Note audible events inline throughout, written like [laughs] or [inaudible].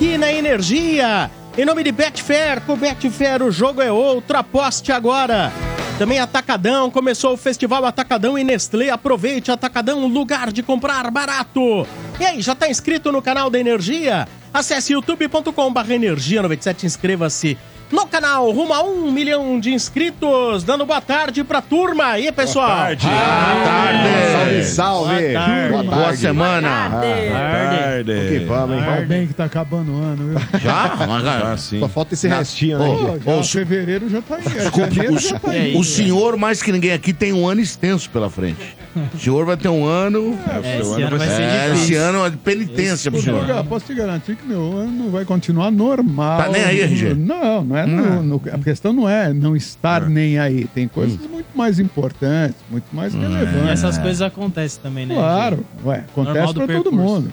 aqui na Energia. Em nome de Betfair, com Betfair o jogo é outro, aposte agora. Também Atacadão, começou o Festival Atacadão e Nestlé. Aproveite Atacadão, lugar de comprar barato. E aí, já está inscrito no canal da Energia? Acesse youtube.com.br Energia 97, inscreva-se no canal, rumo a um milhão de inscritos. Dando boa tarde pra turma aí, pessoal. Boa tarde. Boa tarde. Salve, salve. Boa tarde. Boa, Boa tarde. semana. Boa tarde. O que vamos, hein? Bem que tá acabando o ano, viu? Já? Mas, cara, Ah, sim. Só falta esse restinho, né? Já fevereiro já tá aí. Desculpa, janeiro o, já tá o aí. senhor, mais que ninguém aqui, tem um ano extenso pela frente. O senhor vai ter um ano. É, esse seu ano ano vai vai ser É, esse ano é de penitência pro Posso te, senhor. posso te garantir que meu ano vai continuar normal. Tá nem aí, RG? Não, não é. No- no- a questão não é não estar nem aí. Tem coisas muito mais importantes, muito mais E relevantes. essas coisas acontecem também, né? Claro, ué, acontece pra todo mundo.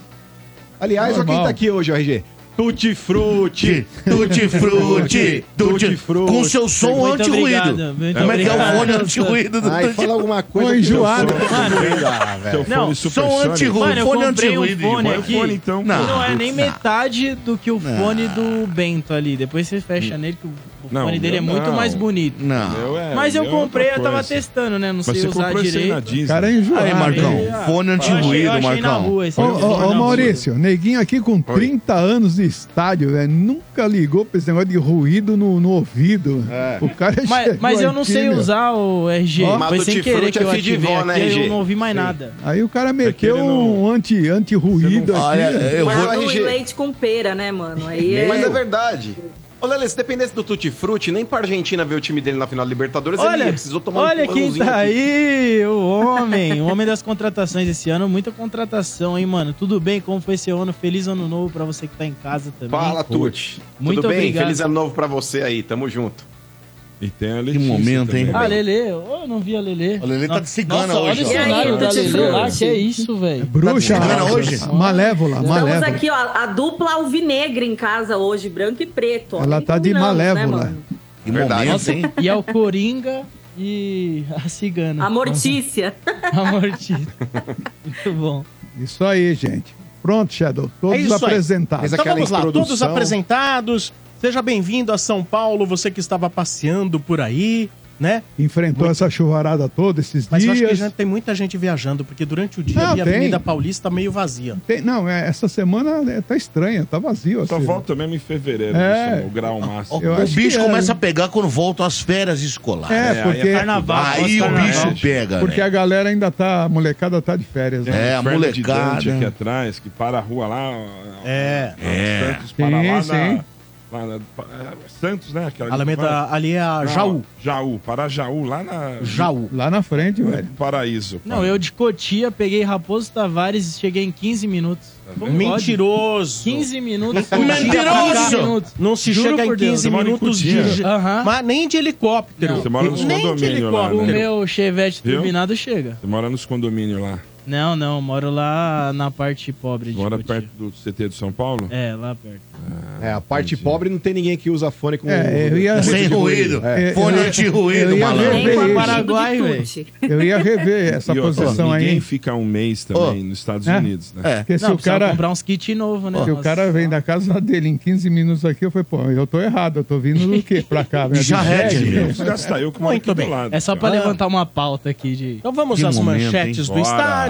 Aliás, olha quem tá aqui hoje, RG. [laughs] Tutti Frutti. Tutti frutti, tutti frutti. Com seu som anti-ruído. Como é que é o fone anti-ruído do Tutti fala alguma coisa. Que enjoado. Seu Não, Som anti-ruído, Mano, eu fone comprei um anti-ruído. fone aqui. fone, então. Não. Não é nem Não. metade do que o fone do Bento ali. Depois você fecha nele, que o fone dele é muito não. mais bonito. Não. Meu é- Mas eu é comprei, eu tava testando, né? Não sei você usar direito. Cara é enjoado. Aí, Marcão, fone anti-ruído, Marcão. Ô, foi. Maurício, neguinho aqui com 30 anos de estádio, velho, nunca ligou pra esse negócio de ruído no, no ouvido. O cara Mas, mas eu não aqui, sei meu. usar o RG. Mas Foi sem querer que eu é ativei vó, né, aqui, RG? eu não ouvi mais nada. Aí o cara que meteu não- um anti, anti-ruído aqui. Olha, eu Mas vou. é leite com pera, né, mano? Aí é... Mas é verdade. Ô, Lele, se dependesse do Tutti Frutti, nem pra Argentina ver o time dele na final da Libertadores, ele Olha, ia. Precisou tomar olha um quem pãozinho tá aqui. aí, o [laughs] homem, o homem das contratações esse ano, muita contratação, hein, mano? Tudo bem? Como foi esse ano? Feliz ano novo pra você que tá em casa também. Fala, Tutti. Muito Tudo bem? obrigado. Feliz ano novo pra você aí. Tamo junto. E tem a Letícia momento, hein? Ah, Lelê, eu não vi a Lelê. A Lelê tá Nossa, de cigana nossa, hoje, Olha o cenário da Tutti Lelê lá, que é isso, velho. Bruxa. Tá hoje? Malévola, Estamos malévola. aqui, ó, a dupla alvinegra em casa hoje, branco e preto. Ó. Ela tá de combinamos, né, malévola. mano? Que Verdade. momento, hein? E é o Coringa e a cigana. A Mortícia. A Mortícia. Muito bom. Isso aí, gente. Pronto, Shadow. Todos É isso aí. apresentados. Então vamos lá, todos apresentados. Seja bem-vindo a São Paulo, você que estava passeando por aí, né? Enfrentou essa chuvarada toda esses Mas eu acho que dias. já tem muita gente viajando, porque durante o dia a tem. Avenida Paulista meio vazia. Tem- não, é, essa semana é, tá estranha, tá vazio. Só assim. volta mesmo em fevereiro, É. isso, o grau máximo. Eu o bicho que é. começa a pegar quando voltam as férias escolares. É, É, aí porque, é Carnaval. Aí o bicho pega, porque né? a galera ainda tá, a molecada tá de férias. Tem Né? É, a de molecada. Dante aqui atrás, que para a rua lá. É. É. Santos para lá Sim, na, sim. lá na- é, Santos, né? Aquela Alameda, ali é a Não, Jaú. Jaú, para Jaú, lá na. Jaú. Lá na frente, no velho. Paraíso. Não, eu de Cotia peguei Raposo Tavares e cheguei em 15 minutos. Pode? Mentiroso. 15 minutos. Mentiroso! 15 minutos. Não se Juro chega em por Deus, 15 eu moro em minutos de. Aham. Mas nem de helicóptero. Não. Você mora nos condomínios lá, helicóptero. O né? meu Chevette turbinado chega. Você mora nos condomínios lá. Não, não, moro lá na parte pobre de Mora Cotia. perto do CT de São Paulo? É, lá perto. É, a parte pobre não tem ninguém que usa fone com... É, eu ia- Sem de ruído. É, Fone eu- anti-ruído, eu ia malandro. com. Paraguai, velho. Eu ia rever essa E, ó, posição ninguém aí. fica um mês também nos Estados É? Unidos, né? É. Porque se Não, o cara, comprar uns kits novos, né? se o Nossa. cara vem da casa dele em 15 minutos aqui, eu falei, pô, eu tô errado, eu tô vindo do quê? Pra cá? Minha Já de é. Vamos gastar eu que moro Muito bem. do lado. É só pra cara. levantar uma pauta aqui de... Então vamos às manchetes do Bora.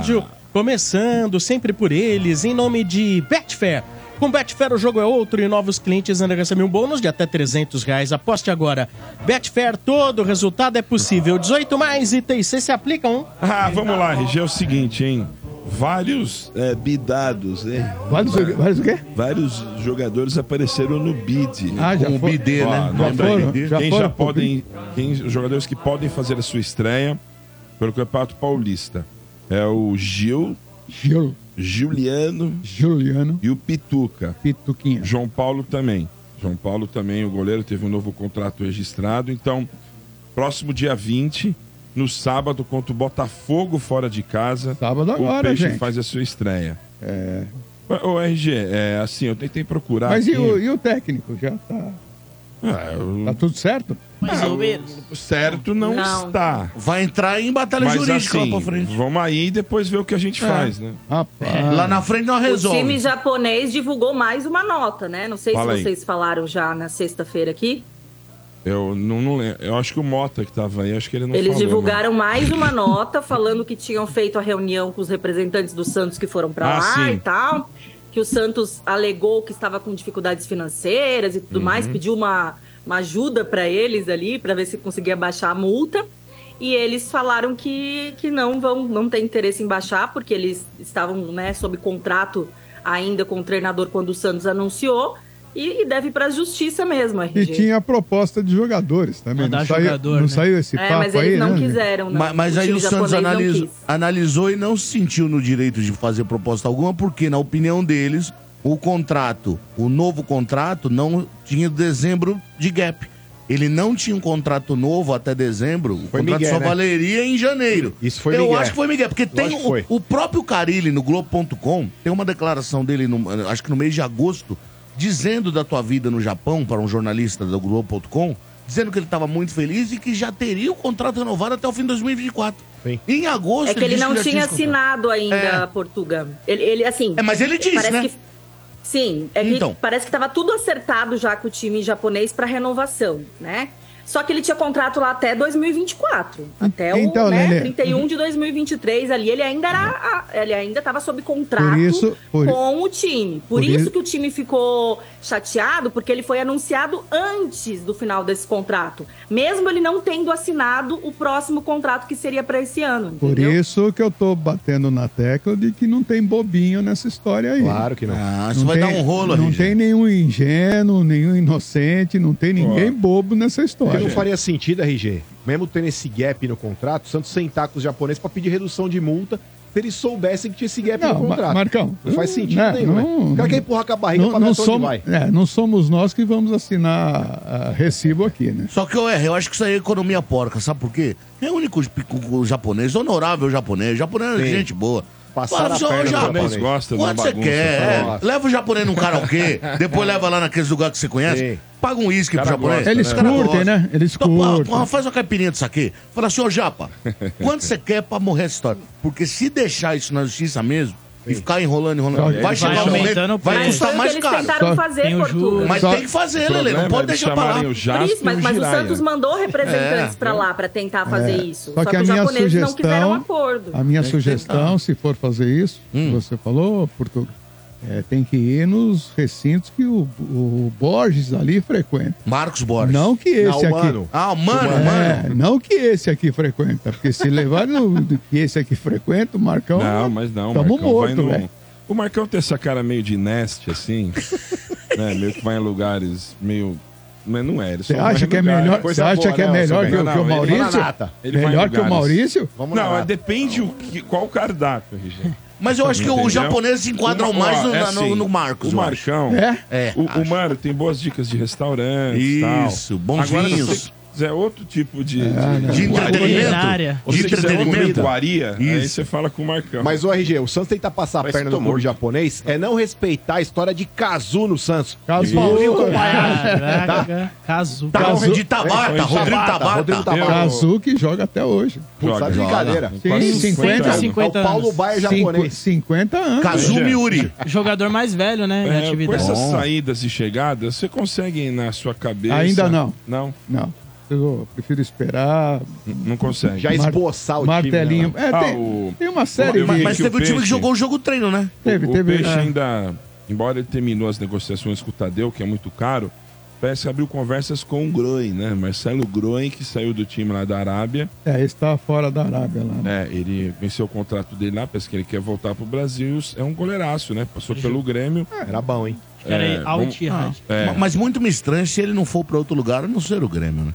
Estádio. Começando sempre por eles, em nome de Betfair. Com Betfair o jogo é outro e novos clientes ainda recebem um bônus de até 300 reais. Aposte agora. Betfair, todo resultado é possível. 18 mais e TIC se aplicam. Ah, vamos lá, RG, é o seguinte, hein? Vários é, bidados, né? Vários, vários o quê? Vários jogadores apareceram no bid. Ah, já Com o foi. bidê, Ó, né? nome Já aí. foram? Já quem foram já podem. Quem, os jogadores que podem fazer a sua estreia pelo Campeonato Paulista. É o Gil, Gil, Juliano Juliano e o Pituca. Pituquinha. João Paulo também. João Paulo também, o goleiro, teve um novo contrato registrado. Então, próximo dia 20, no sábado, contra o Botafogo fora de casa. Sábado o agora, Peixe gente. faz a sua estreia. É. Ô, RG, é, assim, eu tentei procurar. Mas aqui. e o, e o técnico? Já tá, Ah, eu- tá tudo certo? Mais ou menos. Certo não, Não. está. Vai entrar em batalha Mas jurídica assim, lá pra frente. vamos aí e depois ver o que a gente faz, né? Rapaz. Lá na frente nós O resolve. time japonês divulgou mais uma nota, né? Não sei Fala se aí. vocês falaram já na sexta-feira aqui. Eu não, não lembro. Eu acho que o Mota que tava aí, acho que ele não Eles falou, né? divulgaram mais uma nota falando que tinham feito a reunião com os representantes do Santos que foram pra Ah, lá sim. e tal. Que o Santos alegou que estava com dificuldades financeiras e tudo Uhum. mais, pediu uma, uma ajuda pra eles ali, pra ver se conseguia baixar a multa. E eles falaram que, que não vão, não tem interesse em baixar, porque eles estavam né, sob contrato ainda com o treinador quando o Santos anunciou. E, e deve ir pra justiça mesmo, E RG. tinha a proposta de jogadores também. Mandar Não saiu, jogador, não né? saiu esse É, papo mas eles aí, não né? quiseram, não. Ma- Mas, aí time o Santos japonês não analis- quis. analisou e não se sentiu no direito de fazer proposta alguma, porque, na opinião deles, o contrato, o novo contrato, não tinha dezembro de gap. Ele não tinha um contrato novo até dezembro, o Foi contrato Miguel, só né? valeria em janeiro. Isso foi Eu Miguel. acho que foi Miguel, porque tem que o, o próprio Carilli no Globo.com, tem uma declaração dele, no- acho que no mês de agosto, dizendo da tua vida no Japão para um jornalista do Globo.com, dizendo que ele estava muito feliz e que já teria o contrato renovado até o fim de 2024. Sim. Em agosto É que ele disse não já tinha assinado ainda, É. Portuga. Ele, ele, assim. É, mas ele disse, parece né? que- sim, é que Então. parece que estava tudo acertado já com o time japonês para renovação, né? Só que ele tinha contrato lá até 2024. Até o Então, né, Lelê. 31 de 2023 ali. Ele ainda era. Ele ainda estava sob contrato Por isso- por- com o time. Por, por isso isso- que o time ficou chateado, porque ele foi anunciado antes do final desse contrato. Mesmo ele não tendo assinado o próximo contrato que seria para esse ano. Por entendeu? isso que eu tô batendo na tecla de que não tem bobinho nessa história aí. Claro que não. Ah, isso Não vai tem, dar um rolo, Não RG. tem nenhum ingênuo, nenhum inocente, não tem ninguém bobo nessa Porque história. não faria sentido, RG, mesmo tendo esse gap no contrato, o Santos sentar com os japoneses pra pedir redução de multa se eles soubessem que tinha esse gap Não, no contrato. Marcão, Não faz sentido né, nenhum, não- né? O cara quer empurrar com a barriga Não, pra não somos, vai. é, não somos nós que vamos assinar ah, recibo aqui, né? Só que eu eu acho que isso aí é economia porca, sabe por quê? Com o japonês, honorável japonês, japonês é gente boa. Passaram a "Ô, perna japonês gosta de uma você bagunça, quer? nossa. É, leva o japonês num karaokê, [laughs] depois leva lá naqueles lugares que você conhece, paga um uísque pro Cara japonês. gosta, Eles Os cara curtem, né? Eles Então, curtem. porra, faz uma caipirinha disso aqui. Fala assim, ô Japa, [laughs] quanto você quer pra morrer essa história? Porque se deixar isso na justiça mesmo e ficar enrolando, enrolando, vai vai chegar um aumentando momento, o vai custar o mais eles caro. tentaram fazer, tem o Portuga. juros. Mas Só- tem que fazer, O Lelê, não pode é deixar pra lá. o mas, o mas o. Santos mandou representantes É. pra lá pra tentar fazer isso. Só Só, que a os minha japoneses não quiseram um sugestão, acordo. a minha sugestão, se for fazer isso, Hum. você falou, Portugal, é, tem que ir nos recintos que o, o Borges ali frequenta. Marcos Borges. Não que esse Não, aqui. mano. Ah, mano, É, mano. não que esse aqui frequenta, porque se levar no que esse aqui frequenta, o Marcão. Não, mas não, Tamo Marcão vai morto, no... velho. O Marcão tem essa cara meio de nest, assim, [laughs] né? Meio que vai em lugares meio... Mas não é, Você acha que é melhor, você acha boa, que é né, melhor que, o- Não, que o não, ele- Maurício? melhor que o Maurício? Vamos Não, depende o que, qual o cardápio, RG. Mas eu acho que os japoneses se enquadram Uma- mais no, é na- no- assim, no Marcos, O eu acho. Marcão... É? É, O, acho. o Mano tem boas dicas de restaurantes e tal. Isso, bons Agora, vinhos. você quiser outro tipo de, né? De entretenimento. Se De você quiser outra entretenimento. iguaria, aí Isso. você fala com o Marcão. Mas o RG, o Santos tentar passar a Parece perna que no clube japonês é não respeitar a história de Kazu no Santos. Kazu. De Paulinho Kobayashi. Cazu- de Tabata, É, Rodrigo Tabata. Kazu que joga até hoje. Putz, Joga, tá de brincadeira. Sim, Quase 50, 50 É o Paulo anos. Baia japonês. 50 anos. Kazumi Yuri. Jogador mais velho, né? É, com essas saídas e chegadas, você consegue na sua cabeça. Ainda não. Não, Não, eu prefiro esperar. não consegue. Já esboçar o Martelinho. time. né? É, Ah, tem, o- tem uma série. Mas que teve o o time que jogou o jogo treino, né? Teve, o teve. Peixe é. ainda, embora ele terminou as negociações com o Tadeu, que é muito caro, parece que abriu conversas com o Groen, né? Marcelo Groen, que saiu do time lá da Arábia. É, esse tá fora da Arábia lá. né? É, ele venceu o contrato dele lá, parece que ele quer voltar pro Brasil. É um goleiraço, né? Passou pelo Grêmio. Era bom, hein? Era É, Al vamos- Ittihad. É. Mas muito me estranho se ele não for pra outro lugar, a não ser o Grêmio, né?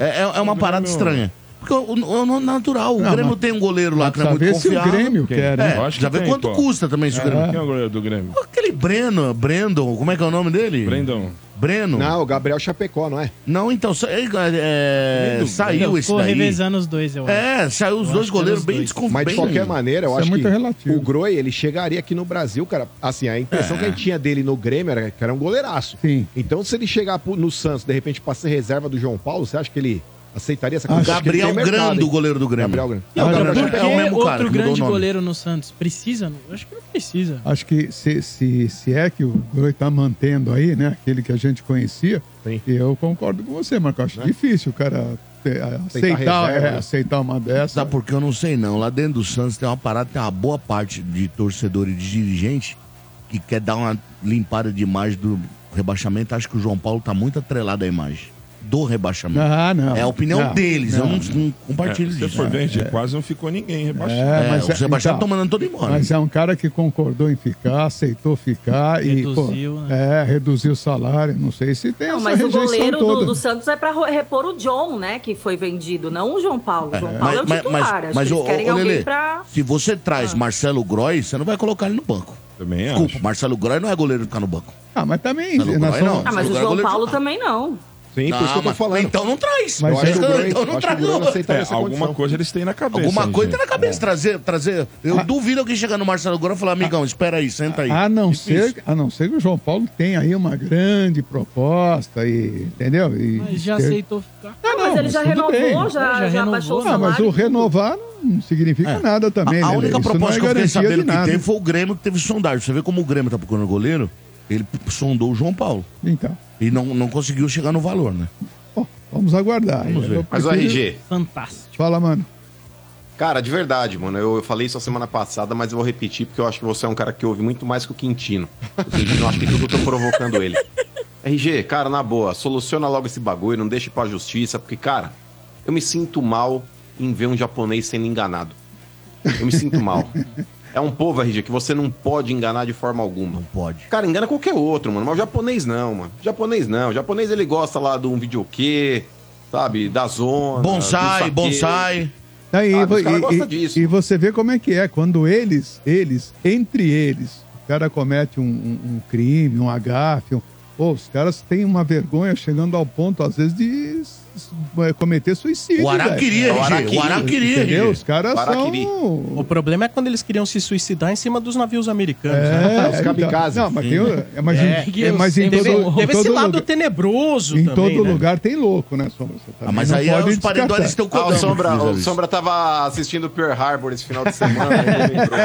É, é- é uma parada estranha. Porque o, o- o natural, o Não, Grêmio mas- tem um goleiro lá que não é muito se o confiável. Grêmio quer, né? É, Eu acho que já vê tem, quanto pô. custa também se o Grêmio. Quem é o goleiro do Grêmio? Aquele Breno, Brandon, como é que é o nome dele? Brandon. Breno. Não, o Gabriel Chapecó, não é? Não, então, é, é, Lindo, saiu esse Ficou daí. revezando os dois, eu acho. É, saiu os Eu dois goleiros bem desconfiados. Mas de qualquer maneira, eu Isso é acho muito que relativo. o Groi, ele chegaria aqui no Brasil, cara. Assim, a impressão que a gente tinha dele no Grêmio era que era um goleiraço. Sim. Então, se ele chegar no Santos, de repente, pra ser reserva do João Paulo, você acha que ele aceitaria essa ele Gabriel Grando, o goleiro do Grêmio. Gabriel Grando. Não, o Olha, Gabriel Por é o mesmo cara outro grande goleiro no Santos? Precisa? Acho que não precisa. Acho que se, se, se é que o Groi tá mantendo aí, né? Aquele que a gente conhecia, Sim. eu concordo com você, Marco. Acho difícil o cara ter- aceitar, reserva, é, né? aceitar uma dessa. Sabe por que eu não sei não? Lá dentro do Santos tem uma parada, tem uma boa parte de torcedor e de dirigente que quer dar uma limpada de imagem do rebaixamento. Acho que o João Paulo tá muito atrelado à imagem do rebaixamento. Ah, não. é a opinião Não, deles, eu não. não, não compartilho É, se disso. for ver, gente, quase não ficou ninguém rebaixado. É, É, mas o Sebastião então, tá mandando todo embora. Mas é um cara que concordou em ficar, aceitou ficar Reduziu, e pô, né? é, reduziu o salário. Não sei se tem Não, essa mas o goleiro do, do Santos é pra ro- repor o John, né? Que foi vendido, não o João Paulo. O João Paulo é o titular. Mas eles querem ô, alguém Lelê, pra. se você traz Marcelo Groy, você não vai colocar ele no banco. Também Desculpa, acho. Marcelo Groy não é goleiro de ficar no banco. Ah, mas também. Marcelo Groy não. Ah, mas o é João Paulo também não. Sim, por isso que eu tô falando. Então não traz. Mas eu acho que o então, Groi, então não acho que o traz. Groi não não. aceitaria É, alguma condição. coisa eles têm na cabeça. Alguma hein, coisa tem na cabeça, trazer, trazer. Eu Ah. duvido alguém chegar no Marcelo Groy e falar, amigão, espera aí, senta aí. A não, ser, a não ser que o João Paulo tenha aí uma grande proposta, e, entendeu? E Mas já ter- aceitou ficar. Ah, mas ele já renovou, bem. já, Já já, renovou. baixou o Ah, salário. mas o renovar não significa É. nada também, A, a né, única proposta que não eu é fiquei sabendo que teve foi o Grêmio que teve sondagem. Você vê como o Grêmio tá procurando goleiro? Ele sondou o João Paulo. Então, E não, não conseguiu chegar no valor, né? bom, vamos aguardar. Vamos Eu ver. Mas o RG, Fantástico. Fala, mano. cara, de verdade, mano, eu falei isso a semana passada, mas eu vou repetir porque eu acho que você é um cara que ouve muito mais que o Quintino. O Quintino, eu acho que tudo eu tô provocando ele. [laughs] RG, cara, na boa, soluciona logo esse bagulho, não deixe pra justiça, porque, cara, eu me sinto mal em ver um japonês sendo enganado. Eu me sinto mal. [laughs] É um povo, RG, que você não pode enganar de forma alguma. Não pode. Cara, engana qualquer outro, mano. Mas o japonês não, mano. O japonês não. O japonês ele gosta lá de um videokê, sabe? Da zona. Bonsai, bonsai. Aí, os e, caras gostam e- disso. e você vê como é que é, quando eles, eles, entre eles, o cara comete um, um- um crime, um agafe, um- pô, os caras têm uma vergonha chegando ao ponto, às vezes, de cometer suicídio. O Araquiri, velho. É o. O Araquiri, Entendeu? Os caras O Araquiri. são... O problema é quando eles queriam se suicidar em cima dos navios americanos. né? É, Os kamikazes. Não, mas tem, é, mas, É, em- é, eu mas em sempre todo, vou- em Teve esse todo lado lugar, tenebroso em também, todo né? lugar tem louco, né, Sombra? Você Ah, mas não aí é pode os paredões estão Ah, o. Sombra, o. Sombra tava assistindo Pearl Harbor esse final de [laughs] semana. lembrou.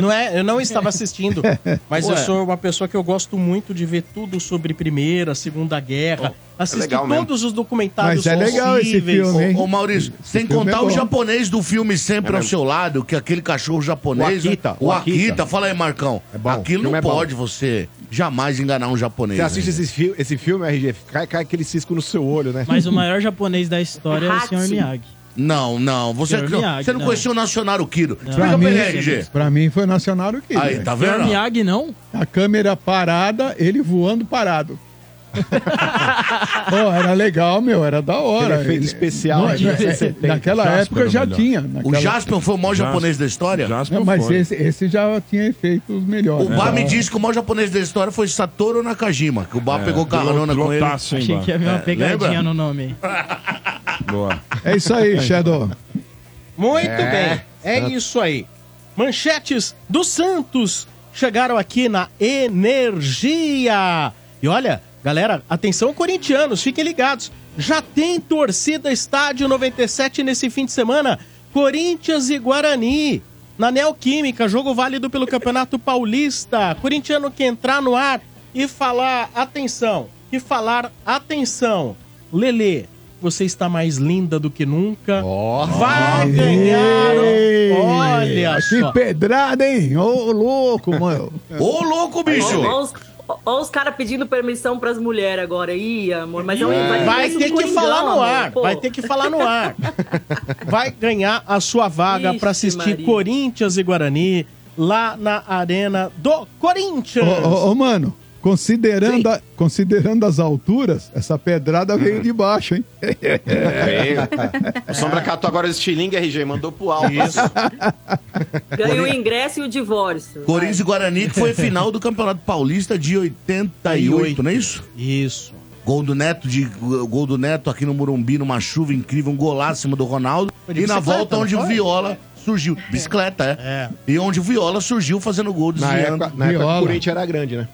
Não é, eu não estava assistindo, mas eu Ué. sou uma pessoa que eu gosto muito de ver tudo sobre Primeira, Segunda Guerra. Assistir legal mesmo. todos os documentários Mas é legal esse possíveis. filme, hein? Ô, ô, Maurício, sem filme contar é o japonês do filme Sempre É ao seu lado, que é aquele cachorro japonês. O Akita, O o Akita. Akita. Fala aí, Marcão. É bom, Aquilo o não é bom. pode você jamais enganar um japonês. Você assiste né? esse, fi esse filme, RG, cai, cai aquele cisco no seu olho, né? Mas o maior [laughs] japonês da história é o Sr. Miyagi. Não, não. Você, não, Miyagi, você não, não. conhecia o Nacionário Kiro. Não. Pra pra mim, ele, RG. pra mim foi Nacional aqui. Aí, tá vendo? Miyagi não? A câmera parada, ele voando parado. Pô, era legal, meu, era da hora. Aquele efeito especial Não, é, 70. naquela Jasper época era já melhor. tinha. O naquela- Jaspion foi o maior Jasper- japonês da história? Jasper Não, mas foi. esse, esse já tinha efeitos melhores. O Bá É. me disse que o maior japonês da história foi Satoru Nakajima, que o Bá pegou carona com ele. Achei que ia ver uma pegadinha lembra? no nome. Boa. É isso aí, Shadow. Muito É, bem, é isso aí. Manchetes do Santos chegaram aqui na Energia. E olha, galera, atenção corintianos, fiquem ligados. Já tem torcida Estádio 97 nesse fim de semana. Corinthians e Guarani. Na Neoquímica, jogo válido pelo Campeonato Paulista. Corintiano que entrar no ar e falar atenção. E falar atenção. Lelê, você está mais linda do que nunca. Vai ganhar. o- Olha Que só. pedrada, hein? Ô, louco, mano. Ô, louco, bicho! Olha os, ó os caras pedindo permissão pras mulheres agora. Ih, amor, mas é um, vai, Vai ter que falar no amor, ar. pô. Vai ter que falar no ar. [laughs] Vai ganhar a sua vaga para assistir Maria. Corinthians e Guarani lá na Arena do Ô, Corinthians. ô, ô, mano, Considerando, a- considerando as alturas, essa pedrada veio de baixo, hein? Veio. [laughs] O Sombra catou agora o estilingue, RG, mandou pro alto. Isso. Ganha o ingresso e o divórcio. Corinthians e Guarani, que foi final do Campeonato Paulista de 88, não é isso? Isso. Gol do Neto, de, gol do Neto aqui no Morumbi, numa chuva incrível, um golaço em cima do Ronaldo. E na volta onde o? Viola surgiu. Bicicleta, é. É. E onde o Viola surgiu fazendo gol, Na desviando. época, na época que Viola. o Corinthians era grande, né?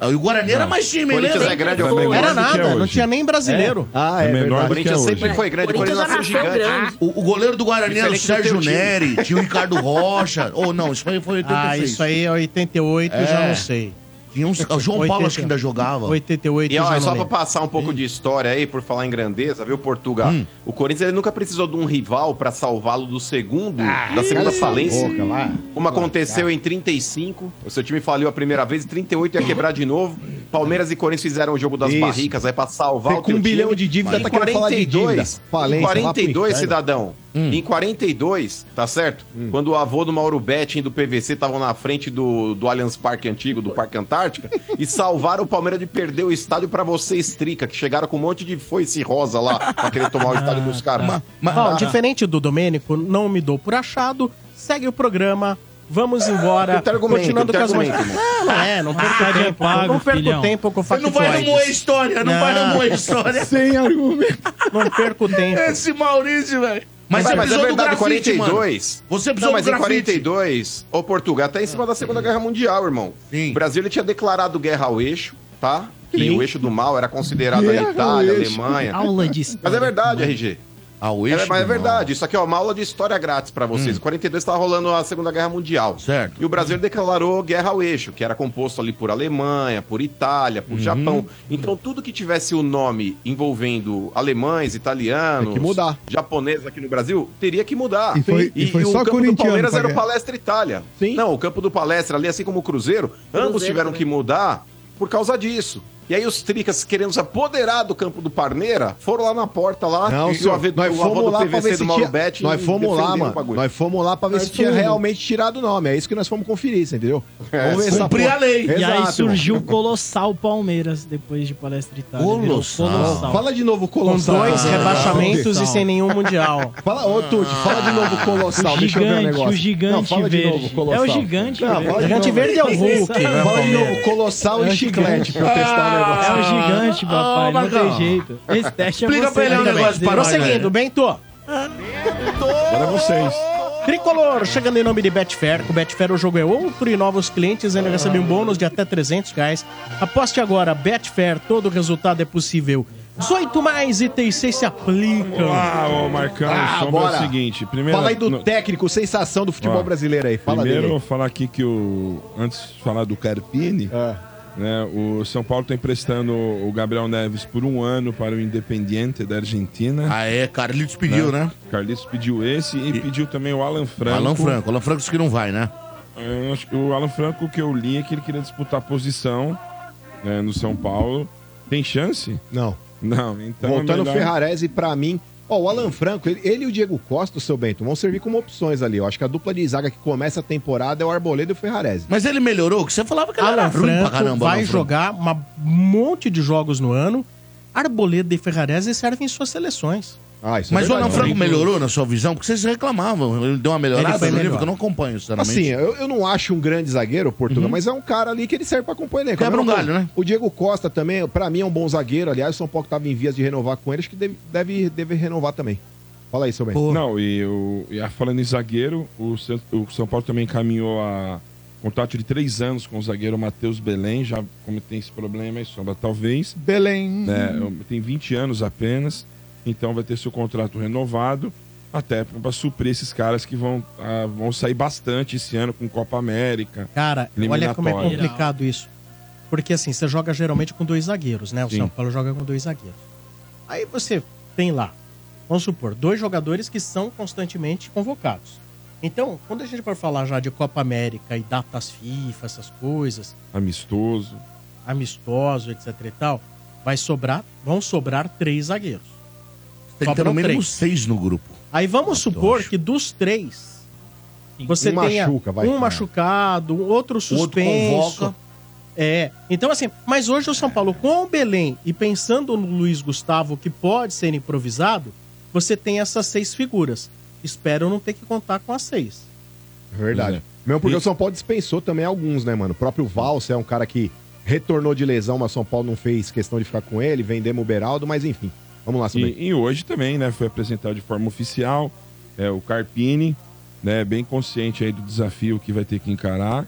E o Guarani era mais time, hein, Corinthians lembra? é grande, Foi. eu menor Era que é nada, não tinha nem brasileiro. Ah, É é, menor verdade. O do que Corinthians é sempre hoje. foi grande, o Corinthians Corinthians nasceu gigante. grande. O, o goleiro do Guarani era o Diferente do Sérgio teu time. Neri, tinha o Ricardo Rocha. Ou não, isso aí foi 86. Ah, isso aí é 88, eu já É. não sei. Tinha uns, o João Paulo acho que ainda jogava. 88 E ó, é não só pra lembro. passar um pouco de história aí, por falar em grandeza, viu, Portugal? Hum. O Corinthians ele nunca precisou de um rival pra salvá-lo do segundo, da segunda falência. boca lá. Como aconteceu em 35, o seu time faliu a primeira vez, em 38 ia quebrar de novo. Palmeiras e Corinthians fizeram o jogo das Isso. barricas aí pra salvar Você o com teu um bilhão de dívida tá querendo falar de dívida. 42, Falência, em lá pro 42, inferno. cidadão. Hum. Em 42, tá certo? Quando o avô do Mauro Betting do PVC estavam na frente do, do Allianz Parque antigo, do Parque Antártica, [laughs] e salvaram o Palmeiras de perder o estádio pra vocês, Trica, que chegaram com um monte de foice rosa lá pra querer tomar o [laughs] estádio dos caras. Mas- Bom, diferente do Domênico, não me dou por achado. Segue o programa. Vamos embora. Argumento, Continuando não com as argumento, Não, não é, não perco é tempo. pago, não perco filhão. tempo com Você não vai remoer a história, não, vai Não. remoer a história. Sem argumento. Não perco tempo. Esse Maurício, velho. Mas, Mas, você mas é precisou verdade, do grafite, 42. mano. Você Não, precisou mas do em grafite. 42, ô Portugal, até em cima da Segunda Guerra Mundial, irmão. Sim. O Brasil ele tinha declarado guerra ao eixo, tá? Que Sim. o eixo do mal era considerado Guerra a Itália, a. Alemanha. Aula de história. Mas é verdade, RG. Ah, o É, eixo mas é verdade, isso aqui é uma aula de história grátis pra vocês. Em 42 estava rolando a Segunda Guerra Mundial. Certo. E o Brasil declarou guerra ao eixo, que era composto ali por Alemanha, por Itália, Uhum. por Japão. Então tudo que tivesse o nome envolvendo alemães, italianos, Tem que mudar. japoneses aqui no Brasil, teria que mudar. E foi- e foi o só campo do Palmeiras era o. Palestra Itália. Sim. Não, o campo do Palestra ali, assim como o Cruzeiro, ambos Cruzeiro tiveram também. que mudar por causa disso. E aí os tricas querendo se apoderar do campo do Parneira, foram lá na porta lá, Não, e senhor, o nós fomos lá PVC ver do se Mauro tinha... Betti Nós fomos lá, mano. Nós fomos lá pra ver Nós se tinha realmente tirado o nome. É isso que nós fomos conferir, você entendeu? É, Vamos ver cumprir a lei. E aí Exato, surgiu o Colossal Palmeiras depois de Palestra Itália. virou Colossal. Fala de novo o Com Colossal. dois Ah, rebaixamentos e sem nenhum mundial. Fala, ô Tuti, fala de novo o Colossal. O Deixa eu ver o gigante, negócio. o gigante Não, fala verde. de novo Colossal. É o gigante Não, verde. O gigante verde é o Hulk, né? Fala de novo Colossal É e o chiclete pra eu Ah, testar o negócio. É o gigante, papai. Ah, não tem jeito. Esse teste é Explica você. pra ele um ainda bem. negócio pra nós, Prosseguindo, Bento. Agora é vocês. Tricolor, chegando em nome de Betfair. Com Betfair o jogo é outro e novos clientes ainda recebem um bônus de até 300 reais. Aposte agora, Betfair, todo resultado é possível. 18 mais itens 6 se aplicam. Ah, ô Marcão, Ah, é bora. o seguinte. Primeiro, Fala aí do no- técnico, sensação do futebol Ó, brasileiro aí. Fala Primeiro, dele. vou falar aqui que o. Antes de falar do Carpini, Ah, né, o São Paulo está emprestando o Gabriel Neves por um ano para o Independiente da Argentina. Ah, é, Carlitos pediu, né? Carlitos pediu esse e, pediu também o Alan Franco. Alan Franco. Alan Franco disse que não vai, né? Eu que o Alan Franco, o que eu li é que ele queria disputar posição né, no São Paulo. Tem chance? não. Não, então. é Voltando ao melhor- Ferrarese, pra mim. Ó, o Alan Franco, ele, ele e o Diego Costa, o seu Bento, vão servir como opções ali. Eu acho que a dupla de zaga que começa a temporada é o Arboleda e o Ferrarese. Mas ele melhorou, que você falava que ele era Alan ruim pra Franco caramba. vai Alan Franco. jogar um monte de jogos no ano. Arboleda e Ferrarese servem em suas seleções. Ah, isso Mas é o Alan. Franco melhorou na sua visão? Porque vocês reclamavam. Ele deu uma melhorada que eu não acompanho, sinceramente. Assim, eu, eu não acho um grande zagueiro, Portugal, mas é um cara ali que ele serve pra elenco. Quebra um galho, né? O Diego Costa também, pra mim, é um bom zagueiro. Aliás, o São Paulo que tava em vias de renovar com ele, acho que deve, deve, deve renovar também. Fala aí, seu Bento. Não, e, o, e a- falando em zagueiro, o, o São Paulo também encaminhou a contrato de três anos com o zagueiro Matheus Belém, já como tem esse problema aí, sobra talvez. Belém. né, tem 20 anos apenas, então vai ter seu contrato renovado, até para suprir esses caras que vão, ah, vão sair bastante esse ano com Copa América. Cara, olha como é complicado isso. Porque assim, você joga geralmente com dois zagueiros, né? O Sim. São Paulo joga com dois zagueiros. Aí você tem lá, vamos supor, dois jogadores que são constantemente convocados. Então, quando a gente for falar já de Copa América e datas FIFA, essas coisas, Amistoso. amistoso, etc e tal, vai sobrar, vão sobrar três zagueiros. Tem que ter Sobram no mínimo três. seis no grupo. Aí vamos supor acho. que dos três, você Um tenha machuca, vai. um machucado, um outro O outro suspenso. convoca. É, então assim, mas hoje o São Paulo com o Belém e pensando no Luiz Gustavo que pode ser improvisado, você tem essas seis figuras. Espero não ter que contar com as seis. Verdade. É. Mesmo porque E- o São Paulo dispensou também alguns, né, mano? O próprio Valsa é um cara que retornou de lesão, mas o São Paulo não fez questão de ficar com ele, vendemos o Beraldo, mas enfim. Vamos lá. E, e hoje também, né? Foi apresentado de forma oficial é, o Carpini, né? Bem consciente aí do desafio que vai ter que encarar.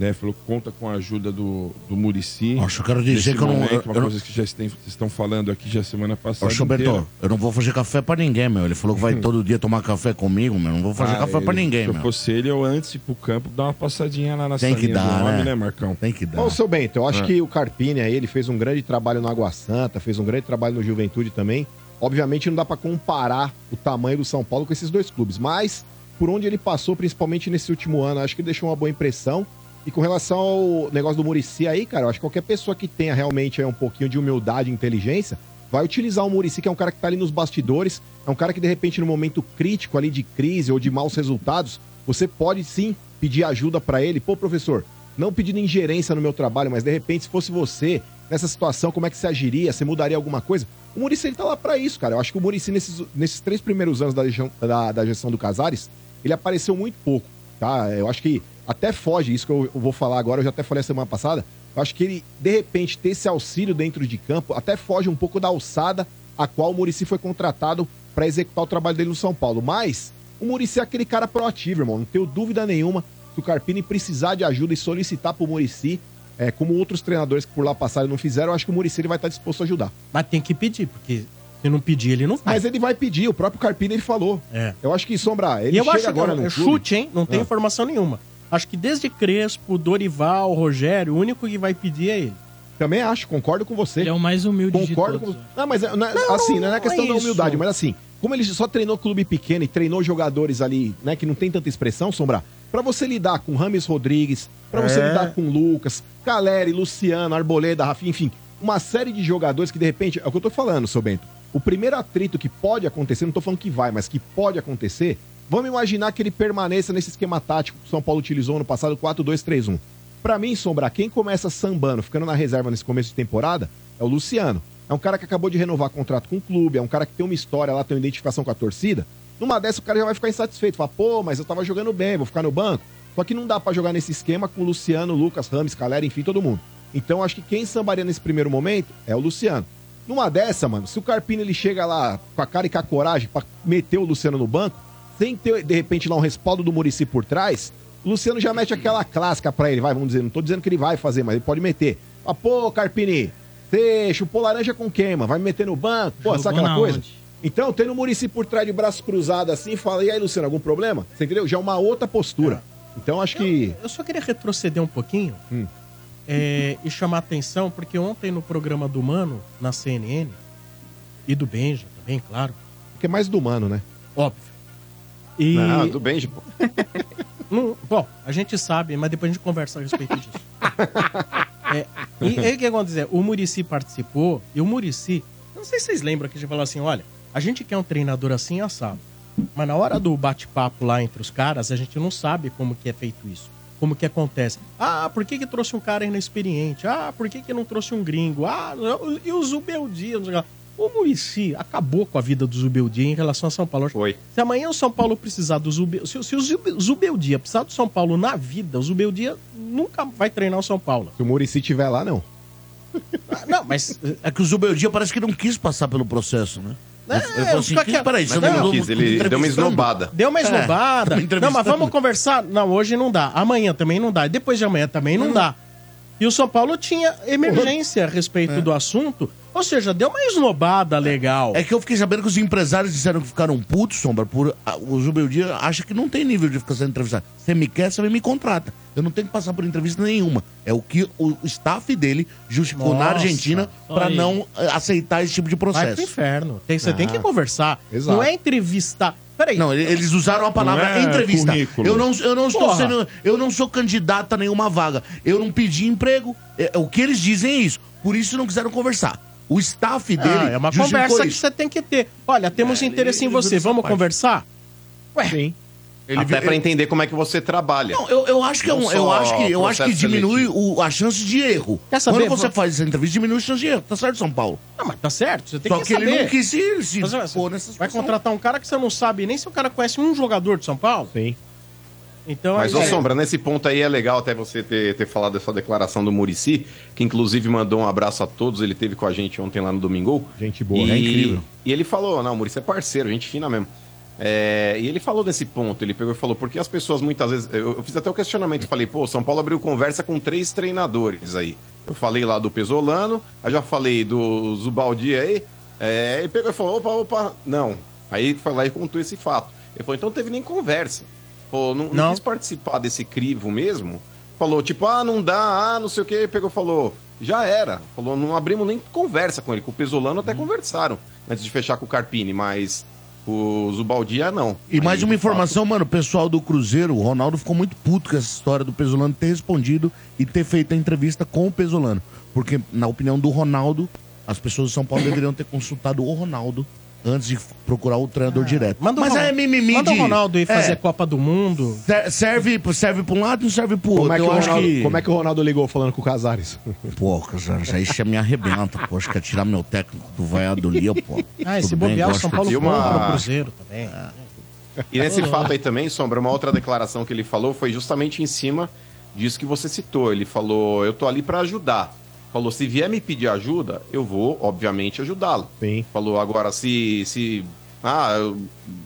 Né, falou que conta com a ajuda do, do Murici. Nossa, eu quero dizer que eu não- eu- uma eu coisa que já tem- vocês estão falando aqui já semana Ô, passada. Gilberto, inteira. eu não vou fazer café pra ninguém, meu. Ele falou que vai todo dia tomar café comigo, meu. Não vou fazer Ah, café pra ele- ninguém, Se eu meu. fosse ele, eu antes ir pro campo, dar uma passadinha lá na Tem que dar, homem, né? né, Marcão? Tem que dar. Ô, seu Bento, eu acho É. que o Carpini aí, ele fez um grande trabalho no Água Santa, fez um grande trabalho no Juventude também. Obviamente não dá pra comparar o tamanho do São Paulo com esses dois clubes, mas por onde ele passou, principalmente nesse último ano, acho que ele deixou uma boa impressão. E com relação ao negócio do Murici aí, cara, eu acho que qualquer pessoa que tenha realmente um pouquinho de humildade e inteligência vai utilizar o Murici, que é um cara que tá ali nos bastidores, é um cara que de repente no momento crítico ali de crise ou de maus resultados, você pode sim pedir ajuda pra ele. Pô, professor, não pedindo ingerência no meu trabalho, mas de repente, se fosse você, nessa situação, como é que você agiria? Você mudaria alguma coisa? O Murici ele tá lá pra isso, cara. Eu acho que o Murici, nesses, nesses três primeiros anos da, da, da gestão do Casares, ele apareceu muito pouco, tá? Eu acho que até foge, isso que eu, eu vou falar agora, eu já até falei a semana passada. Eu acho que ele, de repente, ter esse auxílio dentro de campo, até foge um pouco da alçada a qual o Murici foi contratado pra executar o trabalho dele no São Paulo. Mas o Murici é aquele cara proativo, irmão. Não tenho dúvida nenhuma se o Carpini precisar de ajuda e solicitar pro Murici, é, como outros treinadores que por lá passaram e não fizeram, eu acho que o Murici vai estar disposto a ajudar. Mas tem que pedir, porque se não pedir, ele não faz. Mas ele vai pedir, o próprio Carpini ele falou. É. Eu acho que, Sombra, ele e eu chega acho agora que no é clube- chute, hein? Não tem Ah. informação nenhuma. Acho que desde Crespo, Dorival, Rogério, o único que vai pedir é ele. Também acho, concordo com você. Ele é o mais humilde Concordo de com todos. Não, mas é- não é- Não, assim, não é não questão é da humildade, mas assim, como ele só treinou clube pequeno e treinou jogadores ali, né, que não tem tanta expressão, Sombra, pra você lidar com Rames Rodrigues, pra você É. lidar com Lucas, Caleri, Luciano, Arboleda, Rafinha, enfim, uma série de jogadores que de repente, é o que eu tô falando, seu Bento. O primeiro atrito que pode acontecer, não tô falando que vai, mas que pode acontecer, vamos imaginar que ele permaneça nesse esquema tático que o São Paulo utilizou no passado 4-2-3-1. Pra mim, Sombra, quem começa sambando, ficando na reserva nesse começo de temporada, é o Luciano. É um cara que acabou de renovar contrato com o clube, é um cara que tem uma história lá, tem uma identificação com a torcida. Numa dessa, o cara já vai ficar insatisfeito. Fala, pô, mas eu tava jogando bem, vou ficar no banco. Só que não dá pra jogar nesse esquema com o Luciano, Lucas, Rames, Calera, enfim, todo mundo. Então, acho que quem sambaria nesse primeiro momento é o Luciano. Numa dessa, mano, se o Carpini ele chega lá com a cara e com a coragem pra meter o Luciano no banco, sem ter, de repente, lá um respaldo do Murici por trás, o Luciano já mete aquela clássica pra ele, vai, vamos dizer, não tô dizendo que ele vai fazer, mas ele pode meter. Ah, pô, Carpini, você chupou laranja com queima, vai me meter no banco, pô, Jogou sabe aquela coisa? onde? Então, tendo o Murici por trás de braço cruzado assim, fala, e aí, Luciano, algum problema? Você entendeu? Já é uma outra postura. Então, acho que... Eu só queria retroceder um pouquinho Hum. é, e chamar atenção, porque ontem no programa do Mano, na CNN, e do Benja também, claro, que é mais do humano, né? óbvio. E, Não, do bem, pô. Não- [laughs] bom, a gente sabe, mas depois a gente conversa a respeito disso. [laughs] É, e e o que acontece? O Murici participou, e o Murici, não sei se vocês lembram que a gente falou assim: olha, a gente quer um treinador assim assado. Mas na hora do bate-papo lá entre os caras, a gente não sabe como que é feito isso. Como que acontece. Ah, por que, que trouxe um cara inexperiente? Ah, por que, que não trouxe um gringo? Ah, e o Zubeldia? Não sei o Murici acabou com a vida do Zubeldia em relação a São Paulo. Foi. Se amanhã o São Paulo precisar do Zubeldia... Se, se o Zube- Zubeldia precisar do São Paulo na vida, o Zubeldia nunca vai treinar o São Paulo. Se o Murici tiver lá, não. Ah, [laughs] Não, mas... É que o Zubeldia parece que não quis passar pelo processo, né? É, Ele assim, que, peraí, Mas mandou não quis, ele deu uma esnobada. Deu uma É, esnobada. me [laughs] não, mas vamos conversar. Não, hoje não dá. Amanhã também não dá. Depois de amanhã também não dá. E o São Paulo tinha emergência a respeito do assunto. Ou seja, deu uma esnobada legal. É que eu fiquei sabendo que os empresários disseram que ficaram putos, Sombra, por ah, o Zubeldia acha que não tem nível de ficar sendo entrevistado. Você me quer, você me contrata. Eu não tenho que passar por entrevista nenhuma. É o que o staff dele justificou na Nossa, Argentina pra aí. não eh, aceitar esse tipo de Vai pro processo. inferno. Tem- você tem que Ah, conversar. exato. Não é entrevistar. Peraí. Não, ele- eles usaram a palavra é entrevista. currículo. Eu não, eu não estou Porra. sendo, eu não sou candidato a nenhuma vaga. Eu não pedi emprego. É, o que eles dizem é isso. Por isso não quiseram conversar. O staff dele Ah, é uma conversa que você tem que ter. Olha, temos É, interesse ele- em ele você. Vamos conversar? Ué, Sim. Ele Até pra entender como é que você trabalha. Não, eu, eu acho que, é um- Não eu só acho que, eu acho que diminui o- a chance de erro. Quer saber, Quando você vou- faz essa entrevista, diminui a chance de erro. Tá certo, São Paulo? Não, mas tá certo, você tem Só que, que ele saber. não quis se, se Mas, nessa vai situação. contratar um cara que você não sabe nem se o cara conhece um jogador de São Paulo? Sim. Então, Mas, aí- ô Sombra, nesse ponto aí é legal até você ter, ter falado dessa declaração do Murici, que inclusive mandou um abraço a todos, ele teve com a gente ontem lá no Domingo. Gente boa, e, é incrível. E ele falou, não, o Murici é parceiro, gente fina mesmo. É, e ele falou desse ponto, ele pegou e falou, porque as pessoas muitas vezes. Eu, eu fiz até o questionamento, falei, pô, São Paulo abriu conversa com três treinadores aí. Eu falei lá do Pesolano, aí já falei do Zubaldi aí, é, ele pegou e falou, opa, opa, não. Aí foi lá e contou esse fato. Ele falou, então não teve nem conversa. Pô, não, não Não. quis participar desse crivo mesmo. Falou, tipo, ah, não dá, ah, não sei o que. Pegou falou, já era. Falou, não abrimos nem conversa com ele. Com o Pesolano até conversaram antes de fechar com o Carpini, mas o Zubaldia não. E mais Aí, uma de fato, informação, mano, o pessoal do Cruzeiro, o Ronaldo ficou muito puto com essa história do Pesolano ter respondido e ter feito a entrevista com o Pesolano. Porque, na opinião do Ronaldo, as pessoas de São Paulo deveriam ter consultado o Ronaldo antes de procurar o treinador direto. Ah, Manda o Mas Ron- é mimimi Manda de... o Ronaldo ir fazer É, Copa do Mundo. ser- serve, serve pra um lado e serve pro outro. Como é, que Eu o acho Ronaldo, que... como é que o Ronaldo ligou falando com o Casares? [laughs] Pô, cara, já isso me arrebenta, pô. Acho que é tirar meu técnico do Valladolid, pô. [laughs] Ah, e se Tudo bem, bobear, o São Paulo uma- o Cruzeiro também. E nesse fato aí também, Sombra, uma outra declaração que ele falou foi justamente em cima disso que você citou. Ele falou: eu tô ali pra ajudar. Falou: se vier me pedir ajuda, eu vou, obviamente, ajudá-lo. Sim. Falou: agora, se. se ah, eu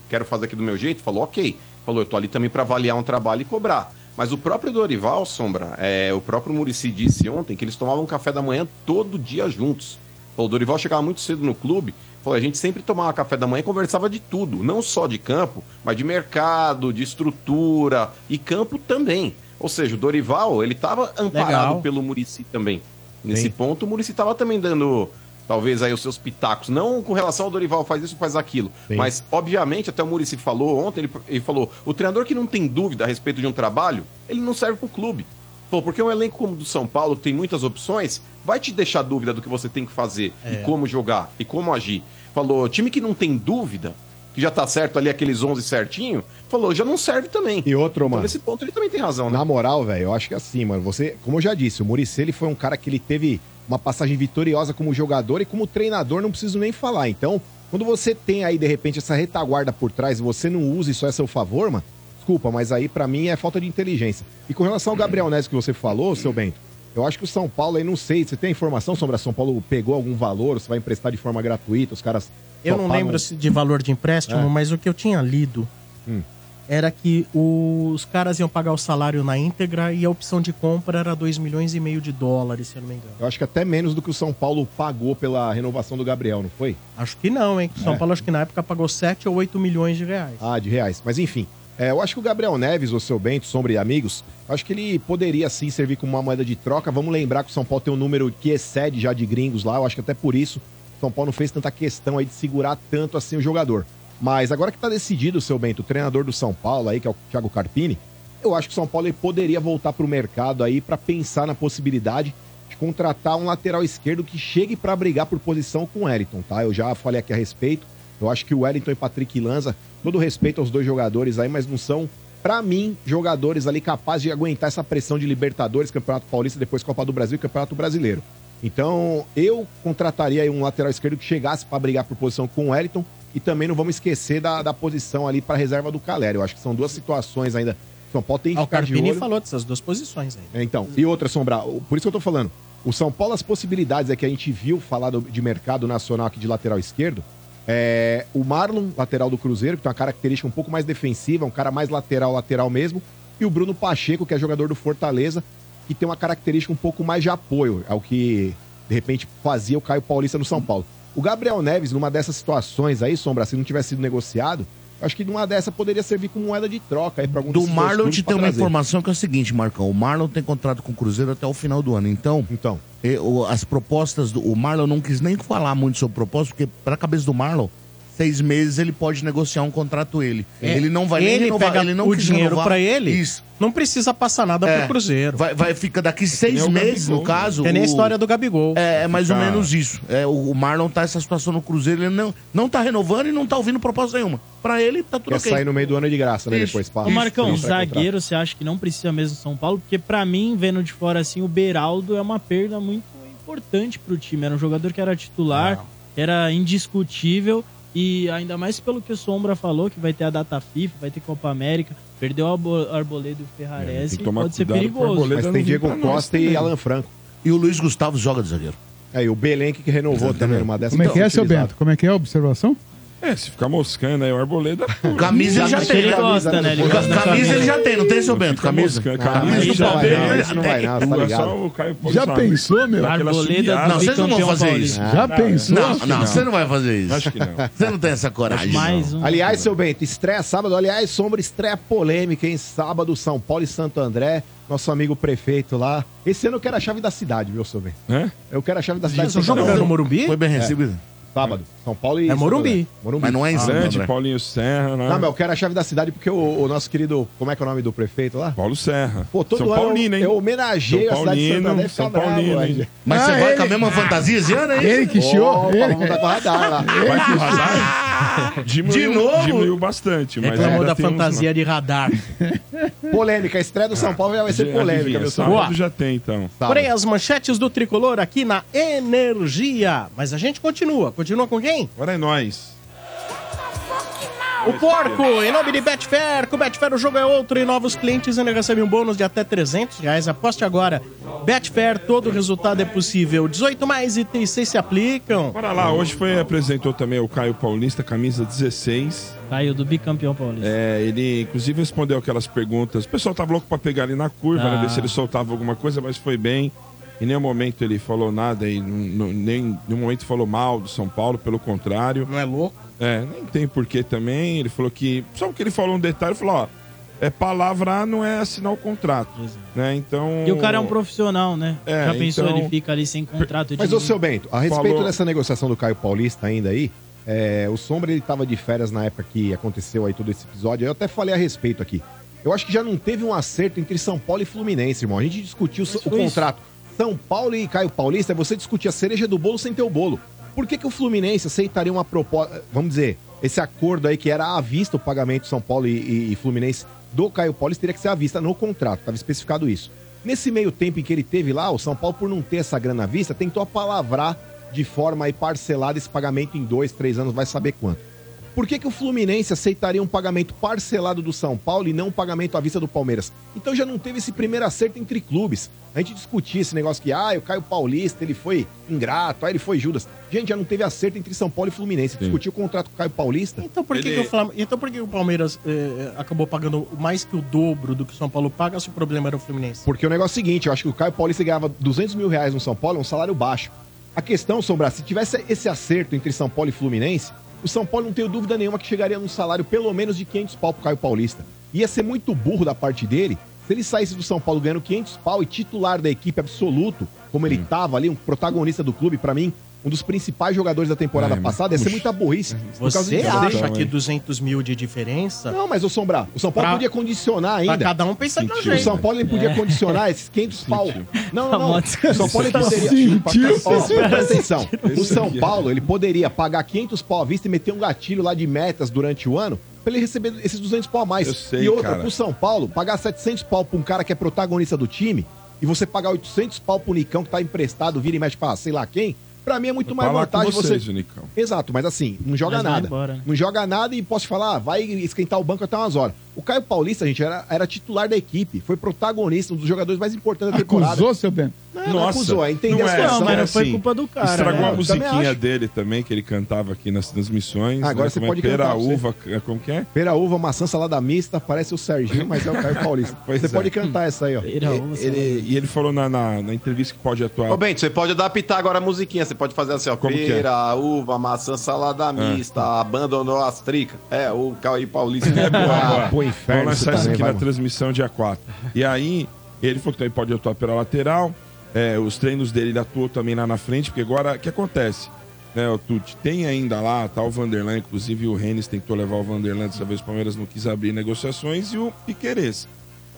quero fazer aqui do meu jeito, falou: ok. Falou: eu tô ali também pra avaliar um trabalho e cobrar. Mas o próprio Dorival, Sombra, é, o próprio Murici disse ontem que eles tomavam café da manhã todo dia juntos. Falou, o Dorival chegava muito cedo no clube, falou, a gente sempre tomava café da manhã e conversava de tudo, não só de campo, mas de mercado, de estrutura e campo também. Ou seja, o Dorival, ele estava amparado Legal. pelo Murici também. Nesse Sim. ponto, o Murici estava também dando, talvez, aí os seus pitacos. Não com relação ao Dorival, faz isso, faz aquilo. Sim. Mas, obviamente, até o Murici falou ontem, ele, ele falou, o treinador que não tem dúvida a respeito de um trabalho, ele não serve pro clube. Pô, porque um elenco como o do São Paulo, que tem muitas opções, vai te deixar dúvida do que você tem que fazer e como jogar e como agir. Falou, time que não tem dúvida, que já tá certo ali aqueles 11 certinho, falou, já não serve também. E outro, Então, mano. nesse ponto ele também tem razão, né? Na moral, velho, eu acho que assim, mano, você, como eu já disse, o Muricy ele foi um cara que ele teve uma passagem vitoriosa como jogador e como treinador, não preciso nem falar. Então, quando você tem aí de repente essa retaguarda por trás e você não usa isso a seu favor, mano, desculpa, mas aí pra mim é falta de inteligência. E com relação ao Gabriel Neves que você falou, seu Bento, eu acho que o São Paulo aí não sei, você tem informação sobre a São Paulo pegou algum valor, você vai emprestar de forma gratuita, os caras Eu não lembro se de valor de empréstimo, É. mas o que eu tinha lido Hum. era que os caras iam pagar o salário na íntegra e a opção de compra era 2 milhões e meio de dólares, se eu não me engano. Eu acho que até menos do que o São Paulo pagou pela renovação do Gabriel, não foi? Acho que não, hein? São É. Paulo acho que na época pagou 7 ou 8 milhões de reais. Ah, de reais. Mas enfim, é, eu acho que o Gabriel Neves, o seu Bento, Sombra e amigos, acho que ele poderia sim servir como uma moeda de troca. Vamos lembrar que o São Paulo tem um número que excede já de gringos lá. Eu acho que até por isso o São Paulo não fez tanta questão aí de segurar tanto assim o jogador. Mas agora que tá decidido, seu Bento, o treinador do São Paulo aí, que é o Thiago Carpini, eu acho que o São Paulo ele poderia voltar pro mercado aí para pensar na possibilidade de contratar um lateral esquerdo que chegue para brigar por posição com o Wellington, tá? Eu já falei aqui a respeito. Eu acho que o Wellington e Patrick Lanza, todo respeito aos dois jogadores aí, mas não são, pra mim, jogadores ali capazes de aguentar essa pressão de Libertadores, Campeonato Paulista, depois Copa do Brasil e Campeonato Brasileiro. Então, eu contrataria um lateral esquerdo que chegasse pra brigar por posição com o Wellington e também não vamos esquecer da, da posição ali pra reserva do Caleri. Eu acho que são duas situações ainda. São Paulo tem que Ah, o ficar de Carpini falou dessas duas posições aí. É, então, e outra, Sombra, o- por isso que eu tô falando. O São Paulo, as possibilidades é que a gente viu falar do- de mercado nacional aqui de lateral esquerdo. É, o Marlon, lateral do Cruzeiro, que tem uma característica um pouco mais defensiva, um cara mais lateral, lateral mesmo. E o Bruno Pacheco, que é jogador do Fortaleza, que tem uma característica um pouco mais de apoio, é o que, de repente, fazia o Caio Paulista no São Paulo. O Gabriel Neves, numa dessas situações aí, Sombra, se não tivesse sido negociado, acho que numa dessa poderia servir como moeda de troca aí pra algum Do Marlon te tem uma trazer. informação que é o seguinte, Marcão. O Marlon tem contrato com o Cruzeiro até o final do ano. Então, Então, as propostas do o Marlon não quis nem falar muito sobre propostas, porque pra cabeça do Marlon, seis meses ele pode negociar um contrato ele. É, ele não vai nem ele renovar, pega ele não o dinheiro pra ele, Isso. não precisa passar nada É. pro Cruzeiro. Vai, vai fica daqui seis nem o meses, Gabigol, no caso. né? É nem a história do Gabigol. É, é mais ou menos isso. É, o o Marlon tá essa situação no Cruzeiro, ele não, não tá renovando e não tá ouvindo proposta nenhuma. Pra ele, tá tudo Quer ok. sair no meio do ano de graça, né? Isso. Depois. Ô, Marcão, Isso, zagueiro, você acha que não precisa mesmo do São Paulo? Porque pra mim, vendo de fora assim, o Beraldo é uma perda muito importante pro time. Era um jogador que era titular, que era indiscutível. E ainda mais pelo que o Sombra falou, que vai ter a data FIFA, vai ter Copa América. Perdeu o Arbo- Arboleda e o Ferrarese, que tomar pode ser perigoso. Mas tem Diego Costa e. Alan Franco. E o Luiz Gustavo joga de zagueiro. É, e o Belenque que renovou também numa dessas. Como é que é, seu. Bento? Como é que é a observação? É, se ficar moscando aí o Arboleda. [laughs] Camisa ele já tem. ele gosta, né? Ele gosta camisa ele já tem, não tem, seu Bento? Camisa? Camisa não vai tem, não, ele isso não vai não, tá ligado. só o Caio Paulo Já pensou, meu? Arboleda subiada. Não, vocês não vão fazer isso. Já pensou? Não, não, você não vai fazer isso. Acho que não. Você não tem essa coragem. Mais um. Aliás, seu Bento, estreia sábado. Aliás, Sombra estreia polêmica, em Sábado, São Paulo e Santo André. Nosso amigo prefeito lá. Esse ano eu quero a chave da cidade, viu, seu Bento? É? Eu quero a chave da cidade. Mas o jogo Santo é André. no Morumbi? Foi bem recebido. Sábado. São Paulo e É Morumbi. Morumbi. Mas não é em Santo Grande André. Paulinho Serra, né? Não, mas eu quero a chave da cidade porque o, o nosso querido. Como é que é o nome do prefeito lá? Paulo Serra. Pô, todo São ano Paulino, eu, hein? eu homenageio São a cidade de André fica São Paulino, hein? Mas Ah, você vai ele- com a mesma fantasia esse ano, é Ele isso? que chiou? Opa, ele- vamos dar com o radar lá. Vai que o radar [laughs] diminuiu, De novo? diminuiu bastante. Mas Reclamou ainda da tem uns- fantasia de radar. [laughs] Polêmica, a estreia do São Paulo já vai ser polêmica, meu sábado senhor. já tem, então. Porém, as manchetes do Tricolor aqui na Energia. Mas a gente continua. Continua com quem? Agora é nós. O Porco, em nome de Betfair. Com Betfair o jogo é outro e novos clientes ainda recebem um bônus de até 300 reais. Aposte agora. Betfair, todo resultado é possível. 18 mais e 36 se aplicam. Bora lá, hoje foi apresentou também o Caio Paulista, camisa 16. Caio do bicampeão paulista. É, ele inclusive respondeu aquelas perguntas. O pessoal tava louco pra pegar ele na curva, né, Ah. ver se ele soltava alguma coisa, mas foi bem. Em nenhum momento ele falou nada e nem em nenhum momento falou mal do São Paulo, pelo contrário. Não é louco? É, nem tem porquê também. Ele falou que. Só que ele falou um detalhe, ele falou, ó. É palavra não é assinar o contrato. Né? Então. E o cara é um profissional, né? É, Já pensou, então- ele fica ali sem contrato de Mas, ô, seu Bento, a respeito Falou- dessa negociação do Caio Paulista ainda aí, é, o Sombra ele tava de férias na época que aconteceu aí todo esse episódio. Eu até falei a respeito aqui. Eu acho que já não teve um acerto entre São Paulo e Fluminense, irmão. A gente discutiu o contrato. São Paulo e Caio Paulista, é você discutir a cereja do bolo sem ter o bolo. Por que, que o Fluminense aceitaria uma proposta, vamos dizer, esse acordo aí que era à vista o pagamento São Paulo e, e- e Fluminense do Caio Paulista teria que ser à vista no contrato, estava especificado isso. Nesse meio tempo em que ele teve lá, o São Paulo, por não ter essa grana à vista, tentou apalavrar de forma aí parcelada esse pagamento em dois, três anos, vai saber quanto. Por que, que o Fluminense aceitaria um pagamento parcelado do São Paulo e não um pagamento à vista do Palmeiras? Então já não teve esse primeiro acerto entre clubes. A gente discutia esse negócio que, ah, o Caio Paulista, ele foi ingrato, aí ele foi Judas. Gente, já não teve acerto entre São Paulo e Fluminense. Discutiu o contrato com o Caio Paulista. Então por que, Ele- que o Flam... então por que o Palmeiras eh, acabou pagando mais que o dobro do que o São Paulo paga se o problema era o Fluminense? Porque o negócio é o seguinte, eu acho que o Caio Paulista ganhava 200 mil reais no São Paulo, é um salário baixo. A questão, Sombra, se tivesse esse acerto entre São Paulo e Fluminense, o São Paulo não tenho dúvida nenhuma que chegaria num salário pelo menos de 500 pau pro Caio Paulista. Ia ser muito burro da parte dele se ele saísse do São Paulo ganhando 500 pau e titular da equipe absoluto, como ele tava ali, um protagonista do clube, pra mim, um dos principais jogadores da temporada É, passada, ia ser muita burrice. por causa Você acha hein? que 200 mil de diferença? Não, mas o Sombra, o São Paulo Pra- podia condicionar Pra ainda. cada um pensar de um Sentiu. O jeito. São Paulo ele podia condicionar esses 500 [laughs] pau. Não, não, não. Famosa O São Paulo ele poderia. Sentiu. Ó, presta atenção. O São Paulo ele poderia pagar 500 pau à vista e meter um gatilho lá de metas durante o ano pra ele receber esses 200 pau a mais. Eu sei, e outra, cara. pro São Paulo, pagar 700 pau pra um cara que é protagonista do time e você pagar 800 pau pro Nicão que tá emprestado, vira e mexe pra sei lá quem, pra mim é muito mais vantagem vocês, você. Nicão. Exato, mas assim, não joga Mas nada. embora, né? Não joga nada e posso te falar, ah, vai esquentar o banco até umas horas. O Caio Paulista, gente, era, era titular da equipe, foi protagonista, um dos jogadores mais importantes da temporada. Acusou, seu Bento? Não, não acusou, é entender não a situação. Não, mas não foi assim, culpa do cara, Estragou né? a musiquinha acho. dele também, que ele cantava aqui nas transmissões. Ah, agora né? você Como pode é? Pera, cantar, você. uva, como que é? Pera, uva, maçã, salada mista, parece o Serginho, mas é o Caio Paulista. [laughs] Pois Você é. pode cantar essa aí, ó. Pera, uva, Ele, e ele falou na, na, na entrevista que pode atuar. Ô, Bento, você pode adaptar agora a musiquinha. Você pode fazer assim, ó. Como que é? Pera, uva, maçã, salada mista, abandonou as tricas. É, o Caio Paulista. [laughs] É Boa, boa. Inferno Vamos lançar isso também, aqui vai, na mano. transmissão dia 4. E aí, ele falou que também pode atuar pela lateral. É, os treinos dele, ele atuou também lá na frente, porque agora, o que acontece? né, o Tuti, tem ainda lá, tá o Vanderlan, inclusive o Rennes tentou levar o Vanderlan, dessa vez o Palmeiras não quis abrir negociações, e o Piquerez.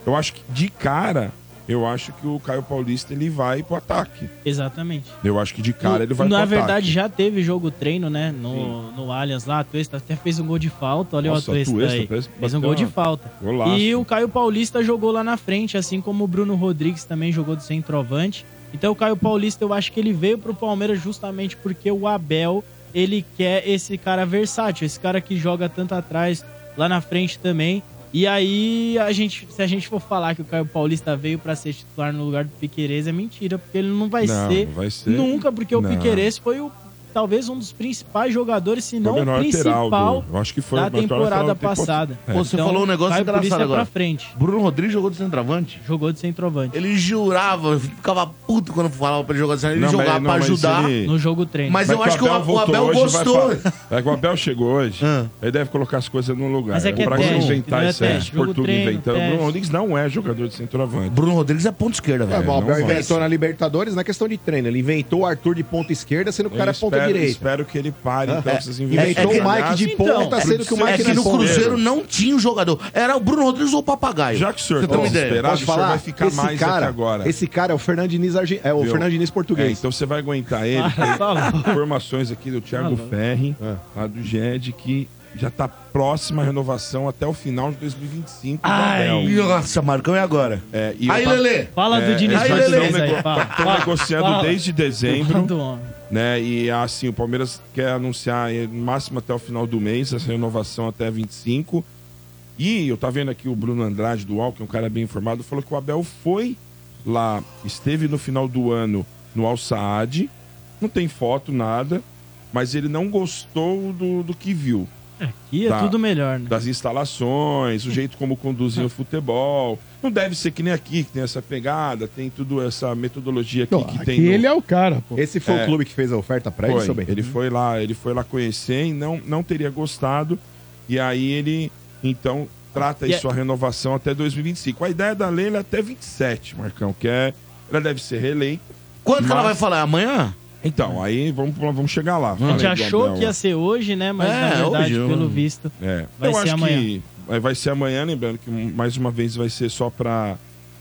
Eu acho que, de cara, eu acho que o Caio Paulista ele vai pro ataque. Exatamente. Eu acho que de cara ele vai Na pro verdade, ataque. já teve jogo treino, né? No, no Allianz lá. A Tuesta até fez um gol de falta. Olha Nossa, o Tuesta Tuesta aí. fez- Fez um gol de falta. Golaço. E o Caio Paulista jogou lá na frente, assim como o Bruno Rodrigues também jogou de centroavante. Então o Caio Paulista, eu acho que ele veio pro Palmeiras justamente porque o Abel, ele quer esse cara versátil, esse cara que joga tanto atrás, lá na frente também. E aí, a gente, se a gente for falar que o Caio Paulista veio pra ser titular no lugar do Piquerez, é mentira, porque ele não vai, Não, ser, não vai ser. nunca, porque o Não. Piquerez foi o, talvez um dos principais jogadores, se não o o principal do- eu acho que foi da o temporada passada. É. Pô, Você Então, falou um negócio engraçado é agora. pra frente. Bruno Rodrigues jogou de centroavante? Jogou de centroavante. Ele jurava, ficava puto quando falava pra ele jogar de centroavante. Ele Não, mas- jogava não, pra mas ajudar. ele- No jogo treino. Mas eu acho que o Abel, voltou Abel gostou. É que o Abel chegou hoje, ele deve colocar as coisas no lugar. Mas é que é pra teste, inventar é isso Portuga treino, inventando. O. Bruno Rodrigues não é jogador de centroavante. Bruno Rodrigues é ponto esquerda, É, velho. o Abel inventou na Libertadores na questão de treino. Ele inventou o Arthur de ponta esquerda, sendo que o cara é ponta espero, direita. espero que ele pare, então, É. essas investidas. inventou é que- o Mike de Então, ponta, sendo que o É Mike que não no é. Cruzeiro não tinha um jogador. Era o Bruno Rodrigues ou o Papagaio. Já que o senhor Você tá uma ideia? Pode o falar? vai ficar esse mais cara, aqui agora. Esse cara é o Fernandinho, Argen... é o Viu? Fernandinho É, português. então você vai aguentar ele. [laughs] Tem informações aqui do Thiago Ferri, É. lá do GED, que já tá próxima a renovação até o final de 2025 do Ai. Nossa, Marcão, e agora? É, e Aí, Lelê. Fala do É, Diniz aí, Lelê, aí. nego- Fala, Estão fala, negociando fala. desde dezembro. Do né? E assim, o Palmeiras quer anunciar no máximo até o final do mês essa renovação até 25. E eu tá vendo aqui o Bruno Andrade do UOL, que é um cara bem informado, falou que o Abel foi lá, esteve no final do ano no Al Saad, não tem foto, nada, mas ele não gostou do, do que viu. Aqui é Tá. tudo melhor, né? Das instalações, o jeito como conduzia o futebol. Não deve ser que nem aqui, que tem essa pegada, tem tudo essa metodologia aqui Pô, que aqui tem. no- ele é o cara, pô. Esse foi É. o clube que fez a oferta pra ele, bem? Ele foi lá, ele foi lá conhecer e não, não teria gostado. E aí ele, então, trata E aí é- sua renovação até 2025. A ideia da Leila é até 27, Marcão, que é. Ela deve ser reeleita. Quando que ela Mas- vai falar? Amanhã? Então, aí vamos, vamos chegar lá. A gente Falei achou Abel que ia ser hoje, né? Mas É, na verdade, hoje, pelo visto, É. vai Eu ser acho amanhã. que vai- ser amanhã, lembrando que mais uma vez vai ser só para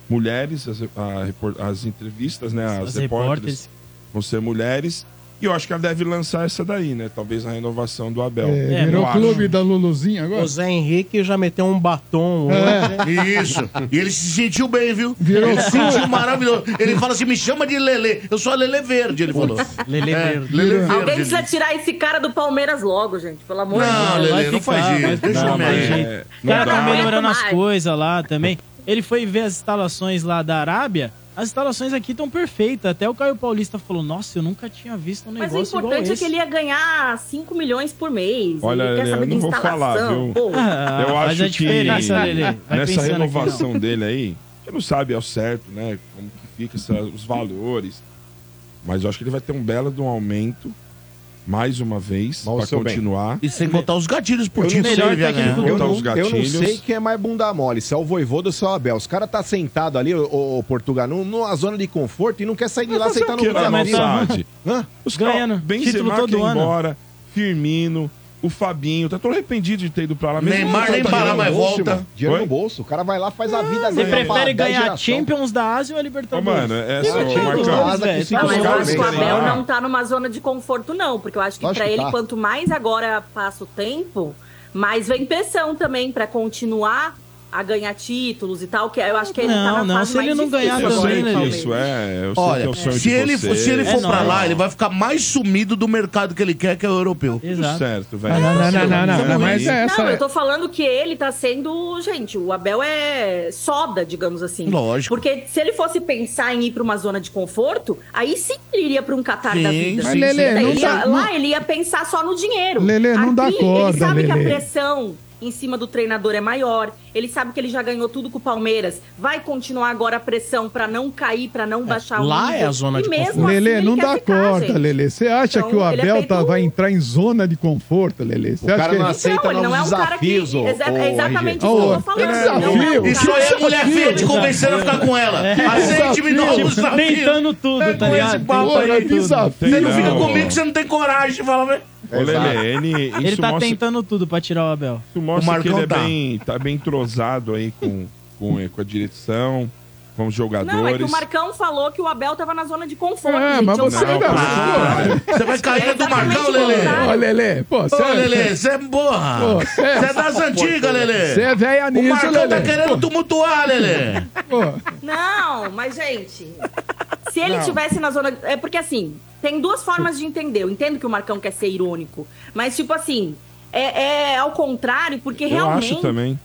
mulheres, as, a as entrevistas, né? As, As repórteres repórteres. vão ser mulheres. E eu acho que ela deve lançar essa daí, né? Talvez a renovação do Abel. É, É, virou acho. clube da Luluzinha agora? O Zé Henrique já meteu um batom É. hoje. Isso. E ele se sentiu bem, viu? Virou ele se sentiu maravilhoso. Ele fala assim: me chama de Lelê. Eu sou a Lelê Verde, ele falou. Lele É, Verde. Lelê Alguém Verde. precisa tirar esse cara do Palmeiras logo, gente. Pelo amor de Não, Deus. Lelê, vai não faz isso. Deixa o. É, O cara não tá melhorando as coisas lá também. Ele foi ver as instalações lá da Arábia. As instalações aqui estão perfeitas. Até o Caio Paulista falou: Nossa, eu nunca tinha visto um Mas negócio o importante é que ele ia ganhar 5 milhões por mês. Olha, ele quer saber eu de não vou falar, viu? [laughs] Ah, Eu acho a diferença, que nessa pensando aqui, renovação dele aí, você não sabe ao certo, né? Como que fica essa- os valores. Mas eu acho que ele vai ter um belo de um aumento, mais uma vez, para seu bem, continuar. E sem contar os gatilhos por Eu time não que sei, ele ia técnico ganhar. Eu Botar não, os eu não sei quem é mais bunda mole, se é o Voivoda ou se é o Abel. Os caras tá sentado ali, o, Portugal, num- numa zona de conforto e não quer sair de lá sentar o no Al-Saad? Hã? Os Ganhando caras, título Benzema todo ano. embora, Firmino, o Fabinho, tá todo arrependido de ter ido pra lá. Mesmo Neymar nem para jogando. mais volta. Dinheiro Oi? no bolso. O cara vai lá, faz a vida Você dele. prefere pra dez ganhar geração. Champions da Ásia ou a Ô, Libertadores? mano, é Fica só, Champions Marcão. mas eu acho que o Abel não tá numa zona de conforto, não. Porque eu acho que pra que ele, tá. quanto mais agora passa o tempo, mais vem pressão também pra continuar a ganhar títulos e tal. Que eu acho que ele tá Não, na não, fase se ele não ganhar difícil Eu também, sei né, disso, é. Eu sei Olha, que é o se de ele, for, vocês. se ele É for pra nóis. lá, ele vai ficar mais sumido do mercado que ele quer, que é o europeu. Tudo Exato. certo, velho. Não, não, não, não, não, não, mas é essa. Não, eu tô falando que ele tá sendo. Gente, o Abel é soda, digamos assim. Lógico. Porque se ele fosse pensar em ir pra uma zona de conforto, aí sim ele iria pra um Catar Sim, da vida. Mas, Lelê, Daí não ele ia- tá- lá ele ia pensar só no dinheiro. Lelê, não dá corda, Ele sabe que a Lelê. pressão em cima do treinador é maior. Ele sabe que ele já ganhou tudo com o Palmeiras. Vai continuar agora a pressão pra não cair, pra não baixar o lá nível. é a zona E de mesmo conforto. assim, Lelê, ele não dá ficar, corda, gente. Lelê. Você acha Então, que o é Abel feito- tá, vai entrar em zona de conforto, Lelê? Você O acha cara que não ele- aceita Não, ele não é novos um cara que... desafios, Exa- é exatamente RG. isso que eu tô falando. que Não é um desafio. cara- Isso aí é mulher feia te convencendo a ficar com ela. Aceite me dar um desafio. Tentando tudo, É tá com ligado? Você não fica comigo, você não tem coragem de falar, né? Ô, Lelê, ele, isso Ele tá mostra, tentando tudo pra tirar o Abel. isso mostra O que ele é Marcão tá. bem, tá bem entrosado aí com, com, com a direção, com os jogadores. Não, é que o Marcão falou que o Abel tava na zona de conforto. É, gente. mas você não- Ah, você vai cair do Exatamente Marcão, o Lelê? Ô, Lelê, pô, Ô, você é, Lelê, você é borra. Você cê- é das antigas, Lelê. você é velha O nisso, Marcão Lelê. tá querendo tumultuar, Lelê. Pô, Não, mas, gente, se ele tivesse na zona. É porque assim, tem duas formas de entender. Eu entendo que o Marcão quer ser irônico. Mas, tipo assim, é, é ao contrário, porque Eu realmente. acho também.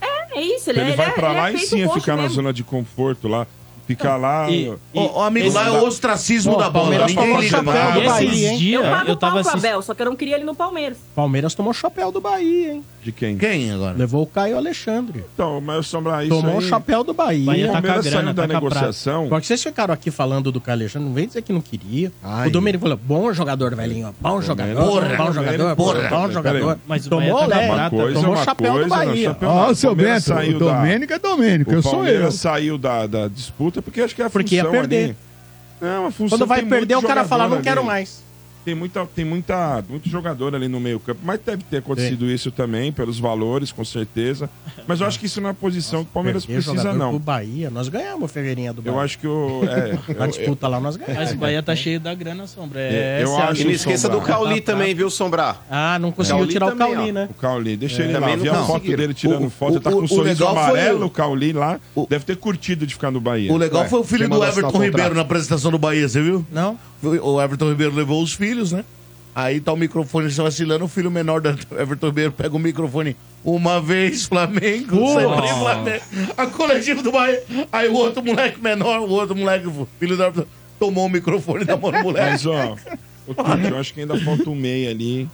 É, é isso, ele, Ele, é- vai pra ele lá é e sim é ficar na mesmo. zona de conforto lá. Ficar lá. E- Ô, ô, amigo, lá é o ostracismo Ó, da bola. Palmeiras Ninguém tomou liga chapéu do E Bahia, esses hein? Eu pago eu o pau tava pro assistindo. Abel, só que eu não queria ele no Palmeiras. Palmeiras tomou chapéu do Bahia, hein? De quem? Quem agora? Levou o Caio Alexandre. Então, mas Sombra, isso Tomou o aí... chapéu do Bahia. Bahia O tá com a Palmeiras grana, saiu da tá com a prata. negociação. Porque vocês ficaram aqui falando do Caio Alexandre, não vem dizer que não queria. Ai, o Domênico falou, bom jogador, velhinho. Bom jogador, Porra, bom jogador, porra. bom jogador. Mas o tomou tá com a tomou o chapéu do Bahia. ó, o seu Bento, saiu o Domênico é Domênico, eu O sou eu. Palmeiras saiu da, da disputa porque acho que é a Porque ia função perder. ali. Não, a função Quando vai perder, o cara fala, não quero ali. mais. Tem, muita, tem muita, muito jogador ali no meio campo, mas deve ter acontecido isso também, pelos valores, com certeza. Mas eu acho que isso não é a posição que o Palmeiras precisa, não. pro Bahia, nós ganhamos o Ferreirinha do Bahia. Eu acho que o. É, Na [laughs] eu- disputa lá nós ganhamos. Mas o Bahia tá cheio da grana, Sombra. É, É, eu é acho E não o esqueça do Sombra. Cauli Tá, tá. também, viu, Sombrar? Ah, não conseguiu Cauli tirar o Cauli, ó. né? O Cauli, deixa ele lá. Vi a foto dele tirando O- foto, ele tá com o- um o sorriso legal foi amarelo, o- o Cauli lá. o- Deve ter curtido de ficar no Bahia. O legal foi o filho do Everton o? Ribeiro na apresentação do Bahia, você viu? Não? O Everton Ribeiro levou os filhos, né? Aí tá o microfone se vacilando, o filho menor do [laughs] Everton Ribeiro pega o microfone uma vez, Flamengo, sempre Flamengo. A coletiva do Bahia. Aí o outro moleque menor, o outro moleque, o filho do Everton, tomou o microfone da mão do moleque. Mas, ó, o Tuti, eu acho que ainda falta um meio ali,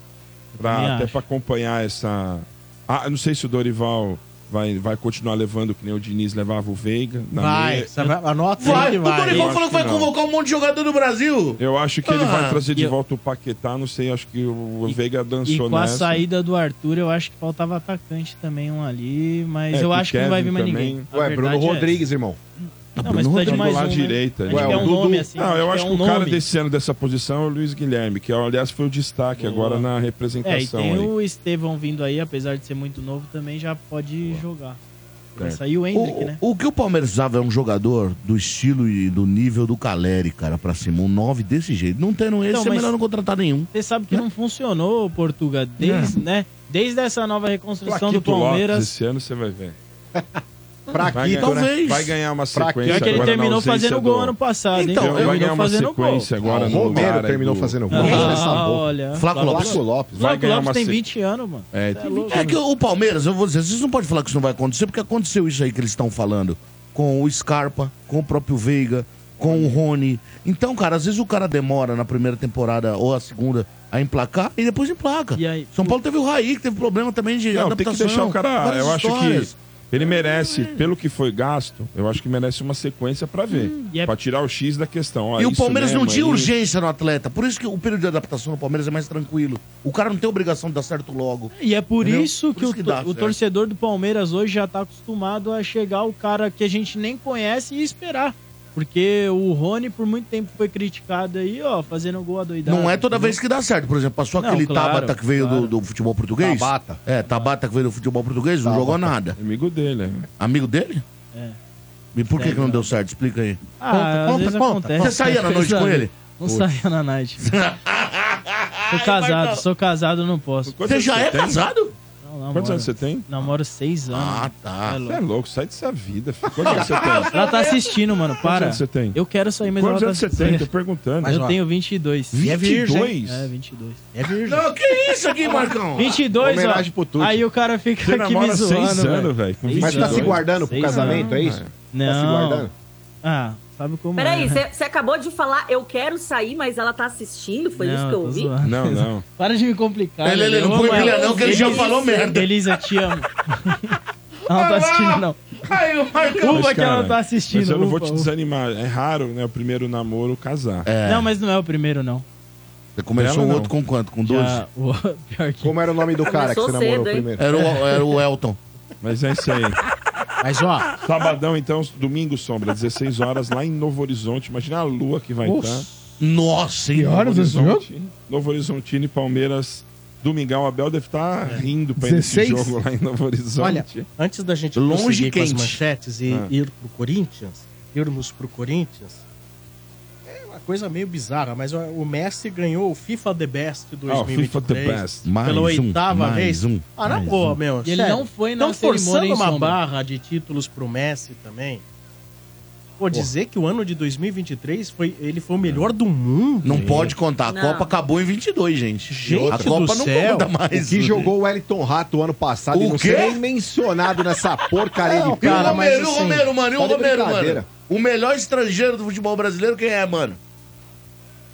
pra, até acho. pra acompanhar essa. Ah, não sei se o Dorival vai, vai continuar levando, que nem o Diniz levava o Veiga. na Vai, meia. você vai, anota aí Vai, o. Dorival falou que vai convocar um monte de jogador do Brasil. Eu acho que ele Ah, vai trazer de e eu- volta o Paquetá, não sei, acho que o Veiga E dançou com a nessa. saída do Arthur, eu acho que faltava atacante também um ali, mas É, eu acho que não vai vir mais Kevin ninguém. A Ué, Bruno é. Rodrigues, irmão. Não, mas precisa de Rodrigo mais lá um, né? direita, Ué, quer o um Dudu- nome assim. Não, eu acho que um o cara desse ano dessa posição é o Luiz Guilherme, que aliás foi o destaque agora na É, e representação. tem aí. o Estevão vindo aí, apesar de ser muito novo, também já pode jogar. Vai Certo. sair o Hendrick, né? O, que o Palmeiras precisava é um jogador do estilo e do nível do Caleri, cara, pra cima. Um 9 desse jeito. Não tendo esse, Então, é mas- melhor não contratar nenhum. Você sabe que não funcionou, Portuga, desde, né? Desde essa nova reconstrução do Plaquito Lopes, Palmeiras. esse ano você vai ver. [laughs] Vai Fraquito, ganhar, né? talvez. vai ganhar uma sequência Pior que ele terminou fazendo gol do- ano passado, hein? Então, Então, vai ganhar terminou uma fazendo gol. sequência agora o no Romero lugar aí terminou do- fazendo gol. Ah, olha. Flaco Lopes. Flaco Lopes. Vai ganhar Lopes uma tem se- 20 anos, mano. É, Cê tem louco. É que o Palmeiras, eu vou dizer, vocês não podem falar que isso não vai acontecer, porque aconteceu isso aí que eles estão falando. Com o Scarpa, com o próprio Veiga, com o Rony. Então, cara, às vezes o cara demora na primeira temporada ou a segunda a emplacar e depois emplaca. E aí- São Paulo teve o Raí, que teve problema também de Não, tem adaptação. que deixar o cara. Eu acho histórias. que ele merece, pelo que foi gasto, eu acho que merece uma sequência pra ver. E é- Pra tirar o X da questão. Ó, E o isso Palmeiras não mesmo tinha aí. urgência no atleta. Por isso que o período de adaptação no Palmeiras é mais tranquilo. O cara não tem obrigação de dar certo logo. E é por Entendeu? isso Por que, isso o, que dá to- o torcedor do Palmeiras hoje já tá acostumado a chegar o cara que a gente nem conhece e esperar. Porque o Rony, por muito tempo, foi criticado aí, ó, fazendo gol adoidado. Não é toda vez que dá certo. Por exemplo, passou Não, aquele claro, Tabata que veio claro. do, do futebol português. Tabata. É, Tabata que veio do futebol português, não jogou nada. Amigo dele, é. Amigo dele? É. E por que, que não deu certo? Explica aí. Ah, Conta, às conta, vezes conta. acontece. Você saía na noite com ele? Não saía na night. [laughs] sou casado, sou casado, não posso. Você já é tem? casado? Não, namoro, Quantos anos você tem? namoro seis anos. Ah, tá. É Você é louco. louco, sai dessa vida, filho. Quantos anos você tem? Ela tá assistindo, mano, para. anos você tem? Eu quero sair, mas Quantos ela anos tá você tem? Tô perguntando. Eu tenho 22. E é virgem. 22? É, 22. É virgem. Não, que isso aqui, Marcão? 22, Homenagem ó. pro. Aí o cara fica Você aqui me namora zoando, seis anos, velho. Mas tá se 22. guardando pro casamento, é anos. isso? Tá se Não. guardando? Ah, sabe como Peraí, é. você você acabou de falar, eu quero sair, mas ela tá assistindo? Foi isso Não, que eu ouvi? zoando. Não, não. [laughs] Para de me complicar. Ele- ele Lelê. não põe pilha não, que ele já falou merda. Elisa, te amo. [laughs] Ela não tá assistindo, não. Aí o Marcão. Mas, que ela tá assistindo. Mas eu não vou ufa, te ufa. desanimar. É raro, né? O primeiro namoro casar. É. Não, mas não é o primeiro, não. Você começou o outro com quanto? Com 12? Já, o, [laughs] pior que... Como era o nome do cara que Começou você namorou cedo, primeiro? Era o, era o Elton. Mas é isso aí. Mas, ó, Sabadão, então, domingo, Sombra, 16 horas, lá em Novo Horizonte. Imagina a lua que vai Nossa. estar. Nossa, hein? Que horas esse jogo? Horizonte, Novo Horizontino e Palmeiras. Domingão, Abel deve estar rindo pra ir nesse 16? jogo lá em Novo Horizonte. olha, antes da gente Longe prosseguir com as quente. manchetes e Ah. ir pro Corinthians, irmos pro Corinthians, é coisa meio bizarra, mas o- Messi ganhou o FIFA The Best Ah, o 2023. FIFA The Best. Mais pela um, oitava mais vez. um, ah, na boa, um. meu. E ele não foi na Estão forçando uma sombra. barra de títulos pro Messi também. Pô, dizer que o ano de 2023 foi, ele foi o melhor do mundo. Não pode contar. A Não. Copa acabou em 22, gente. Gente a Copa do não céu. conta mais. O que jogou o Wellington Rato ano passado O e não quê? nem mencionado nessa [laughs] porcaria Não, de E o Cara, mas Romero, o assim, Romero, mano. E o Romero, mano. O melhor estrangeiro do futebol brasileiro, quem é, mano?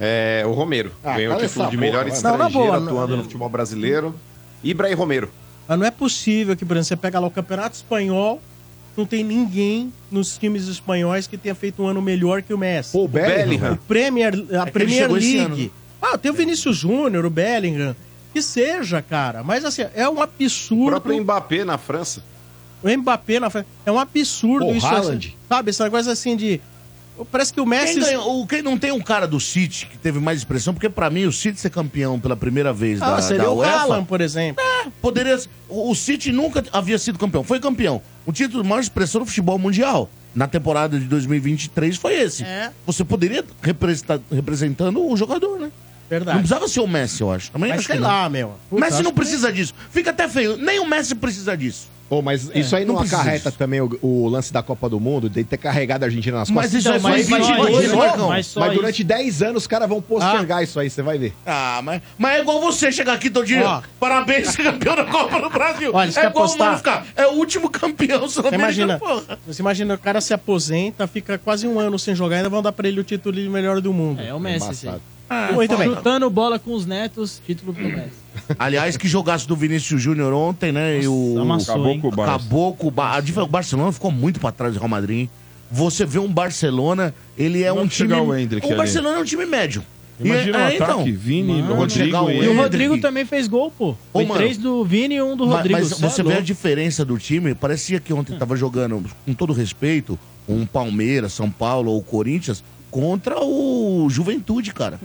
É, o Romero. Ah, Ganhou o título de boca, melhor vai. estrangeiro Não, boa, atuando não- no futebol brasileiro. Ibrahim Romero. Mas não é possível que, por exemplo, você pega lá o Campeonato Espanhol, não tem ninguém nos times espanhóis que tenha feito um ano melhor que o Messi. Pô, o Bellingham. Bellingham. O Premier, a É Premier League. Ah, tem o Vinícius Júnior, o Bellingham. Que seja, cara. Mas assim, é um O absurdo. próprio Mbappé na França. O Mbappé na frente. É um absurdo Pô, isso. Assim, sabe, essa coisa assim de. Parece que o Messi. Quem, ganhou- quem não tem um cara do City que teve mais expressão? Porque pra mim, o City ser campeão pela primeira vez Ah, da, seria da o UEFA... Haaland, por exemplo. Poderia. O o City nunca havia sido campeão. Foi campeão. O título de maior expressão no futebol mundial. Na temporada de 2023 foi esse. É. Você poderia representar representando o jogador, né? Não Verdade. precisava ser o Messi, eu acho. Também Mas acho sei que não. lá, meu. O Messi Puta, não acho que- precisa disso. Fica até feio. Nem o Messi precisa disso. Pô, mas isso aí não não, precisa acarreta disso. também o, o lance da Copa do Mundo, de ter carregado a Argentina nas Mas costas. isso Então, aí foi mas em só 22, isso, Marcão. mas só Mas isso. durante 10 anos os caras vão postergar isso aí, você vai ver. Ah, mas, mas é igual você chegar aqui todo dia. Ó. Parabéns, ser campeão da Copa do Brasil. Olha, é quer igual apostar? o mano ficar. É o último campeão Você sul-americano, imagina, porra. você imagina, o cara se aposenta, fica quase um ano sem jogar, ainda vão dar pra ele o título de melhor do mundo. É o Messi, sim. Ah, Muito bem. Chutando bola com os netos, título pro Messi. [laughs] Aliás, que jogaço do Vinícius Júnior ontem, né? e o amassou, Acabou hein? com o Barça. acabou com o O Barcelona ficou muito pra trás do Real Madrid. hein? Você vê um Barcelona, ele é Vamos um time. o o ali. Barcelona é um time médio. Imagina E- o é, então. ataque, Vini, Mano. Rodrigo, o E o. Rodrigo também fez gol, pô. Foi mano. três do Vini e um do Rodrigo. Mas Cê é você vê a diferença do time. Parecia que ontem tava jogando, com todo respeito, um Palmeiras, São Paulo ou Corinthians contra o Juventude, cara.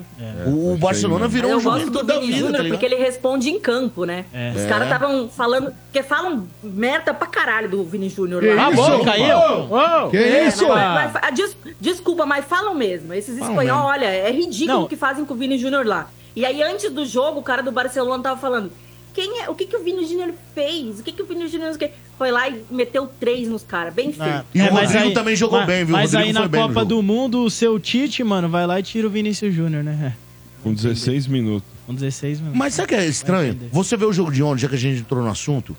o Barcelona virou eu um Juventude do da Vini vida, Júnior tá porque ele responde em campo, né? É. Os caras estavam falando, porque falam merda pra caralho do Vini Júnior Que lá. isso? Bom, Opa. caiu? Que É, isso? não, mas- mas- ah, des- desculpa, mas falam mesmo. Esses espanhóis, olha, é ridículo Não. o que fazem com o Vini Júnior lá. E aí, antes do jogo, o cara do Barcelona tava falando. Quem é, o que, que o Vini Júnior fez? O que, que o Vini Júnior fez? Foi lá e meteu três nos caras, bem feito. Ah, E o É, Rodrigo aí- também jogou mas- bem, viu? Mas Rodrigo aí foi na Copa do Mundo, o seu Tite, mano, vai lá e tira o Vinícius Júnior, né? Com 16 minutos. Com 16 minutos. Mas sabe o que é estranho? Você vê o jogo de ontem, já que a gente entrou no assunto.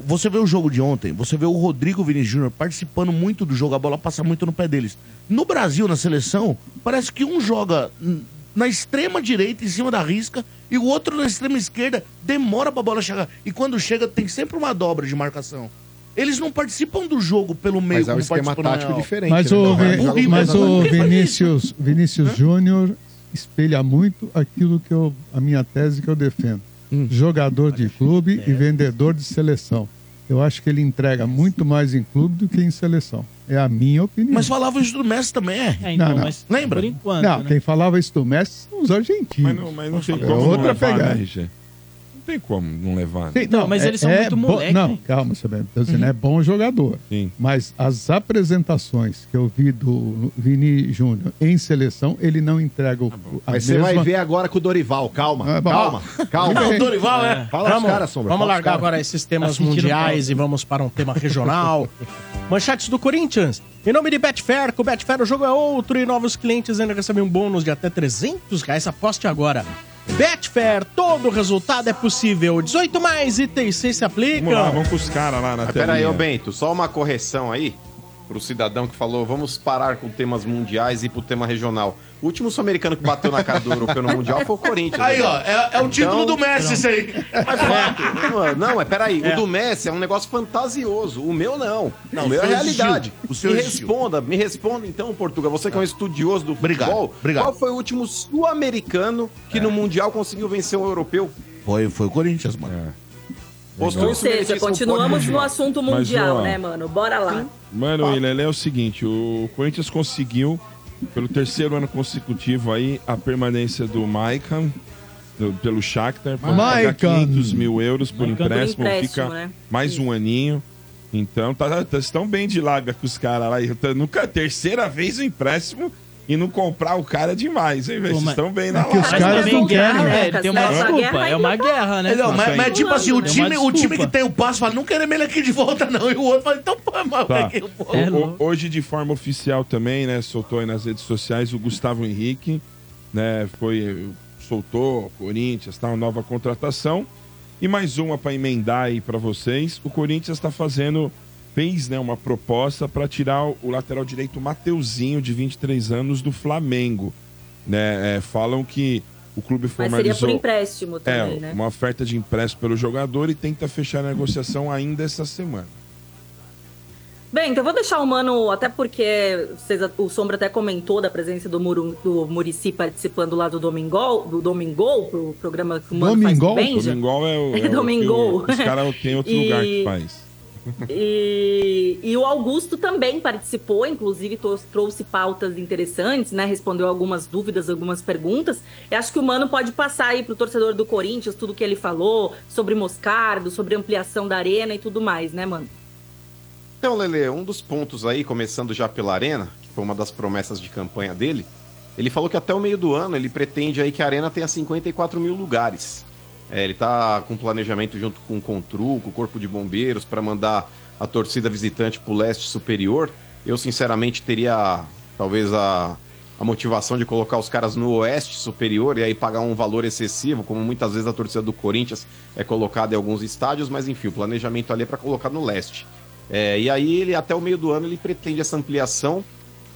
Você vê o jogo de ontem, você vê o Rodrigo Vini Júnior participando muito do jogo, a bola passa muito no pé deles. No Brasil, na seleção, parece que um joga na extrema direita, em cima da risca, e o outro na extrema esquerda, demora pra bola chegar. E quando chega, tem sempre uma dobra de marcação. Eles não participam do jogo pelo meio Mas é um esquema tático diferente. Mas né? o, é um mas o Vinícius, Vinícius Júnior espelha muito aquilo que eu, a minha tese que eu defendo. Hum. Jogador de clube e vendedor de seleção. Eu acho que ele entrega muito mais em clube do que em seleção. É a minha opinião. Mas falava isso do Messi também, é. É, então, Não, não. mas Lembra? por enquanto, não, né? quem falava isso do Messi são os argentinos. Mas não, mas não tem É como não outra levar, pegada. né, tem como não levar. né? Tem- Não, mas eles são muito bo- moleque, Não, né? calma, você vai. Tô dizendo, é bom jogador. Sim. Mas as apresentações que eu vi do Vini Júnior em seleção, ele não entrega o, a Mas você mesma... vai ver agora com o Dorival, calma. Ah, bom. calma, calma. O Dorival, é. Fala os Vamos, caras, Sombra. vamos largar caras. agora esses temas Tá sentindo mundiais e vamos para um tema regional. [laughs] Manchetes do Corinthians. Em nome de Betfair, com Betfair o jogo é outro e novos clientes ainda recebem um bônus de até 300 reais. Aposte agora. Betfair, todo resultado é possível. 18 mais e 6 se Vamos lá, aplica. vamos com os caras lá na tela. pera aí, ô Bento, só uma correção aí. Pro cidadão que falou: vamos parar com temas mundiais e ir pro tema regional. O último sul-americano que bateu na cara do europeu no Mundial foi o Corinthians. Aí, né? ó, é, é o título Então, do Messi, isso aí. [laughs] Mas, fato, não, não, mas peraí, o do Messi é um negócio fantasioso. O meu não. Não, o meu o é realidade. O seu me responda, me responda então, Portugal. Você que é um estudioso do Obrigado, futebol. obrigado. Qual foi o último sul-americano que no Mundial conseguiu vencer um europeu? Foi, foi o Corinthians, mano. Mostrou Ou isso seja, continuamos no mundial. assunto Mas, mundial, ó, né, mano? Bora lá. Mano, e Lele é o seguinte, o Corinthians conseguiu, pelo terceiro ano consecutivo aí, a permanência do Maicon pelo Shakhtar, por pagar Maicon. 500 mil euros por Maicon. empréstimo, empréstimo, fica né? mais um aninho. Então, tá, tá- estão bem de lábia com os caras lá. Tá- Nunca, terceira vez o empréstimo e não comprar o cara é demais, hein, velho? Vocês estão bem na É que os caras não guerra, querem. né? Tem uma desculpa. guerra É uma guerra, né? Não, mas, tem. mas tipo assim, o É uma time, o time que tem o passe fala, não queremos ele aqui de volta, não. E o outro fala, então, pô, mas Tá. É O- hoje, de forma oficial também, né? Soltou aí nas redes sociais o Gustavo Henrique, né? Foi. Soltou Corinthians, tal, nova contratação. E mais uma para emendar aí para vocês. O Corinthians está fazendo. Fez né, uma proposta para tirar o, lateral direito Mateuzinho, de 23 anos, do Flamengo. Né, é, falam que o clube Mas seria formalizou. por empréstimo também, É, né? uma oferta de empréstimo pelo jogador e tenta fechar a negociação ainda essa semana. Bem, então eu vou deixar o Mano, até porque vocês- o Sombra até comentou da presença do, Muru, do Murici participando lá do Domingol, do Domingol, pro programa que o Mano Domingol? faz com o Benja. Domingol é o. É [laughs] Domingol. o- Os caras têm outro [laughs] E- lugar que faz. E, e o Augusto também participou, inclusive trouxe pautas interessantes, né? Respondeu algumas dúvidas, algumas perguntas. Eu acho que o Mano pode passar aí pro torcedor do Corinthians tudo que ele falou sobre Moscardo, sobre ampliação da arena e tudo mais, né, Mano? Então, Lele, um dos pontos aí, começando já pela Arena, que foi uma das promessas de campanha dele, ele falou que até o meio do ano ele pretende aí que a Arena tenha 54 mil lugares. É, ele tá com planejamento junto com o Contru, com o Corpo de Bombeiros, para mandar a torcida visitante pro leste superior. Eu, sinceramente, teria talvez a, a motivação de colocar os caras no oeste superior e aí pagar um valor excessivo, como muitas vezes a torcida do Corinthians é colocada em alguns estádios, mas enfim, o planejamento ali é para colocar no leste. É, e aí ele até o meio do ano ele pretende essa ampliação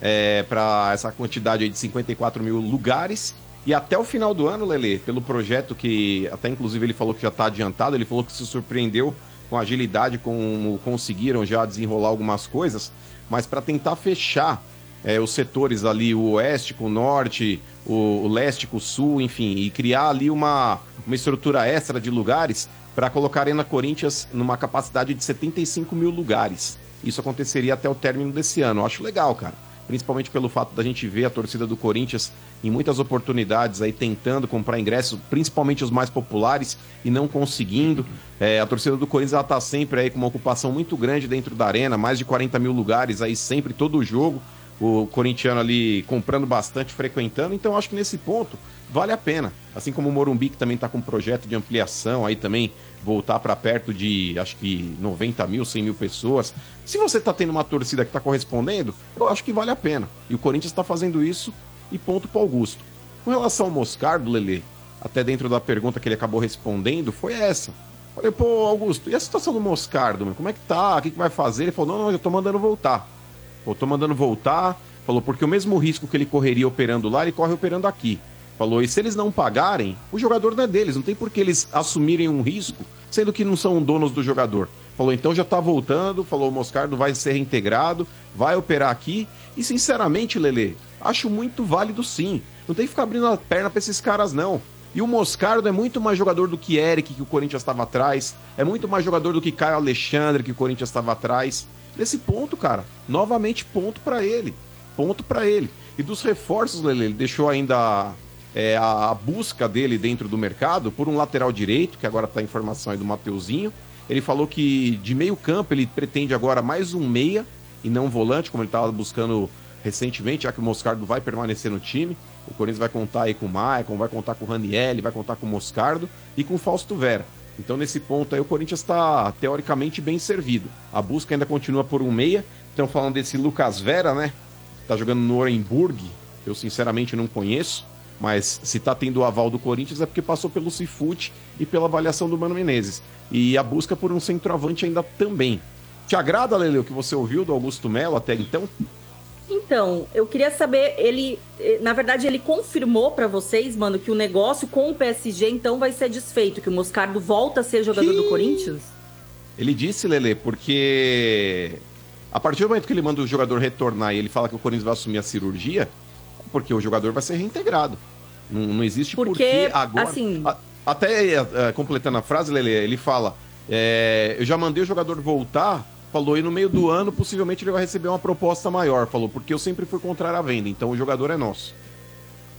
é, para essa quantidade de 54 mil lugares. E até o final do ano, Lele, pelo projeto que até inclusive ele falou que já está adiantado, ele falou que se surpreendeu com a agilidade como conseguiram já desenrolar algumas coisas, mas para tentar fechar é, os setores ali, o oeste com o norte, o, o leste com o sul, enfim, e criar ali uma, uma estrutura extra de lugares para colocar a Arena Corinthians numa capacidade de 75 mil lugares. Isso aconteceria até o término desse ano. Eu acho legal, cara. Principalmente pelo fato da gente ver a torcida do Corinthians em muitas oportunidades aí tentando comprar ingressos, principalmente os mais populares, e não conseguindo. É, a torcida do Corinthians ela tá sempre aí com uma ocupação muito grande dentro da arena, mais de 40 mil lugares aí sempre, todo jogo. O corintiano ali comprando bastante, frequentando. Então acho que nesse ponto vale a pena. Assim como o Morumbi, que também está com um projeto de ampliação, aí também voltar para perto de, acho que 90 mil, 100 mil pessoas. Se você está tendo uma torcida que está correspondendo, eu acho que vale a pena. E o Corinthians está fazendo isso e ponto para Augusto. Com relação ao Moscardo, Lele, até dentro da pergunta que ele acabou respondendo, foi essa. Falei, pô, Augusto, e a situação do Moscardo? meu? Como é que tá? O que, que vai fazer? Ele falou, não, não, eu tô mandando voltar. Pô, tô mandando voltar. Falou, porque o mesmo risco que ele correria operando lá, ele corre operando aqui. Falou, e se eles não pagarem, o jogador não é deles. Não tem por que eles assumirem um risco, sendo que não são donos do jogador. Falou, então já tá voltando. Falou, o Moscardo vai ser reintegrado, vai operar aqui. E sinceramente, Lele, acho muito válido sim. Não tem que ficar abrindo a perna pra esses caras, não. E o Moscardo é muito mais jogador do que Eric, que o Corinthians estava atrás. É muito mais jogador do que Caio Alexandre, que o Corinthians estava atrás. Nesse ponto, cara, novamente ponto pra ele. Ponto pra ele. E dos reforços, Lele, ele deixou ainda é, a, a busca dele dentro do mercado por um lateral direito, que agora tá a informação aí do Mateuzinho. Ele falou que de meio campo ele pretende agora mais um meia e não um volante, como ele estava buscando recentemente, já que o Moscardo vai permanecer no time. O Corinthians vai contar aí com o Maicon, vai contar com o Raniel, vai contar com o Moscardo e com o Fausto Vera. Então, nesse ponto aí, o Corinthians está teoricamente bem servido. A busca ainda continua por um meia. Estão falando desse Lucas Vera, né? Tá jogando no Orenburg. Eu, sinceramente, não conheço. Mas se tá tendo o aval do Corinthians é porque passou pelo Cifute e pela avaliação do Mano Menezes. E a busca por um centroavante ainda também. Te agrada, Lele, o que você ouviu do Augusto Melo até então? Então, eu queria saber, ele, eh, na verdade, ele confirmou pra vocês, mano, que o negócio com o PSG então vai ser desfeito, que o Moscardo volta a ser jogador do Corinthians? Ele disse, Lele, porque a partir do momento que ele manda o jogador retornar e ele fala que o Corinthians vai assumir a cirurgia, porque o jogador vai ser reintegrado. Não, não existe Porque, porquê agora. assim- A- até é, completando a frase, Lele, ele fala: é, Eu já mandei o jogador voltar, falou, e no meio do ano possivelmente ele vai receber uma proposta maior. Falou, porque eu sempre fui contrário à venda, então o jogador é nosso.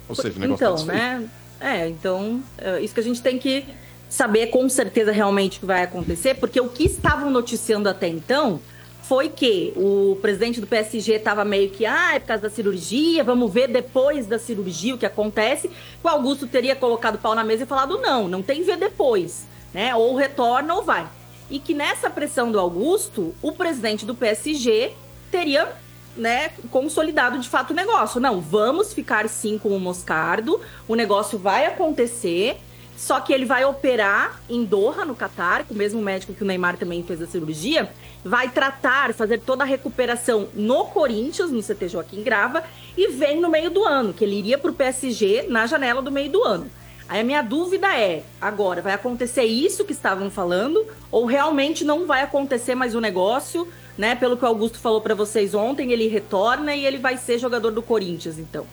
Ou seja, o negócio então, tá né? É, então, isso que a gente tem que saber com certeza realmente o que vai acontecer, porque o que estavam noticiando até então foi que o presidente do PSG estava meio que, ah, é por causa da cirurgia, vamos ver depois da cirurgia o que acontece. O Augusto teria colocado o pau na mesa e falado, não, não tem ver depois, né? Ou retorna ou vai. E que nessa pressão do Augusto, o presidente do PSG teria né, consolidado de fato o negócio. Não, vamos ficar sim com o Moscardo, o negócio vai acontecer, só que ele vai operar em Doha, no Catar, com o mesmo médico que o Neymar também fez a cirurgia, vai tratar, fazer toda a recuperação no Corinthians, no CT Joaquim Grava, e vem no meio do ano, que ele iria pro PSG na janela do meio do ano. Aí a minha dúvida é, agora, vai acontecer isso que estavam falando, ou realmente não vai acontecer mais o negócio, né? Pelo que o Augusto falou pra vocês ontem, ele retorna e ele vai ser jogador do Corinthians, então.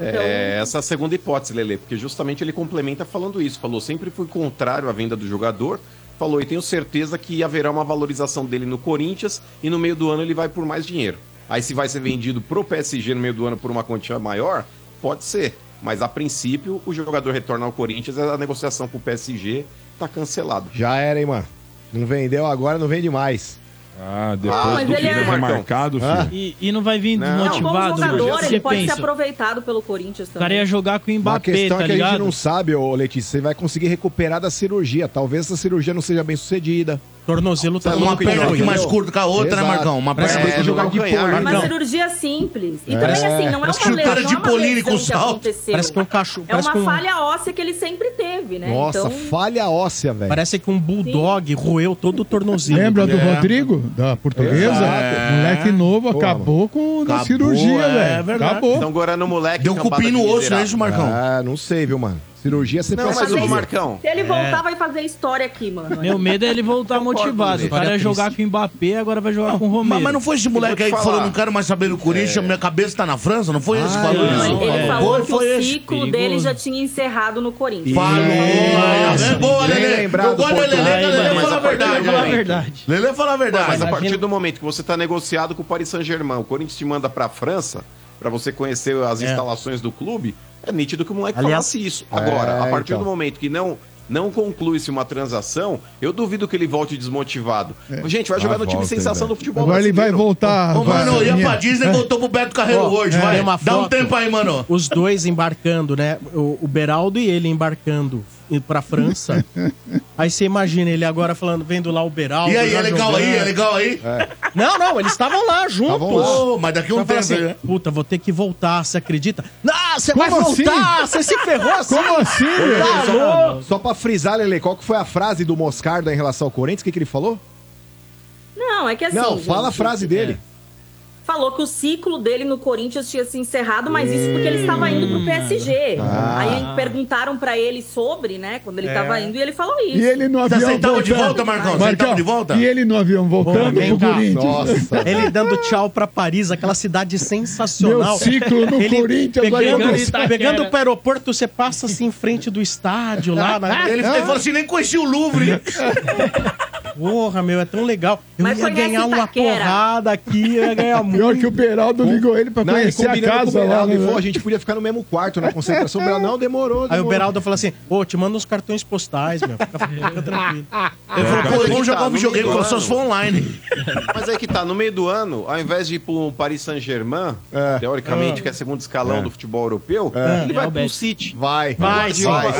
Então- É essa é a segunda hipótese, Lele, porque justamente ele complementa falando isso. Falou, sempre fui contrário à venda do jogador. Falou, e tenho certeza que haverá uma valorização dele no Corinthians e no meio do ano ele vai por mais dinheiro. Aí se vai ser vendido pro PSG no meio do ano por uma quantia maior, pode ser. Mas a princípio, o jogador retorna ao Corinthians, a negociação com o PSG tá cancelada. Já era, hein, mano? Não vendeu agora, não vende mais. Ah, depois Ah, mas do ele é- remarcado, filho. Ah. E, e não vai vir Não. Como desmotivado, jogador, você ele pode ser pensa. aproveitado pelo Corinthians O cara também. ia jogar com o Mas a Mbappé, questão tá é que a ligado? gente não sabe, ô Letícia, você vai conseguir recuperar da cirurgia. Talvez essa cirurgia não seja bem sucedida. Tornozelo tá Uma perna mais curta que a outra, né, Exato. Marcão? Uma Parece perna que mais jogar curta. de Calcanhar, polo, É uma cirurgia simples. E É. também, assim, não é Parece uma lesão, de é lesão com salto. Parece que um cachorro. É uma um- falha óssea que ele sempre teve, né? Nossa, então, falha óssea, velho. Parece que um bulldog roeu todo o tornozelo. Lembra do É. Rodrigo, da portuguesa? Exato. Moleque novo, Pô, acabou com a cirurgia, é velho. verdade. acabou. Então agora no moleque. Deu cupim no osso, é isso, Marcão? Ah, não sei, viu, mano? Cirurgia você Não, mas fazer o isso. Marcão. se ele voltar, vai fazer história aqui, mano. Meu medo é ele voltar motivado. O cara ia Olha, jogar com o Mbappé, agora vai jogar com o Mas, Romero. mas não foi esse moleque aí que falou, não quero mais saber do Corinthians, minha cabeça tá na França? Não foi esse que Ah, falou não, isso? Ele, ele é. falou Foi, que foi o esse. ciclo Perigoso. dele já tinha encerrado no Corinthians. Falou! É boa, Lelê. lembrado, Eu gosto da Lelê, Lelê Mas fala a verdade. do Fala a velho. verdade. Lelê fala a verdade. Mas a partir do momento que você está negociado com o Paris Saint-Germain, o Corinthians te manda para a França para você conhecer as instalações do clube, é nítido que o moleque Aliás- falasse isso. Agora, É, a partir então. do momento que não não conclui-se uma transação, eu duvido que ele volte desmotivado. Gente, vai jogar Ah, no time volta, sensação velho. do futebol Agora ele vai brasileiro. voltar. Ô, vai- mano, ia minha- pra Disney e voltou pro Beto Carreiro Ó, hoje, é, vai. Dá um tempo aí, mano. Os dois embarcando, né? O, o Beraldo e ele embarcando pra França. [laughs] aí você imagina ele agora falando, vendo lá o Beraldo. E aí, é legal jogando. aí, é legal aí? Não, não, eles estavam lá juntos. Lá. Mas daqui a um Só tempo, assim, né? puta, vou ter que voltar, você acredita? Não, você vai assim? voltar, você se ferrou assim. Como assim? Tá louco? Só pra frisar, Lele, qual que foi a frase do Moscardo em relação ao Corinthians? O que, que ele falou? Não, é que assim. não, fala a gente, frase dele. Falou que o ciclo dele no Corinthians tinha se encerrado, mas isso porque ele estava indo pro PSG. Ah. Aí perguntaram pra ele sobre, né, quando ele É. tava indo, e ele falou isso. E ele no Você avião aceitava de voltando. volta, Marcão? Você Marcão, de volta? E ele no avião voltando pro. Corinthians. Nossa. Ele dando tchau pra Paris, aquela cidade sensacional. Meu ciclo no Ele Corinthians pegando, pegando pro aeroporto, você passa assim em frente do estádio lá. Na... Ele, ele falou assim, nem conheci o Louvre. hein? [laughs] Porra, meu, é tão legal. Eu Mas ia ganhar uma Itaquera? porrada aqui, eu ia ganhar muito. Pior que o Beraldo ligou ele pra Não, ele conhecer a casa lá. Ele né? falou, a gente podia ficar no mesmo quarto na concentração. O Beraldo, não, demorou, Aí o Beraldo falou assim: Ô, te manda uns cartões postais, meu. Fica, tranquilo. Ele falou, pô, vamos jogar um videogame com se for online. Mas aí que tá, no meio do ano, ao invés de ir pro Paris Saint-Germain, É. teoricamente, que é segundo escalão do futebol europeu, ele vai pro. City. Vai. Vai, vai,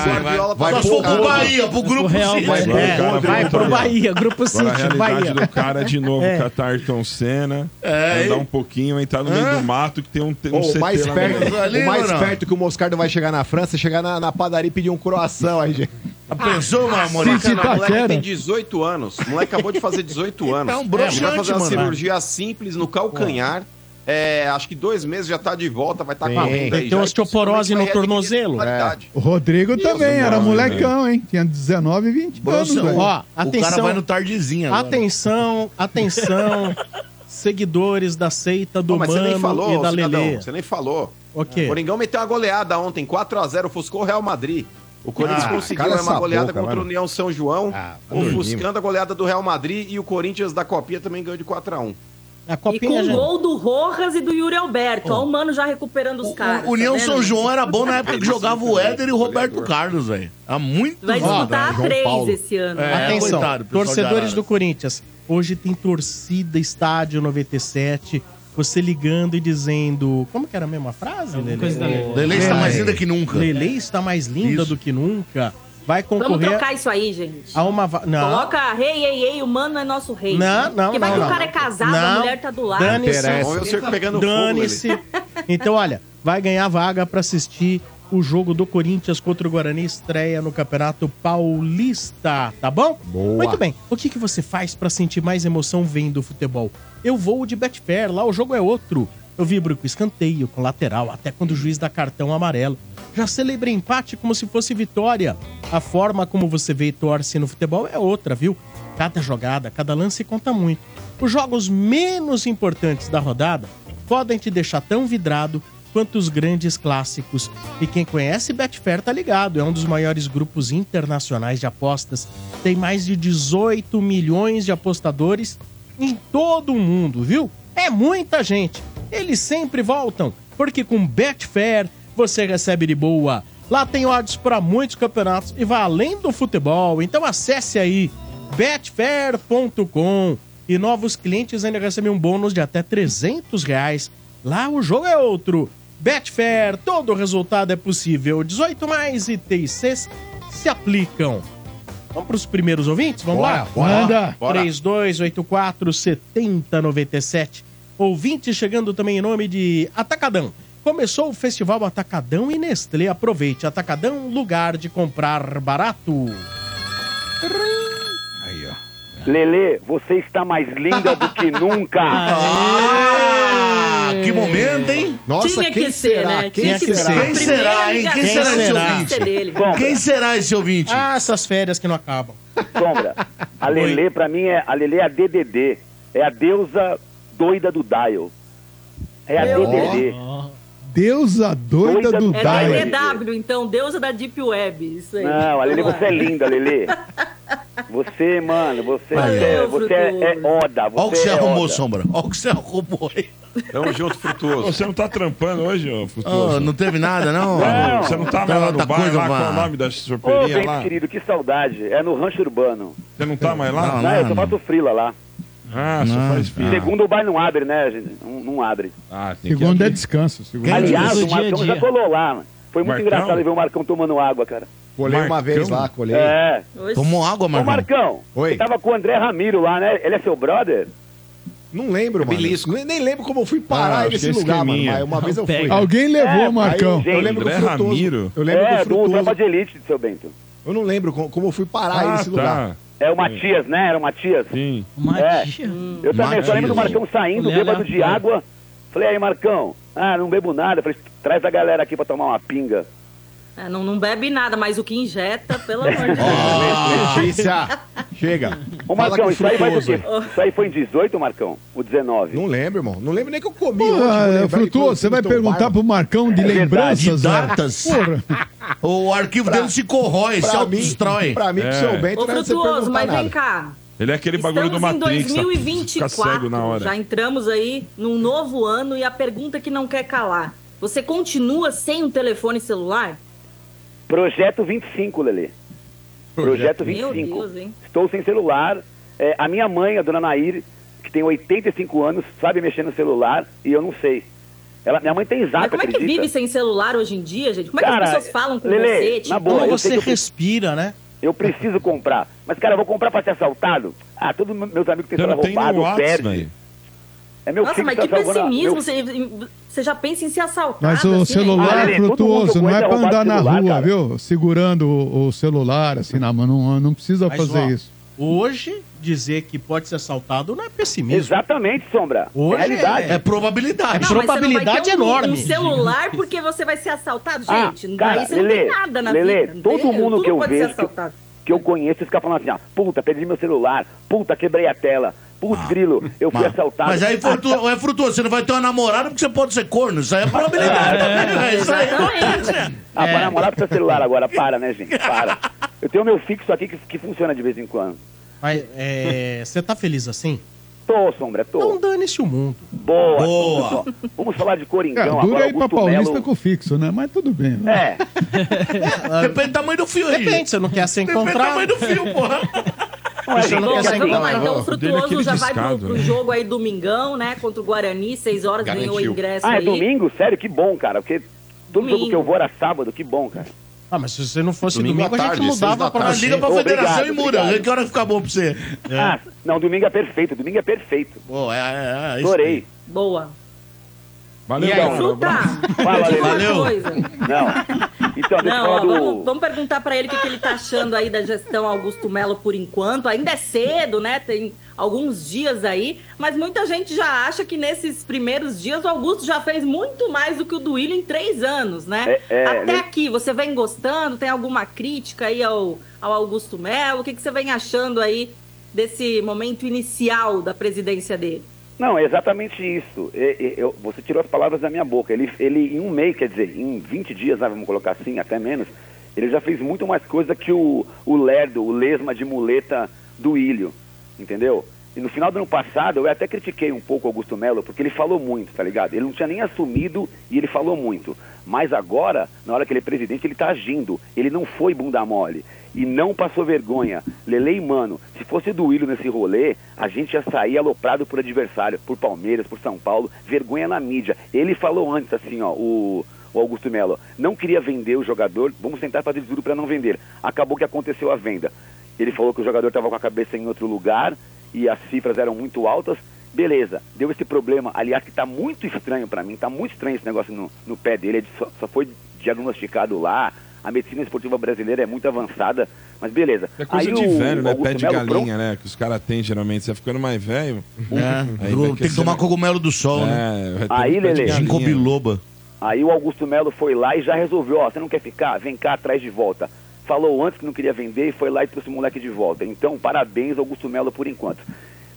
vai. Só se for pro. Bahia, pro grupo Real City. vai- É, pro. Bahia, Grupo City, Bahia. do cara de novo, É. catar Ayrton Senna, É, andar um pouquinho, entrar no meio do mato que tem um, tem um o CT mais perto. Ali, o mais mano. perto que o Moscardo vai chegar na França é chegar na, na padaria e pedir um croissant aí, gente. Pensou, Ah, Maurício? não, o moleque Itaquera. tem 18 anos. O moleque acabou de fazer 18 anos. [laughs] É um broxante, vai fazer uma mano. cirurgia simples no calcanhar. É, acho que dois meses já tá de volta, vai estar Sim. com a aí. tem já, osteoporose no tornozelo. titularidade. O Rodrigo também era Deus, molecão, hein? Tinha 19 e 20 anos, Broxante. velho. Ó, O atenção. cara vai no tardezinha agora. Atenção, atenção, [laughs] seguidores da seita do Pô, mas você Mano nem falou, e da cidadão, Lelê. você nem falou. O quê? O Coringão meteu uma goleada ontem, 4x0, ofuscou o Real Madrid. O Corinthians Ah, conseguiu é uma goleada boca, contra o mano. União São João, Ah, dormir, ofuscando a goleada do Real Madrid e o Corinthians da Copinha também ganhou de 4x1. A E copinha com o já... gol do Rojas e do Yuri Alberto. Ó, o Mano já recuperando os caras. O União tá vendo? São João era bom na época que jogava o também, Éder e o Roberto. Carlos, velho. Há muito Vai tempo. disputar a João três esse ano. É, Atenção, coitado, torcedores do Corinthians. Hoje tem torcida Estádio 97. Você ligando e dizendo. Como que era a mesma frase, Alguma Lelê? coisa da Lelê. Lele está mais linda que nunca. Lelê está mais linda Isso. do que nunca. Vai Vamos concorrer trocar isso aí, gente. a uma. va- Não. Coloca rei, ei, ei, o Mano é nosso rei. Não, não, Porque vai não, que não. o cara é casado, Não. a mulher tá do lado. Dane-se. Vamos Dane-se. Então, olha, vai ganhar vaga pra assistir o jogo do Corinthians contra o Guarani estreia no Campeonato Paulista, tá bom? Boa. Muito bem. O que, que você faz pra sentir mais emoção vendo o futebol? Eu vou de Betfair, lá o jogo é outro. Eu vibro com escanteio, com lateral, até quando o juiz dá cartão amarelo. Já celebra empate como se fosse vitória. A forma como você vê e torce no futebol é outra, viu? Cada jogada, cada lance conta muito. Os jogos menos importantes da rodada podem te deixar tão vidrado quanto os grandes clássicos. E quem conhece Betfair tá ligado, é um dos maiores grupos internacionais de apostas. Tem mais de 18 milhões de apostadores em todo o mundo, viu? É muita gente. Eles sempre voltam, porque com Betfair você recebe de boa. Lá tem odds para muitos campeonatos e vai além do futebol. Então acesse aí betfair.com e novos clientes ainda recebem um bônus de até 300 reais. Lá o jogo é outro. Betfair, todo resultado é possível. 18 mais e TICs se aplicam. Vamos para os primeiros ouvintes? Vamos Bora, lá? bora. Manda. Bora. 3284 7097. Ouvinte chegando também em nome de Atacadão. Começou o Festival Atacadão e Nestlé. Aproveite. Atacadão, lugar de comprar barato. Lelê, você está mais linda do que [laughs] nunca. Ah, que momento, hein? Nossa, Tinha quem que ser, será? né? Quem Tinha que será? ser. Quem será, hein? Quem será esse ouvinte? Quem será esse ouvinte? Ah, essas férias que não acabam. Sombra, a Lelê pra mim é a Lelê é a DDD, é a deusa doida do Dial. É a Meu DDD. Deusa doida Doida do do É Dai. Dai. da DW, então, deusa da Deep Web. Isso aí. Não, a Lelê, você é linda, Lelê. Você, mano, você, é, você é, é. Oda. Você Olha o que você é arrumou, Oda. Sombra. Olha o que você arrumou aí. Tamo junto, frutuoso. Você não tá trampando hoje, ô Oh, Frutuoso? não teve nada, não? Não. Você não tá mais Tem lá outra no bar, lá, qual é o nome da Ô, sorperia bem lá? querido, que saudade. É no Rancho Urbano. Você não tá mais lá? Não, Não, eu não. só faço frila lá. Ah, só Não, faz tá. filho. Segundo o bar não abre, né, gente? Não, não abre. Ah, tem que Segundo é descanso. Segundo Aliás, do o Marcão dia. já colou lá. mano. Foi muito Marcão? engraçado ver o Marcão tomando água, cara. Colei uma Marcão? vez lá, colei. É. Tomou água, Ô, Marcão? Marcão, Oi. você tava com o André Ramiro lá, né? Ele é seu brother? Não lembro, mano. Belisco. Nem, nem lembro como eu fui parar Ah, nesse é lugar, mano. Mas uma vez eu fui. Alguém levou É, o Marcão. aí, Eu lembro André do Frutuoso. Ramiro? Eu lembro é, do do Frutuoso. Tropa de Elite, seu Bento. Eu não lembro como, como eu fui parar Ah, nesse lugar. É o Matias, né? Era o Matias. Sim. Matia. Eu também, só lembro do Matias. Marcão saindo, bêbado de água. Falei, aí, Marcão, ah, não bebo nada. Falei, traz a galera aqui pra tomar uma pinga. É, não, não bebe nada, mas o que injeta, pelo amor de Deus. Letícia, chega. Ô, Marcão, isso aí faz o Frutuoso quê? Isso aí foi em 18, Marcão? O 19? Não lembro, irmão. Não lembro nem que eu comi Pô, hoje. é, Frutuoso, você vai perguntar bar. pro Marcão de É verdade. lembranças, De velho? datas? Porra. [laughs] O arquivo dele se corrói, se autodestrói. pra mim, pro seu Ô, é você Frutuoso, perguntar mas nada. vem cá. Ele é aquele bagulho do Estamos em Matrix. tá? Fica 2024, cego na hora. já entramos aí num novo ano e a pergunta que não quer calar. Você continua sem um telefone celular? Projeto 25, Lelê. Projeto Meu 25. Deus, hein? Estou sem celular. É, a minha mãe, a dona Nair, que tem 85 anos, sabe mexer no celular e eu não sei. Ela, minha mãe tem zap, Mas como é que acredita? vive sem celular hoje em dia, gente? Como é que Cara, as pessoas falam com Lelê, você? na Tipo, boa, Como você respira, né? Eu preciso comprar. Mas, cara, eu vou comprar pra ser assaltado? Ah, todos meus amigos têm celular roubado, no WhatsApp, perde. velho. É meu Nossa, filho mas tá que a- pessimismo. meu- Você, você já pensa em ser assaltado. Mas o assim, celular né? Ah, Lelê, todo frutuoso não é pra andar na celular, rua, cara. viu? Segurando o, o celular assim na mão. Não, não precisa Mas, fazer ó, isso. Hoje, dizer que pode ser assaltado não é pessimismo. Exatamente, Sombra. Hoje é realidade. É probabilidade. É Não, não probabilidade ter um, enorme. Um celular porque você vai ser assaltado, Ah, gente. cara, daí você não Lelê, tem nada na Lelê, vida. não todo tem? mundo que eu vejo que- assaltado. que eu conheço fica falando assim, ó, puta, perdi meu celular, puta, quebrei a tela, putz, grilo, eu fui assaltado. Mas aí frutu... é frutuoso, você não vai ter uma namorada porque você pode ser corno. Isso aí é probabilidade. É, isso aí. Exatamente. Ah, para namorar com seu celular agora, para, né, gente? Para. Eu tenho meu fixo aqui que, que funciona de vez em quando. Mas é, você tá feliz assim? Tô, Sombra, tô. Então dane-se o mundo. Boa. Boa. Vamos, falar de É, Coringão dura agora. aí pra Augusto Paulista Melo. com fixo, né? Mas tudo bem. né? É, [laughs] Depende do tamanho do fio aí. Depende, você não quer ser Depende do tamanho do fio, porra. [laughs] é, gente, não quer mas vamos lá, enganado. então o Frutuoso aquele já vai pro, pro né? jogo aí domingão, né? Contra o Guarani, seis horas, ganhou o Garantiu. ingresso Ah, é aí. domingo? Sério, que bom, cara. Porque todo Domingo. jogo que eu vou era sábado, que bom, cara. Ah, mas se você não fosse Domingo domingo, à a gente tarde, mudava da pra tarde. Liga pra Obrigado, federação e muda. obrigado. Que hora fica bom pra você? Ah, não, domingo é perfeito, domingo é perfeito. Pô, é, é, é, isso Adorei. Boa. Valeu, E. Fruta! [laughs] Fala, Valeu. coisa. Não. Então, Não, ó, do... vamos, vamos perguntar pra ele o que, que ele tá achando aí da gestão Augusto Melo por enquanto. Ainda é cedo, né? Tem alguns dias aí, mas muita gente já acha que nesses primeiros dias o Augusto já fez muito mais do que o do Willian em três anos, né? É, é, Até né? aqui, você vem gostando? Tem alguma crítica aí ao, ao Augusto Melo? O que, que você vem achando aí desse momento inicial da presidência dele? Não, é exatamente isso. E- e- eu- você tirou as palavras da minha boca. Ele, ele, em um mês, quer dizer, em 20 dias, né, vamos colocar assim, até menos, ele já fez muito mais coisa que o, o Lerdo, o lesma de muleta do Ilho, entendeu? E no final do ano passado, eu até critiquei um pouco o Augusto Melo, porque ele falou muito, tá ligado? Ele não tinha nem assumido e ele falou muito. Mas agora, na hora que ele é presidente, ele tá agindo. Ele não foi bunda mole. E não passou vergonha. Lele e Mano, se fosse do Willian nesse rolê, a gente ia sair aloprado por adversário, por Palmeiras, por São Paulo, vergonha na mídia. Ele falou antes, assim, ó, o, o Augusto Melo, não queria vender o jogador, vamos tentar fazer tudo para não vender. Acabou que aconteceu a venda. Ele falou que o jogador estava com a cabeça em outro lugar e as cifras eram muito altas. Beleza, deu esse problema. Aliás, que está muito estranho para mim, está muito estranho esse negócio no, no pé dele. Ele só, só foi diagnosticado lá. A medicina esportiva brasileira é muito avançada, mas beleza. É coisa Aí de o velho, né? Augusto Pé de Melo, galinha, né? Que os caras têm geralmente. Você vai ficando mais velho. É, tem que tomar cogumelo do sol, né? É, ter Aí, galinha. Ginkgo biloba. Aí o Augusto Melo foi lá e já resolveu, ó, você não quer ficar? Vem cá atrás de volta. Falou antes que não queria vender e foi lá e trouxe o moleque de volta. Então, parabéns, Augusto Melo, por enquanto.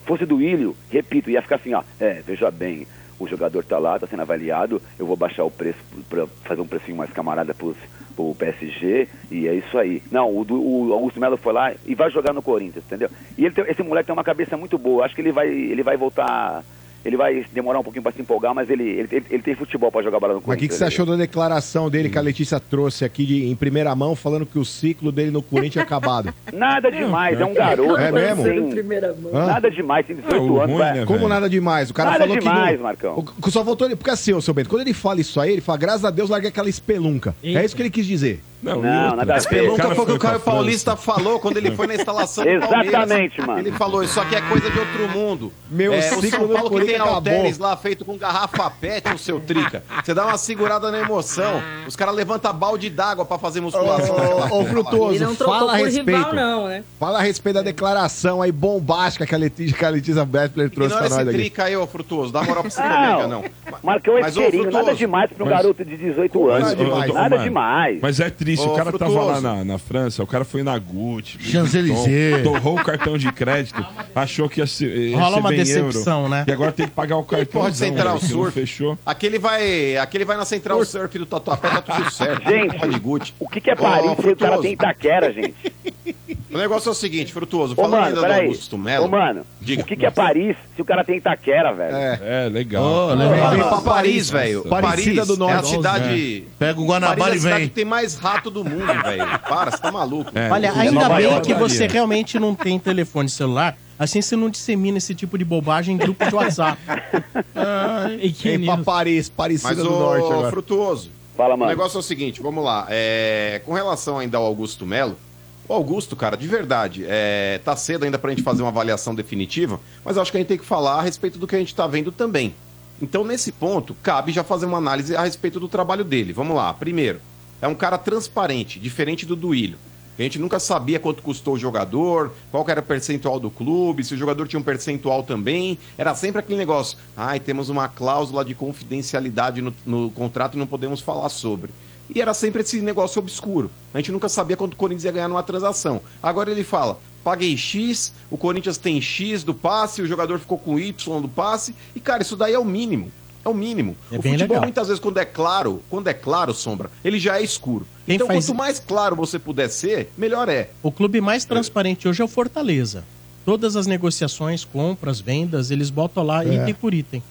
Fosse do Ilho, repito, ia ficar assim, ó, é, veja bem, o jogador tá lá, tá sendo avaliado, eu vou baixar o preço para fazer um precinho mais camarada pros, pro PSG e é isso aí. Não, o, o Augusto Melo foi lá e vai jogar no Corinthians, entendeu? E ele tem- esse moleque tem uma cabeça muito boa, acho que ele vai, ele vai voltar... Ele vai demorar um pouquinho para se empolgar, mas ele, ele, ele, ele tem futebol para jogar bola no Mas o que, Corinthians. que você achou da declaração dele que a Letícia trouxe aqui de- em primeira mão, falando que o ciclo dele no Corinthians é acabado? [laughs] Nada demais, é um garoto. É não mesmo? tem- Primeira mão. Hã? Nada demais, tem 18 É, anos. ruim, né, Como nada demais? O cara Nada falou demais, que. não- Marcão. O- que só voltou ele. Porque assim, ô seu Bento, quando ele fala isso aí, ele fala, graças a Deus, larguei aquela espelunca. Eita. É isso que ele quis dizer. Não, Não, nada a ver. Nunca foi o que o Caio. Paulista falou quando ele foi na instalação [laughs] do Palmeiras. Exatamente, mano. Ele falou, isso aqui é coisa de outro mundo. Meu é, o ciclo São Paulo que tem halteres lá feito com garrafa pet, o seu trica. Você dá uma segurada na emoção. Os caras levantam balde d'água pra fazer musculação. Ô, Ele não trocou fala a respeito. rival, não, né? Fala a respeito da declaração aí bombástica que a Letícia, que a Letícia trouxe pra nós esse aqui. trica aí, ô Frutuoso. Dá moral pra esse Não, não. É ô, cheirinho, nada demais pra um garoto de 18 Como anos. nada demais? Nada Mano, demais. Mas é Ô, o cara tava Frutuoso. lá na, na França, o cara foi na Gucci, Champs-Élysées. Torrou o cartão de crédito, achou que ia se, ia Rola uma decepção, euro, né? E agora tem que pagar o cartão. Pode Central que não Surf. fechou. Aquele vai, aquele vai na Central Surf do Tatuapé, tá tudo certo. Gente, de Gucci. O que, que é Paris se o cara tem Itaquera, gente? [laughs] O negócio é o seguinte, Frutuoso, falando mano, ainda do. Augusto Melo. Ô, mano, Diga. o que, que é Paris se o cara tem Itaquera, velho? É. É, legal. Vem legal. pra Paris, velho. Paris do é a Norte. cidade... Pega o Paris é Guanabara a e cidade vem. que tem mais rato do mundo, velho. Para, você tá maluco. É, Olha, ainda bem York, que você realmente não tem telefone celular, assim você não dissemina esse tipo de bobagem em grupo de WhatsApp. [laughs] Vem pra. Paris, Parecida Mas, do Norte agora. Frutuoso, Fala, o mano. negócio é o seguinte, vamos lá. É, com relação ainda ao Augusto Melo, Ô, Augusto, cara, de verdade, é, tá cedo ainda pra gente fazer uma avaliação definitiva, mas acho que a gente tem que falar a respeito do que a gente tá vendo também. Então, nesse ponto, cabe já fazer uma análise a respeito do trabalho dele. Vamos lá. Primeiro, é um cara transparente, diferente do Duílio. A gente nunca sabia quanto custou o jogador, qual era o percentual do clube, se o jogador tinha um percentual também. Era sempre aquele negócio. Ai, temos uma cláusula de confidencialidade no, no contrato e não podemos falar sobre. E era sempre esse negócio obscuro. A gente nunca sabia quanto o Corinthians ia ganhar numa transação. Agora ele fala: paguei X, o Corinthians tem X do passe, o jogador ficou com Y do passe. E, cara, isso daí é o mínimo. É o mínimo. É o futebol, legal. muitas vezes, quando é claro, quando é claro, Sombra, ele já é escuro. Quem então, faz- quanto mais claro você puder ser, melhor é. O clube mais transparente hoje é o Fortaleza. Todas as negociações, compras, vendas, eles botam lá É. item por item.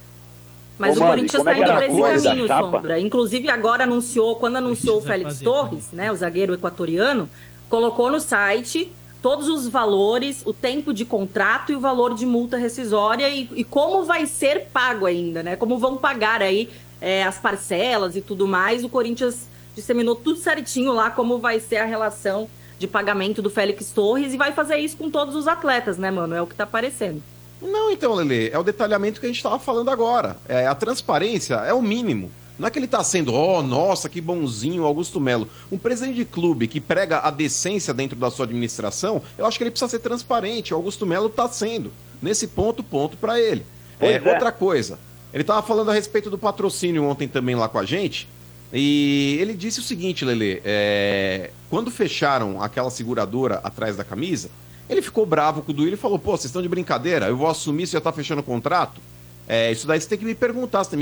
Mas Ô, o Corinthians como é está que indo para esse coisa caminho? Sombra. Inclusive, agora anunciou, quando anunciou o Félix fazer Torres, né, o zagueiro equatoriano, colocou no site todos os valores, o tempo de contrato e o valor de multa rescisória e, e como vai ser pago ainda, né? Como vão pagar aí é, as parcelas e tudo mais. O Corinthians disseminou tudo certinho lá como vai ser a relação de pagamento do Félix Torres e vai fazer isso com todos os atletas, né, mano? É o que tá aparecendo. Não, então, Lele, é o detalhamento que a gente estava falando agora. É, a transparência é o mínimo. Não é que ele está sendo, oh, nossa, que bonzinho, Augusto Melo. Um presidente de clube que prega a decência dentro da sua administração, eu acho que ele precisa ser transparente. O Augusto Melo está sendo. Nesse ponto, ponto para ele. É, é. Outra coisa, ele estava falando a respeito do patrocínio ontem também lá com a gente. E ele disse o seguinte, Lele, é, quando fecharam aquela seguradora atrás da camisa, ele ficou bravo com o Duílio e falou: pô, vocês estão de brincadeira, eu vou assumir se já tá fechando o contrato. É, isso daí você tem que me perguntar, você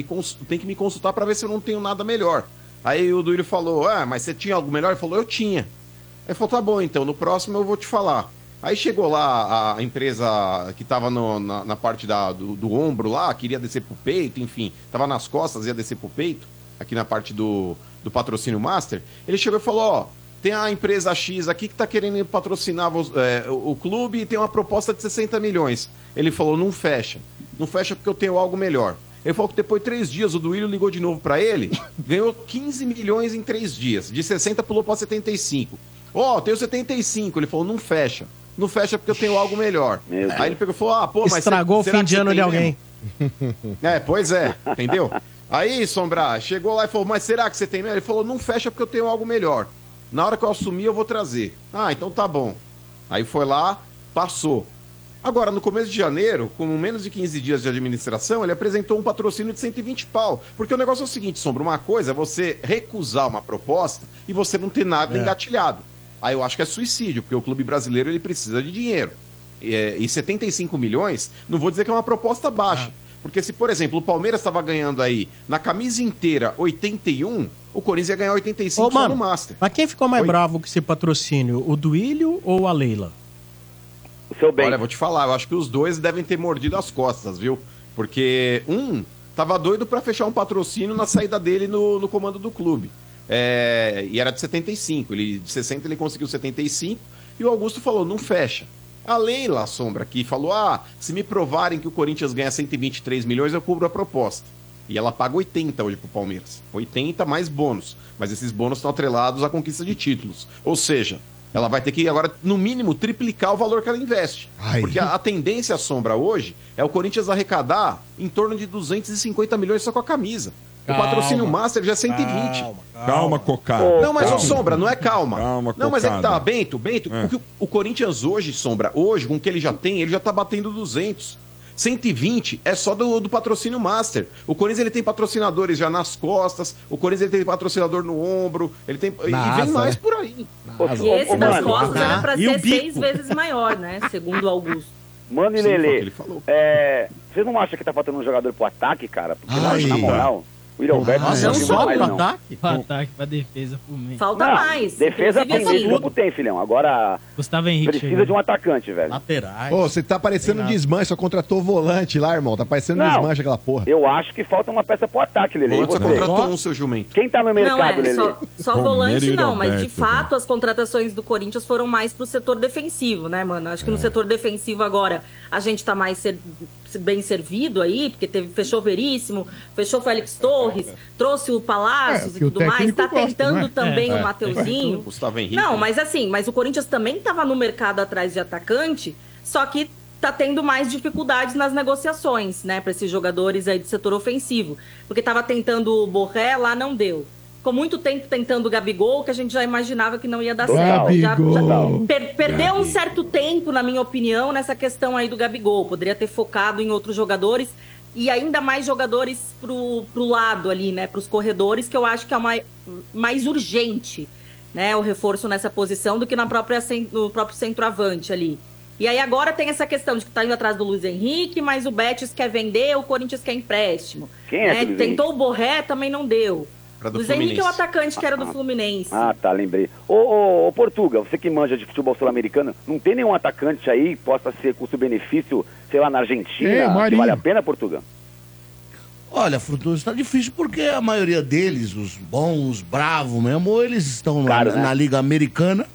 tem, que me consultar para ver se eu não tenho nada melhor. Aí o Duílio falou: ah, mas você tinha algo melhor? Ele falou: eu tinha. Aí falou: tá bom, então, no próximo eu vou te falar. Aí chegou lá a empresa que tava no- na, na parte da- do, do ombro lá, queria descer pro peito, enfim, tava nas costas, ia descer pro peito, aqui na parte do, do patrocínio master. Ele chegou e falou: ó, tem a empresa X aqui que tá querendo patrocinar é, o, o clube e tem uma proposta de 60 milhões. Ele falou: não fecha. Não fecha porque eu tenho algo melhor. Ele falou que depois de três dias o Duílio ligou de novo pra ele, ganhou 15 milhões em três dias. De 60 pulou pra 75. Ó, tenho 75. Ele falou: não fecha. Não fecha porque eu tenho algo melhor. Aí ele pegou e falou: ah, pô, mas. Estragou o fim de ano de alguém. mesmo? [laughs] É, pois é, entendeu? Aí, Sombra, chegou lá e falou, mas será que você tem mesmo? Ele falou, não fecha porque eu tenho algo melhor. Na hora que eu assumir, eu vou trazer. Ah, então tá bom. Aí foi lá, passou. Agora, no começo de janeiro, com menos de 15 dias de administração, ele apresentou um patrocínio de 120 pau. Porque o negócio é o seguinte, Sombra, uma coisa é você recusar uma proposta e você não ter nada É. engatilhado. Aí eu acho que é suicídio, porque o clube brasileiro ele precisa de dinheiro. É, e 75 milhões, não vou dizer que é uma proposta baixa. Porque se, por exemplo, o Palmeiras estava ganhando aí na camisa inteira 81, o Corinthians ia ganhar 85 Ô, só mano, no Master. mas quem ficou mais Oi? bravo com esse patrocínio? O Duílio ou a Leila? O seu bem. Olha, vou te falar, eu acho que os dois devem ter mordido as costas, viu? Porque um tava doido pra fechar um patrocínio na saída dele no, no comando do clube. É, e era de 75. Ele, de 60 ele conseguiu 75. E o Augusto falou: não fecha. A Leila Sombra aqui falou: ah, se me provarem que o Corinthians ganha 123 milhões, eu cubro a proposta. E ela paga 80 hoje pro Palmeiras. 80 mais bônus. Mas esses bônus estão atrelados à conquista de títulos. Ou seja, ela vai ter que agora, no mínimo, triplicar o valor que ela investe. Ai. Porque a, a tendência à sombra hoje é o Corinthians arrecadar em torno de 250 milhões só com a camisa. Calma. O patrocínio Master já é 120. Calma, Cocada. Ô, Não, mas ô Calma. Sombra, não é calma. Calma, não, mas é que cocada. tá, Bento, Bento, É. o, que o- o Corinthians hoje, Sombra, hoje, com o que ele já tem, ele já tá batendo 200. 120 é só do, do patrocínio Master. O Corinthians ele tem patrocinadores já nas costas, o Corinthians ele tem patrocínador no ombro, ele tem e Na vem asa, mais né? por aí. E esse das costas era pra E o ser seis vezes maior, né? Segundo o Augusto. Mano e Sim, foi o que Lelê, ele falou. é, você não acha que tá faltando um jogador pro ataque, cara? Porque, Ai. na moral, William Alberto Nossa, não não tem só mais, pro não. ataque? Pro ataque, pra defesa, pro meio. Falta Não, mais. Defesa tem, assim, meio campo tem, filhão. Agora, Gustavo Henrique precisa chegou. de um atacante, velho. Laterais. Ô, você tá parecendo um desmanche, só contratou volante lá, irmão. Tá parecendo um Não. desmanche aquela porra. Eu acho que falta uma peça pro ataque, Lelê. E Você contratou um, seu jumento. Quem tá no Não, mercado, é, Lelê? só, só volante não, mas de fato as contratações do Corinthians foram mais pro setor defensivo, né, mano? Acho que no setor defensivo agora a gente tá mais bem servido aí, porque teve, fechou Veríssimo, fechou Félix Torres, trouxe o Palácios É, e tudo mais, tá gosta, tentando não é? também É, o é. Mateuzinho. Gustavo Henrique. Não, mas assim, mas o Corinthians também estava no mercado atrás de atacante, só que tá tendo mais dificuldades nas negociações, né, para esses jogadores aí do setor ofensivo, porque tava tentando o Borré, lá não deu. Ficou muito tempo tentando o Gabigol, que a gente já imaginava que não ia dar certo. Já- Gabigol. já- per- perdeu um certo tempo, na minha opinião, nessa questão aí do Gabigol. Poderia ter focado em outros jogadores e ainda mais jogadores pro, pro lado ali, né? Pros corredores, que eu acho que é o mais, mais urgente, né? O reforço nessa posição do que na própria, no próprio centroavante ali. E aí agora tem essa questão de que tá indo atrás do Luiz Henrique, mas o Betis quer vender, o Corinthians quer empréstimo. Quem é Luiz Tentou o Borré, também não deu. Pra do Luiz Henrique é o Fluminense. atacante que era do Fluminense. Ah, tá, lembrei. Ô, ô, ô, Portuga, você que manja de futebol sul-americano, não tem nenhum atacante aí que possa ser custo-benefício, sei lá, na Argentina? É, que vale a pena, Portuga? Olha, Frutuoso, tá difícil porque a maioria deles, os bons, os bravos mesmo, ou eles estão lá Claro, na, né? na Liga Americana,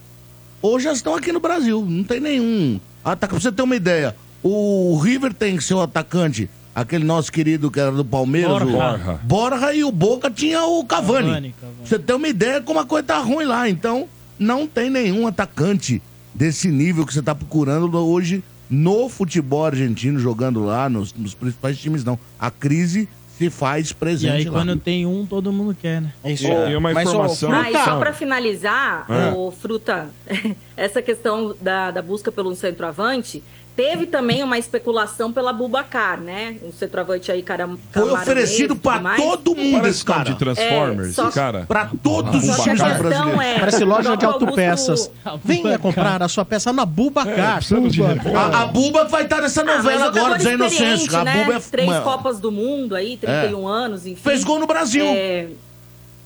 ou já estão aqui no Brasil. Não tem nenhum. Ataca... Pra você ter uma ideia, o River tem seu atacante, aquele nosso querido que era do Palmeiras, Borja. o Borja. E o Boca tinha o Cavani. Cavani, Cavani. Você ter uma ideia como a coisa tá ruim lá. Então, não tem nenhum atacante desse nível que você tá procurando hoje no futebol argentino, jogando lá, nos, nos principais times, não. A crise se faz E presente aí, lá. quando tem um, todo mundo quer, né? É isso E- aí. e uma Mas, informação- Ah, e só para finalizar, É. o Fruta, [laughs] essa questão da, da busca pelo centroavante, teve também uma especulação pela Bubacar, né? Um centroavante aí, cara. Foi oferecido pra todo mundo Parece esse carro cara. de Transformers, É, só- esse cara. Pra todos os a times do questão brasileiro. é... Parece loja de Augusto- autopeças. Venha comprar a sua peça na Bubacar. de rebote. A, a Buba vai estar nessa Ah, novela jogador agora, dos experiente, inocentes. A né? Buba é. Três uma- Copas do Mundo aí, 31 anos, enfim. Fez gol no Brasil. É,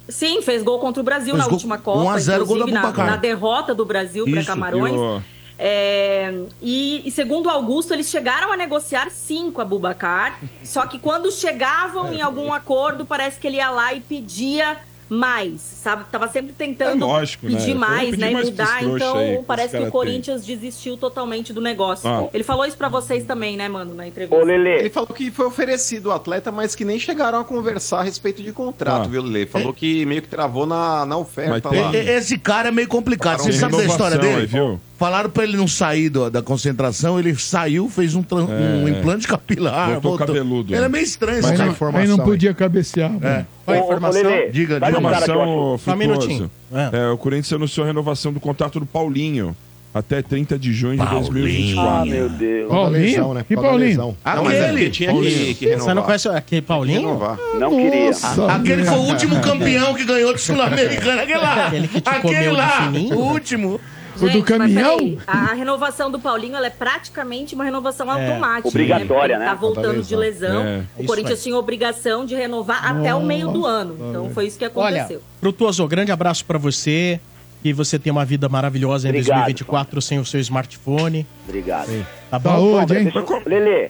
Sim, fez gol contra o Brasil Fez na gol- última Copa, 1 a 0 gol da inclusive na, Bubacar. na derrota do Brasil para Camarões. E o- É, e, e segundo o Augusto, eles chegaram a negociar sim com a Bubacar, [laughs] só que quando chegavam em algum acordo, parece que ele ia lá e pedia mais, sabe? Tava sempre tentando É lógico, né? pedir Eu mais, pedi né? E mais mudar, então aí parece que o Corinthians desistiu totalmente do negócio. Ah. Ele falou isso pra vocês também, né, mano, na entrevista. Ô, Ele Lelê, falou que foi oferecido o atleta, mas que nem chegaram a conversar a respeito de contrato, Ah. viu, Lele? Falou que meio que travou na, na oferta tem- E- Esse cara é meio complicado. Você Tem sabe da história dele? aí, viu? Falaram pra ele não sair do- da concentração, ele saiu, fez um, tran- um implante capilar. Voltou cabeludo, Ele né? é meio estranho, Mas informação Aí não podia cabecear. É. mano. Qual a informação? Lelê, Diga, diga. que Informação, Só um minutinho. É. É, o Corinthians anunciou a renovação do contrato do Paulinho até 30 de junho de Paulinho. 2024. Ah, meu Deus. Paulinho? né? Que causa da Paulinho? lesão. Não, mas é porque Aquele. tinha que, que renovar. Você não conhece aquele Paulinho? Renovar. Não queria. Nossa, Aquele foi o último campeão que ganhou de Sul-Americana. Aquele lá. Aquele que te Aquele comeu de lá. O último. O do caminhão? peraí, a renovação do Paulinho ela é praticamente uma renovação automática. Obrigatória, Porque né? Tá voltando de lesão. É, o Corinthians tinha obrigação de renovar até o meio do ano. Então foi isso que Olha, aconteceu. Frutuoso, grande abraço pra você. Que você tenha uma vida maravilhosa em Obrigado, 2024 sem o seu smartphone. Obrigado. Tá bom? Saúde, hein? Lelê,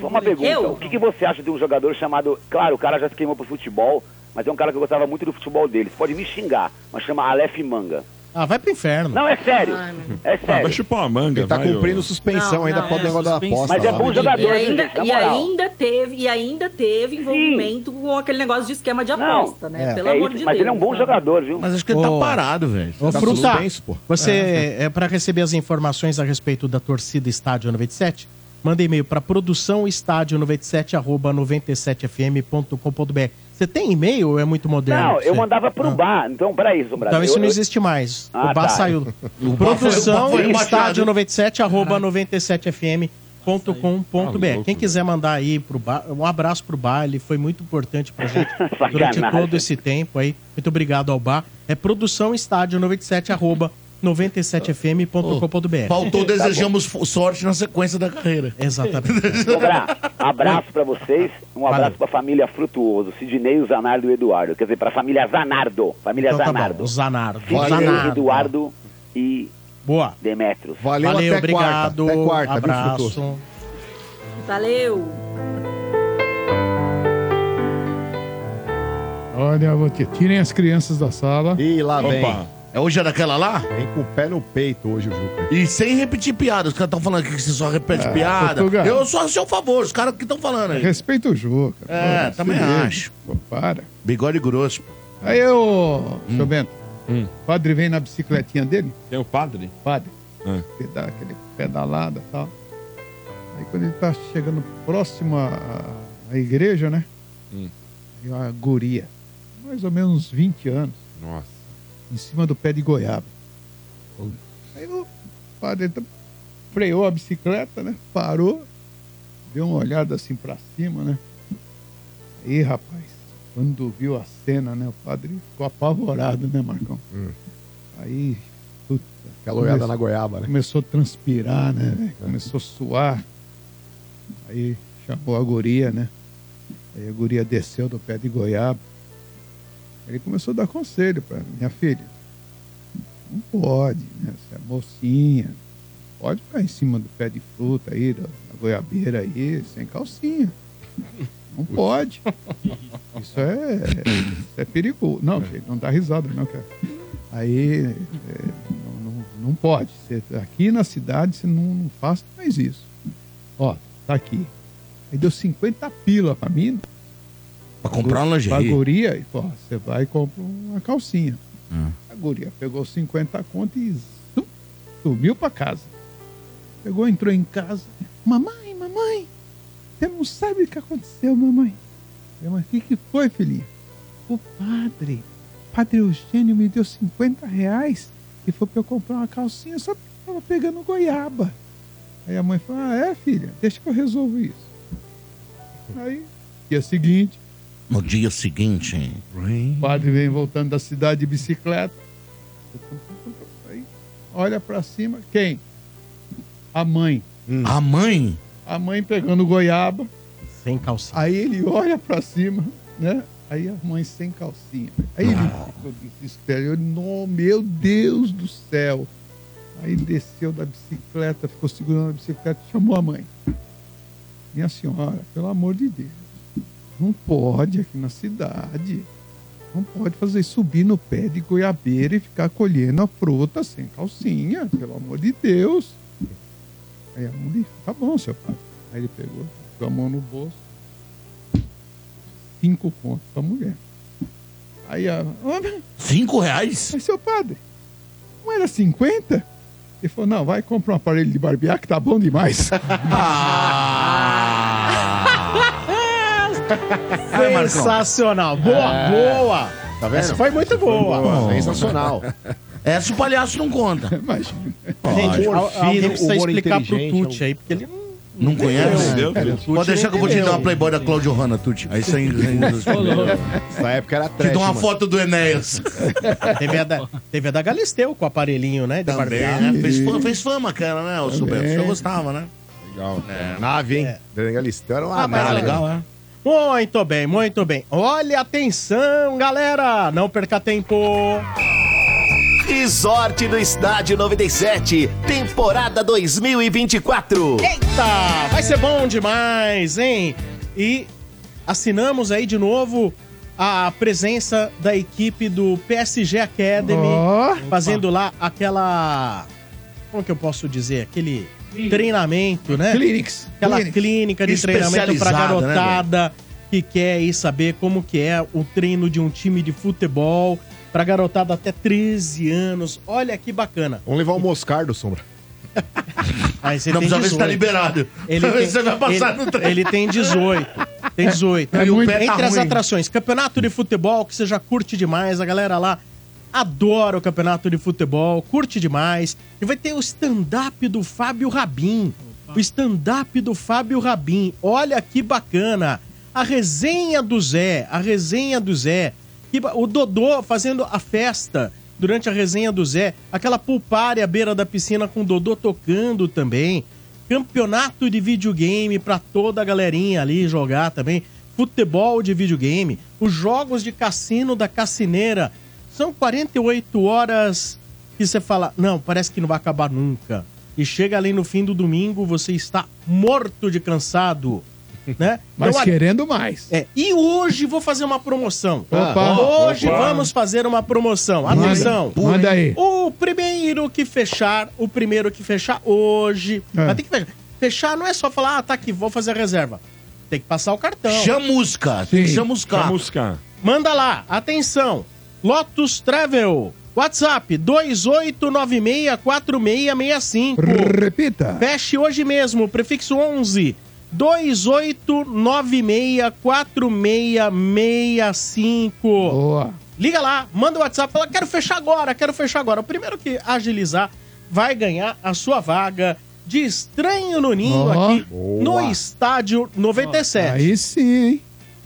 só uma pergunta. Eu? O que, que você acha de um jogador chamado... Claro, o cara já se queimou pro futebol, mas é um cara que eu gostava muito do futebol dele. Você pode me xingar, mas chama Aleph Manga. Ah, vai pro inferno. Não, é sério. É Ah, vai sério. chupar uma manga, Ele tá vai, cumprindo ô. suspensão Não, ainda não, pode é, negócio da aposta. Mas é bom né? jogador, E ainda, na e ainda teve, e ainda teve envolvimento com aquele negócio de esquema de Não, aposta, né? é. Pelo É amor isso, de mas Deus. ele é um bom né? jogador, viu? Mas acho que ele Ô. tá parado, velho. Ô, Tá Fruta, suspenso, pô. você, é, para receber as informações a respeito da torcida Estádio 97, manda e-mail para produção estádio 97 arroba 97fm.com.br. Você tem e-mail ou é muito moderno? Não, eu mandava pro bar. Então, peraí, Sombra. Então isso eu, não existe mais. Ah, o bar tá. saiu. o Produção bar foi estádio rebaixado. 97 arroba 97fm.com.br. louco, Quem quiser mandar aí pro bar, um abraço pro bar, ele foi muito importante pra gente [laughs] durante todo esse tempo aí. Muito obrigado ao bar. É produção estádio 97 arroba 97fm.com.br. Faltou, desejamos fo- sorte na sequência da carreira. Exatamente. [laughs] Abraço pra vocês. Um abraço Valeu. pra família Frutuoso. Sidnei, o Zanardo e o Eduardo. Quer dizer, pra família Zanardo. Família Então tá Zanardo. bom. O Zanardo. Sidnei, Zanardo. Eduardo e Boa. Demetrios. Valeu, Valeu, até obrigado. quarta. Até quarta, viu, abraço. Valeu. Olha, vou te... tirem as crianças da sala. Ih, lá vem. É hoje é daquela lá? Vem com o pé no peito hoje o Juca. E sem repetir piada. Os caras estão falando aqui que você só repete Ah, piada. Portugal. Eu sou a seu favor, os caras que estão falando aí. Respeita o Juca. É, Pô, também se liga. acho. Pô, para. Bigode grosso. Aí eu, Hum. seu Bento, o padre vem na bicicletinha dele, Tem o padre? padre, Ah. que dá aquele pedalada e tal. Aí quando ele tá chegando próximo à, à igreja, né? Hum. E uma guria, mais ou menos uns 20 anos, Nossa. Em cima do pé de goiaba. Aí o padre então, freou a bicicleta, né? Parou, deu uma olhada assim pra cima, né? Aí, rapaz, quando viu a cena, né? O padre ficou apavorado, né, Marcão? Aí, puta, Aquela olhada come- na goiaba, né? Começou a transpirar, né? velho? Começou a suar. Aí chamou a guria, né? Aí a guria desceu do pé de goiaba. Ele começou a dar conselho para minha filha. Não pode, né? Você é mocinha. Pode ficar em cima do pé de fruta aí, da, da goiabeira aí, sem calcinha. Não pode. Isso é, isso é perigoso. Não, gente, não dá risada, não, cara. Aí é, não, não, não pode. Você- aqui na cidade você não, não faça mais isso. Ó, tá aqui. Aí deu 50 pila pra mim. Pra comprar uma Pra lingerie. guria, e, pô, você vai e compra uma calcinha. Hum. A guria pegou 50 conto e zum, sumiu pra casa. Pegou, entrou em casa. Mamãe, mamãe, você não sabe o que aconteceu, mamãe. Mas o que, que foi, filhinha? O padre, padre Eugênio me deu 50 reais e foi pra eu comprar uma calcinha só porque eu tava pegando goiaba. Aí a mãe falou, ah, é, filha? Deixa que eu resolvo isso. Aí, dia seguinte, No dia seguinte. o padre vem voltando da cidade de bicicleta. Olha pra cima. Quem? A mãe. A mãe? A mãe pegando goiaba. Sem calcinha. Aí ele olha pra cima, né? Aí a mãe sem calcinha. Aí ele ficou desesperado. Eu, "Nó, meu Deus do céu. Aí desceu da bicicleta, ficou segurando a bicicleta e chamou a mãe. Minha senhora, pelo amor de Deus, não pode aqui na cidade. Não pode fazer subir no pé de goiabeira e ficar colhendo a fruta sem calcinha, pelo amor de Deus. Aí a mãe, tá bom, seu pai. Aí ele pegou, com a mão no bolso, cinco contos pra mulher. Aí a. Cinco reais? Mas seu padre, não era 50? Ele falou, não, vai comprar um aparelho de barbear que tá bom demais. [laughs] [laughs] Sensacional. Boa, É. boa. Tá vendo? Essa foi muito boa. Sensacional. Essa o palhaço não conta. Imagina. Gente, al- alguém precisa explicar pro Tuti aí, porque ele não... Não conhece? Entendeu? Pode deixar que eu vou te dar uma Playboy da Claudio Hanna, Tuti. Aí você ainda. Nessa época era Te trash, dou uma mano. foto do Enéas. Teve a da, teve a da Galisteu com o aparelhinho, né? De Também, barbear. né? Fez, fa- fez fama, cara, né, o Também. Super? Você gostava, né? Legal. Nave, hein? É. Galistão era uma Ah, mas nave. legal, é? Muito bem, muito bem. Olha, atenção, galera! Não perca tempo! Resort do Estádio 97, temporada 2024. Eita, vai ser bom demais, hein? E assinamos aí de novo a presença da equipe do PSG Academy, Ó. fazendo lá aquela. Como que eu posso dizer? Aquele treinamento, né? Clinics. Aquela Clinics. clínica de treinamento pra né, garotada que quer ir saber como que é o treino de um time de futebol pra garotada até 13 anos. Olha que bacana. Vamos levar o Moscardo, Sombra. Aí você Não tem precisa ver se tá 18. liberado. Ele tem, se você vai passar ele, no treino. ele tem 18. Tem 18. É muito- Entre tá as ruim. atrações, campeonato de futebol, que você já curte demais, a galera lá adora o campeonato de futebol, curte demais. E vai ter o stand-up do Fábio Rabin. O stand-up do Fábio Rabin. Olha que bacana. A resenha do Zé, a resenha do Zé. O Dodô fazendo a festa durante a resenha do Zé. Aquela pulpária à beira da piscina com o Dodô tocando também. Campeonato de videogame pra toda a galerinha ali jogar também. Futebol de videogame. Os jogos de cassino da Cassineira. São 48 horas que você fala, não, parece que não vai acabar nunca. E chega ali no fim do domingo, você está morto de cansado. [laughs] né? Mas Então, querendo mais. É, e hoje vou fazer uma promoção. Opa. hoje Opa. vamos fazer uma promoção. Manda. Atenção. Manda aí. O primeiro que fechar, o primeiro que fechar hoje. É. Vai ter que fechar. Fechar não é só falar, ah, tá aqui, vou fazer a reserva. Tem que passar o cartão. Chamusca, tem que chamuscar. Chamuscar. Manda lá, atenção. Lotus Travel. WhatsApp 28964665. Repita. Feche hoje mesmo, prefixo 11 28964665. Boa. Liga lá, manda o WhatsApp, fala, quero fechar agora, quero fechar agora. O primeiro que agilizar vai ganhar a sua vaga de estranho no ninho aqui no estádio 97. Aí sim, hein?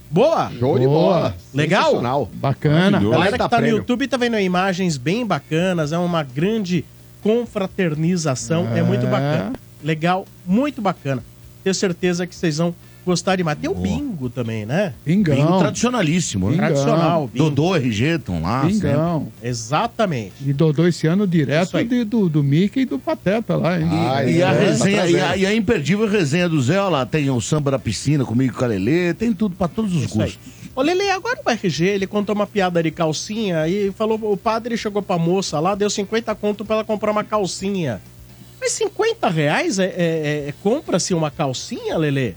Boa? Show de Boa. bola. Legal? Bacana. Maravilhoso. Galera que tá no. YouTube tá vendo imagens bem bacanas, é uma grande confraternização, é, É. muito bacana. Legal, muito bacana. Tenho certeza que vocês vão gostar demais. Tem o bingo também, né? Bingo Pingão. tradicionalíssimo, né? Bingão. Tradicional, bingo. Dodô, RG, estão lá. sempre. Pingão. Exatamente. E Dodô esse ano direto aí. de- do, do Mickey e do Pateta lá, hein? Ah, E a, É, resenha, tá e, a, trazendo. e a imperdível resenha do Zé, ó lá, tem o samba da piscina comigo com a Lelê, tem tudo pra todos os Isso aí. gostos. Ô, Lele, agora o RG, ele contou uma piada de calcinha e falou, o padre chegou pra moça lá, deu 50 conto pra ela comprar uma calcinha. Mas 50 reais é, é- é- compra-se uma calcinha, Lele?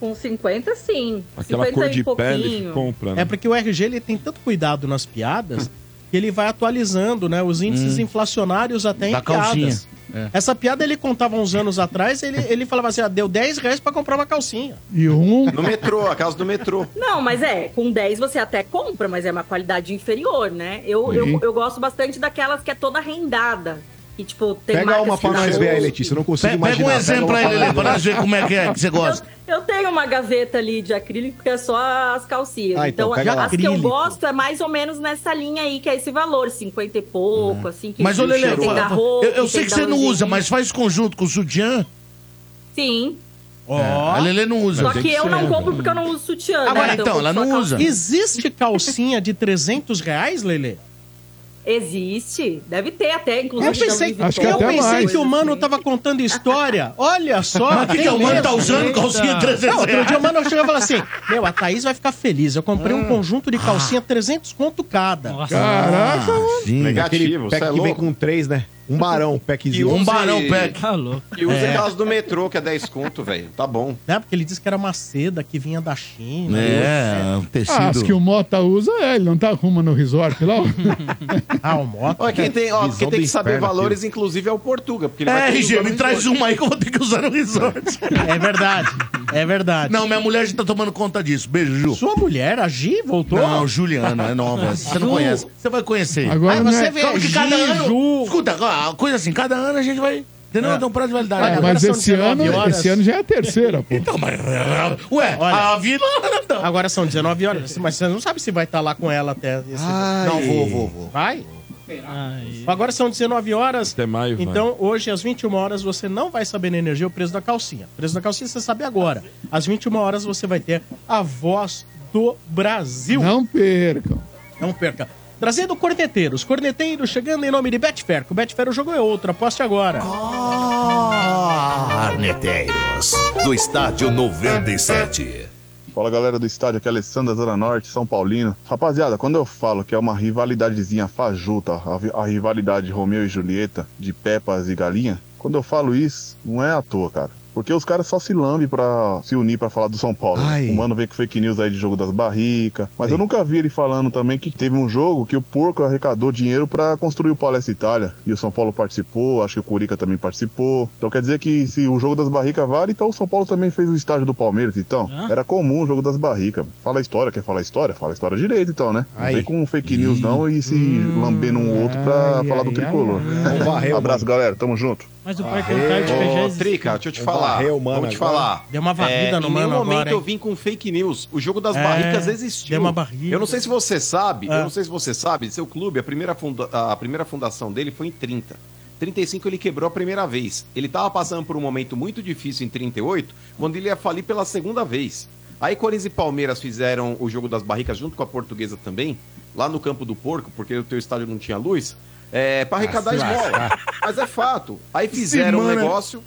Com 50, sim. Aquela 50 cor e de pele compra, né? É porque o RG ele tem tanto cuidado nas piadas que ele vai atualizando, né? Os índices inflacionários até em Da calcinha. piadas. É. Essa piada ele contava uns anos atrás, ele, ele falava assim, ah, deu 10 reais pra comprar uma calcinha. E um. No metrô, a casa do metrô. Não, mas é, com 10 você até compra, mas é uma qualidade inferior, né? Eu, eu, eu gosto bastante daquelas que é toda rendada. Que, tipo, tem Pega uma que pra nós ver aí, Letícia. Eu não consigo Pe- Pega imaginar. um exemplo aí, pra Lelê, nós pra ver. nós ver como é que é que você gosta. Eu tenho uma gaveta ali de acrílico que é só as calcinhas. Ah, então então, as que eu Acrílico. gosto é mais ou menos nessa linha aí, que é esse valor, 50 e pouco, assim. Que Mas, ô Lelê, roupa, eu, eu sei que você não usa, mas faz conjunto com o sutiã. Sim. Ó. A Lelê não usa. Só Tem que eu ser. não compro porque eu não uso sutiã, Agora, né? então, eu compro ela não usa. Existe calcinha de 300 reais, Lele? Existe. Deve ter até, inclusive. Eu pensei, Acho que eu pensei mais. que o mano assim. tava contando história. Olha só. Mas o que que é? O mano tá usando Eita. calcinha de 300 Não, outro dia o mano chegou e falou assim: Meu, a Thaís vai ficar feliz. Eu comprei um conjunto de calcinha 300 conto cada. Nossa. Caraca, Sim. Negativo, é que vem com três, né? Um barão, packzinho. E Um barão pack. Tá louco. E usa É. aquelas do metrô, que é 10 conto, velho. Tá bom. Né? Porque ele disse que era uma seda que vinha da China. É, um Ah, as que tecido. o Mota usa, é, ele não tá arrumando no resort lá? [laughs] Ah, o moto. Ó, quem tem, ó, quem tem que saber inferno, valores, inclusive, é o Portuga. Porque ele É, RG, me traz uma aí que eu vou ter que usar no resort. É verdade. É verdade. Não, minha mulher já tá tomando conta disso. Beijo, Ju. Sua mulher, a Gi, voltou? Não, Juliana, é nova. Você não conhece. Você vai conhecer. Agora Aí você é- vê, que cada ano. Ju. Escuta, a coisa assim, cada ano a gente vai. Entendeu? É. Tem um prazo de validade. Olha, Mas esse ano, 19 horas. esse ano já é a terceira, pô. Então, mas. [laughs] Ué, Olha. a vila. Não, Agora são 19 horas, mas você não sabe se vai estar lá com ela até esse... não vou, vou, vou. Vai? Ai, Agora são 19 horas. Até maio, vai. Então, hoje, às 21 horas, você não vai saber na energia o preço da calcinha. O preço da calcinha você sabe agora. Às 21 horas, você vai ter a voz do Brasil. Não percam. Não perca. Trazendo corneteiros. Corneteiros chegando em nome de Betfair. Que o Betfair o jogo é outro. Aposte agora. Arneteiros, do estádio 97. Fala galera do estádio, aqui é Alessandro da Zona Norte, São Paulino. Rapaziada, quando eu falo que é uma rivalidadezinha fajuta, a, a rivalidade Romeu e Julieta, de Pepas e Galinha, quando eu falo isso, não é à toa, cara. Porque os caras só se lambem pra se unir pra falar do São Paulo. Ai. O mano vem com fake news aí de jogo das barricas. Mas eu nunca vi ele falando também que teve um jogo que o porco arrecadou dinheiro pra construir o Palestra Itália. E o São Paulo participou, acho que o Curica também participou. Então quer dizer que se o jogo das barricas vale, então o São Paulo também fez o estádio do Palmeiras, então. Hã? Era comum o jogo das barricas. Fala a história, quer falar a história? Fala a história direito, então, né? Não Aí. vem com fake news não e se lambendo um outro pra Ai, falar ai, do tricolor. ai, ai. [laughs] Abraço, galera. Tamo junto. Mas o Parque Antártica já Ô, existe. Trica, deixa eu te falar. varreu, mano, Vou te agora. falar. Deu uma varrida no em nenhum mano momento agora, hein? eu vim com fake news. O jogo das É, barricas existiu. deu uma barriga. Eu não sei se você sabe, É. eu não sei se você sabe, seu clube, a primeira, funda- a primeira fundação dele foi em 30. 35 ele quebrou a primeira vez. Ele tava passando por um momento muito difícil em 38, quando ele ia falir pela segunda vez. Aí Corinthians e Palmeiras fizeram o jogo das barricas junto com a portuguesa também, lá no campo do porco, porque o teu estádio não tinha luz, é, pra arrecadar se esmola. Mas é fato. Aí fizeram um negócio,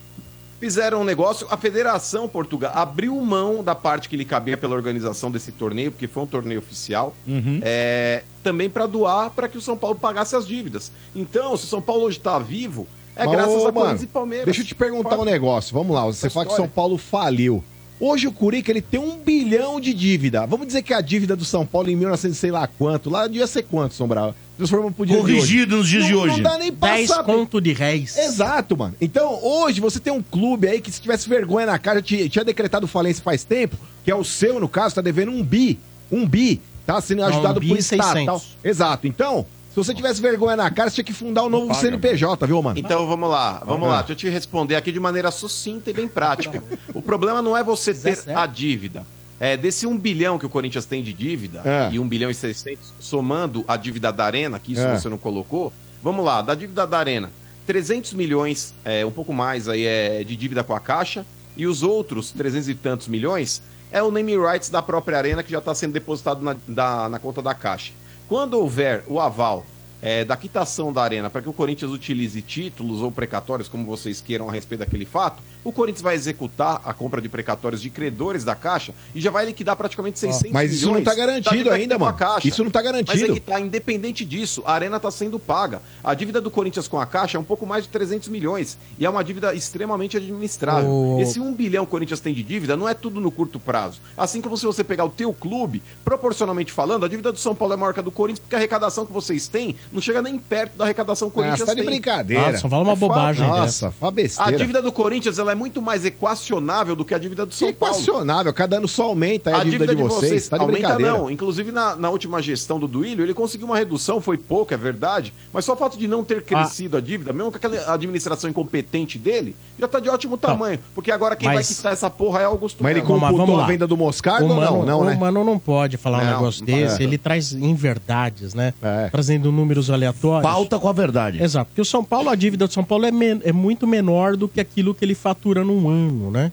fizeram um negócio. A Federação Portugal abriu mão da parte que lhe cabia pela organização desse torneio, porque foi um torneio oficial, Uhum. é, também para doar para que o São Paulo pagasse as dívidas. Então, se o São Paulo hoje está vivo, é Mas, graças ô, a mano, Corinthians e Palmeiras. Deixa eu te perguntar um negócio. Vamos lá, você Essa fala que história. São Paulo faliu. Hoje o Curica ele tem um bilhão de dívida. Vamos dizer que a dívida do São Paulo em 1900 sei lá quanto, lá devia ser quanto, Sombra? Pro dia de Corrigido hoje. nos dias de hoje. Não dá nem pra 10 saber. conto de réis. Exato, mano. Então, hoje você tem um clube aí que se tivesse vergonha na cara, tinha, tinha decretado falência faz tempo, que é o seu, no caso, tá devendo um bi. Um bi. Tá sendo Não, ajudado um bi por e estatal. 600. Exato. Então, se você tivesse vergonha na cara, você tinha que fundar um novo CNPJ, viu, mano? Então vamos lá, vamos lá. Deixa eu te responder aqui de maneira sucinta e bem prática. O problema não é você ter a dívida. É, desse 1 bilhão que o Corinthians tem de dívida, É. e 1 bilhão e 600, somando a dívida da Arena, que isso É. você não colocou, vamos lá, da dívida da Arena, 300 milhões, é, um pouco mais aí é de dívida com a Caixa, e os outros 300 e tantos milhões é o name rights da própria Arena que já está sendo depositado na, da- na conta da Caixa. Quando houver o aval é, da quitação da Arena para que o Corinthians utilize títulos ou precatórios, como vocês queiram a respeito daquele fato, o Corinthians vai executar a compra de precatórios de credores da Caixa e já vai liquidar praticamente 600 Mas isso não milhões tá da garantido dívida que ainda, tá com a mano. Caixa. Isso não tá Mas é garantido. que tá independente disso, a Arena tá sendo paga. A dívida do Corinthians com a Caixa é um pouco mais de 300 milhões e é uma dívida extremamente administrável. O- Esse 1 bilhão que o Corinthians tem de dívida não é tudo no curto prazo. Assim como se você pegar o teu clube, proporcionalmente falando, a dívida do São Paulo é maior que a do Corinthians porque a arrecadação que vocês têm não chega nem perto da arrecadação que o Ah, Corinthians você tá de tem. brincadeira. Ah, só fala uma É bobagem Nossa, dessa. fala A besteira. dívida do Corinthians ela é muito mais equacionável do que a dívida do Que São Paulo. equacionável. Cada ano só aumenta aí a, dívida, de vocês. Tá de aumenta brincadeira. não. Inclusive na, na última gestão do Duílio, ele conseguiu uma redução, foi pouco, é verdade, mas só o fato de não Ah. ter crescido a dívida, mesmo com aquela administração incompetente dele, já tá de ótimo tamanho. Porque agora quem mas- vai quitar essa porra é Augusto Mas ele computou a venda do Moscardo ou não? Não, o né? mano não pode falar um Não, negócio não pode. desse. Ele traz inverdades, né? É. Trazendo números aleatórios. Pauta com a verdade. Exato, porque o São Paulo, a dívida do São Paulo é, men- é muito menor do que aquilo que ele fatura num ano, né?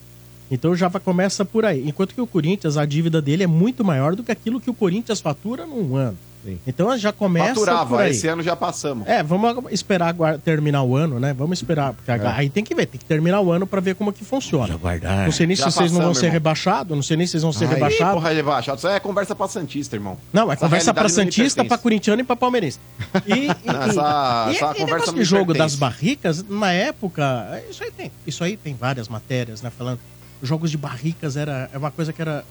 Então já começa por aí. Enquanto que o Corinthians, a dívida dele é muito maior do que aquilo que o Corinthians fatura num ano. Sim. Então já começa por Faturava, aí. esse ano já passamos. É, vamos esperar terminar o ano, né? Vamos esperar. Porque É. aí tem que ver, tem que terminar o ano pra ver como que funciona. Aguardar. Não sei nem se Já vocês não vão passamos, ser irmão. rebaixados, não sei nem se vocês vão ser rebaixados. porra, rebaixado. Isso é conversa pra Santista, irmão. Não, é Essa conversa pra Santista, pra Corintiano e pra Palmeirense. E, e, Não, essa- e- essa e- e conversa me jogo pertence. das barricas, na época, isso aí tem, isso aí tem várias matérias, né, falando. Jogos de barricas era é uma coisa que era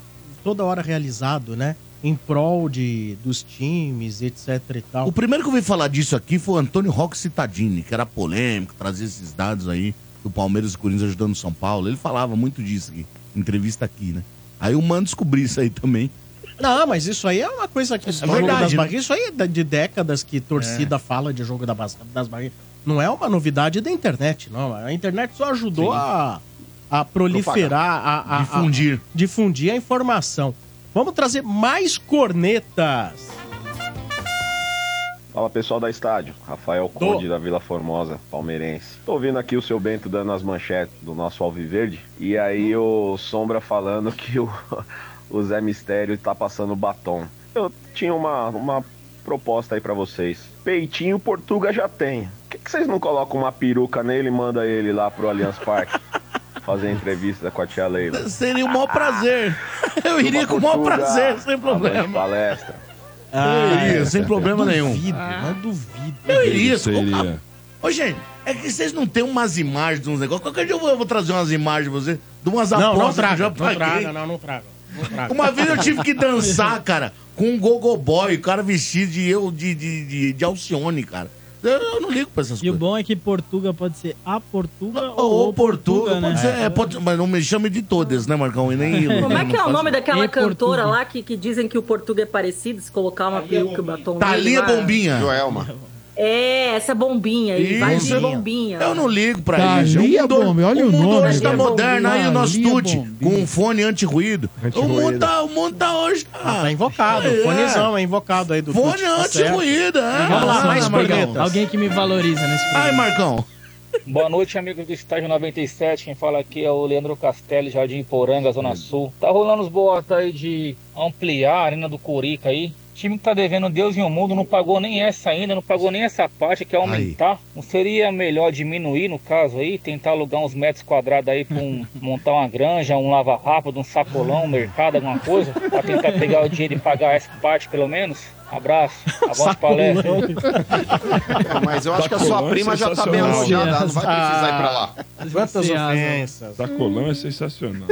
toda hora realizado, né, em prol de dos times, etc e tal. O primeiro que eu ouvi falar disso aqui foi o Antônio Roque Cittadini, que era polêmico, trazia esses dados aí do Palmeiras e Corinthians ajudando o São Paulo. Ele falava muito disso aqui, entrevista aqui, né? Aí o Mano descobriu isso aí também. Não, mas isso aí é uma coisa que jogo verdade, das né? barricas, isso aí é de décadas que torcida fala de jogo da bas- das barricas. Não é uma novidade da internet, não. A internet só ajudou a, a proliferar, a, a- a- Difundir. difundir a informação. Vamos trazer mais cornetas. Fala pessoal da estádio, Rafael Conde da Vila Formosa, palmeirense. Tô ouvindo aqui o seu Bento dando as manchetes do nosso Alviverde e aí o Sombra falando que o, [laughs] o Zé Mistério tá passando batom. Eu tinha uma, uma proposta aí pra vocês. Peitinho Portuga já tem. Por que, que vocês não colocam uma peruca nele e manda ele lá pro Allianz Parque [laughs] fazer entrevista com a tia Leila? Seria o maior prazer. [laughs] Eu iria com o maior prazer, sem problema. palestra. Eu iria, sem problema nenhum. Duvido, mas duvido. Eu iria. Seria. Ô, gente, é que vocês não têm umas imagens de uns negócios. Qualquer dia eu vou, eu vou trazer umas imagens de você, de umas Não, apostas não que traga, eu não já paguei. traga, não, não traga. Não traga. Uma vez eu tive que dançar, cara, com um gogo boy, o cara vestido de eu, de, de, de, de Alcione, cara. Eu, eu não ligo pra essas E o coisas. bom é que Portuga pode ser a Portuga Ou, ou, ou Portuga, né? pode ser, é, pode- mas não me chame de todas, né, Marcão? E nem Como é que é o nome daquela E cantora Portuga. lá que, que dizem que o português é parecido, se colocar uma peruca e o batom Thalia vai- Bombinha. Joelma. É, essa bombinha aí, vai de bombinha. Eu não ligo pra Thalia isso. O mundo, olha o mundo nome. hoje tá Thalia moderno. Aí o nosso Tuti, com um fone anti-ruído. O Anti-ruído. mundo tá, o mundo tá hoje... Ah, tá invocado, É. fonezão, é invocado aí do Fone tá anti-ruído, é. Vamos lá, mais cornetas. Alguém que me valoriza nesse Ai, programa. Marcão. Boa noite, amigos do Estágio 97. Quem fala aqui é o Leandro Castelli, Jardim Poranga, Zona Sul. Tá rolando os boatos aí de ampliar a Arena do Curica aí. Time que tá devendo Deus e o mundo não pagou nem essa ainda, não pagou nem essa parte, quer aumentar. Não seria melhor diminuir no caso aí, tentar alugar uns metros quadrados aí pra um- [laughs] montar uma granja, um lava-rápido, um sacolão, um mercado, alguma coisa, pra tentar pegar o dinheiro e pagar essa parte pelo menos? Abraço, [laughs] avante palestra. É, mas eu acho que a sua prima já tá bem alojada, ela não vai precisar ir pra lá. Quantas ofensas. Sacolão é sensacional.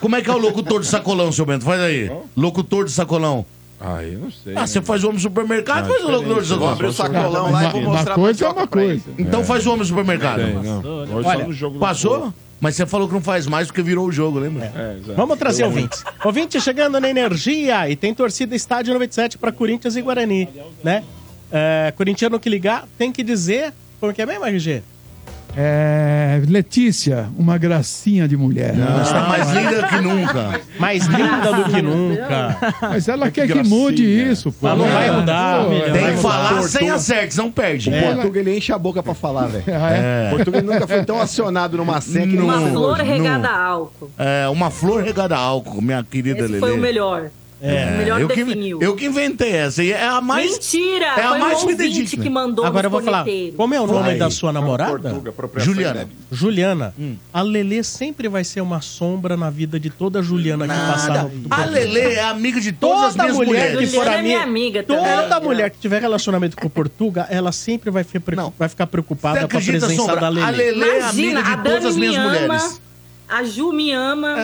Como é que é o locutor de sacolão, seu Bento? Faz aí. Locutor de sacolão. Ah, eu não sei. Ah, você faz o homem no supermercado, faz o locutor de diferente. sacolão. Abre o sacolão lá e vou Uma mostrar coisa é uma coisa. Então faz o homem no supermercado. Olha, do Passou? Mas você falou que não faz mais porque virou o jogo, lembra? É, exato. Vamos trazer Eu- ouvintes. Ouvinte chegando na energia e tem torcida estádio 97 para Corinthians e Guarani, né? É, corintiano que ligar tem que dizer como que é mesmo, RG? É, Letícia, uma gracinha de mulher. Está mais linda que nunca. Mais linda do que nunca. Mas ela quer que gracinha. mude isso, pô. Mas não vai mudar. Pô, Tem Vai que mudar. falar Portuga. sem acertos, não perde. O Portuga ele enche a boca pra falar, velho. É. O Portuga ele nunca foi tão acionado numa senha que ele Uma flor regada a álcool. É, uma flor regada a álcool, minha querida Esse Lelê. foi o melhor. É, o melhor eu que, definiu. eu que inventei essa. E é a mais. Mentira! é a foi mais fidedigna. que mandou Agora eu vou falar. Como é o nome Vai. da sua namorada? Portuga, Juliana. Juliana. A Lelê sempre vai ser uma sombra na vida de toda Juliana que passar no, A Lelê é amiga de todas Toda as minhas mulher mulheres. que for é minha amiga, amiga também. toda mulher que tiver relacionamento com o Portuga, ela sempre vai, vai ficar preocupada com a presença Sombra? da Lelê. A Lelê é Imagina, amiga a de todas as minhas me mulheres. A Ju me ama.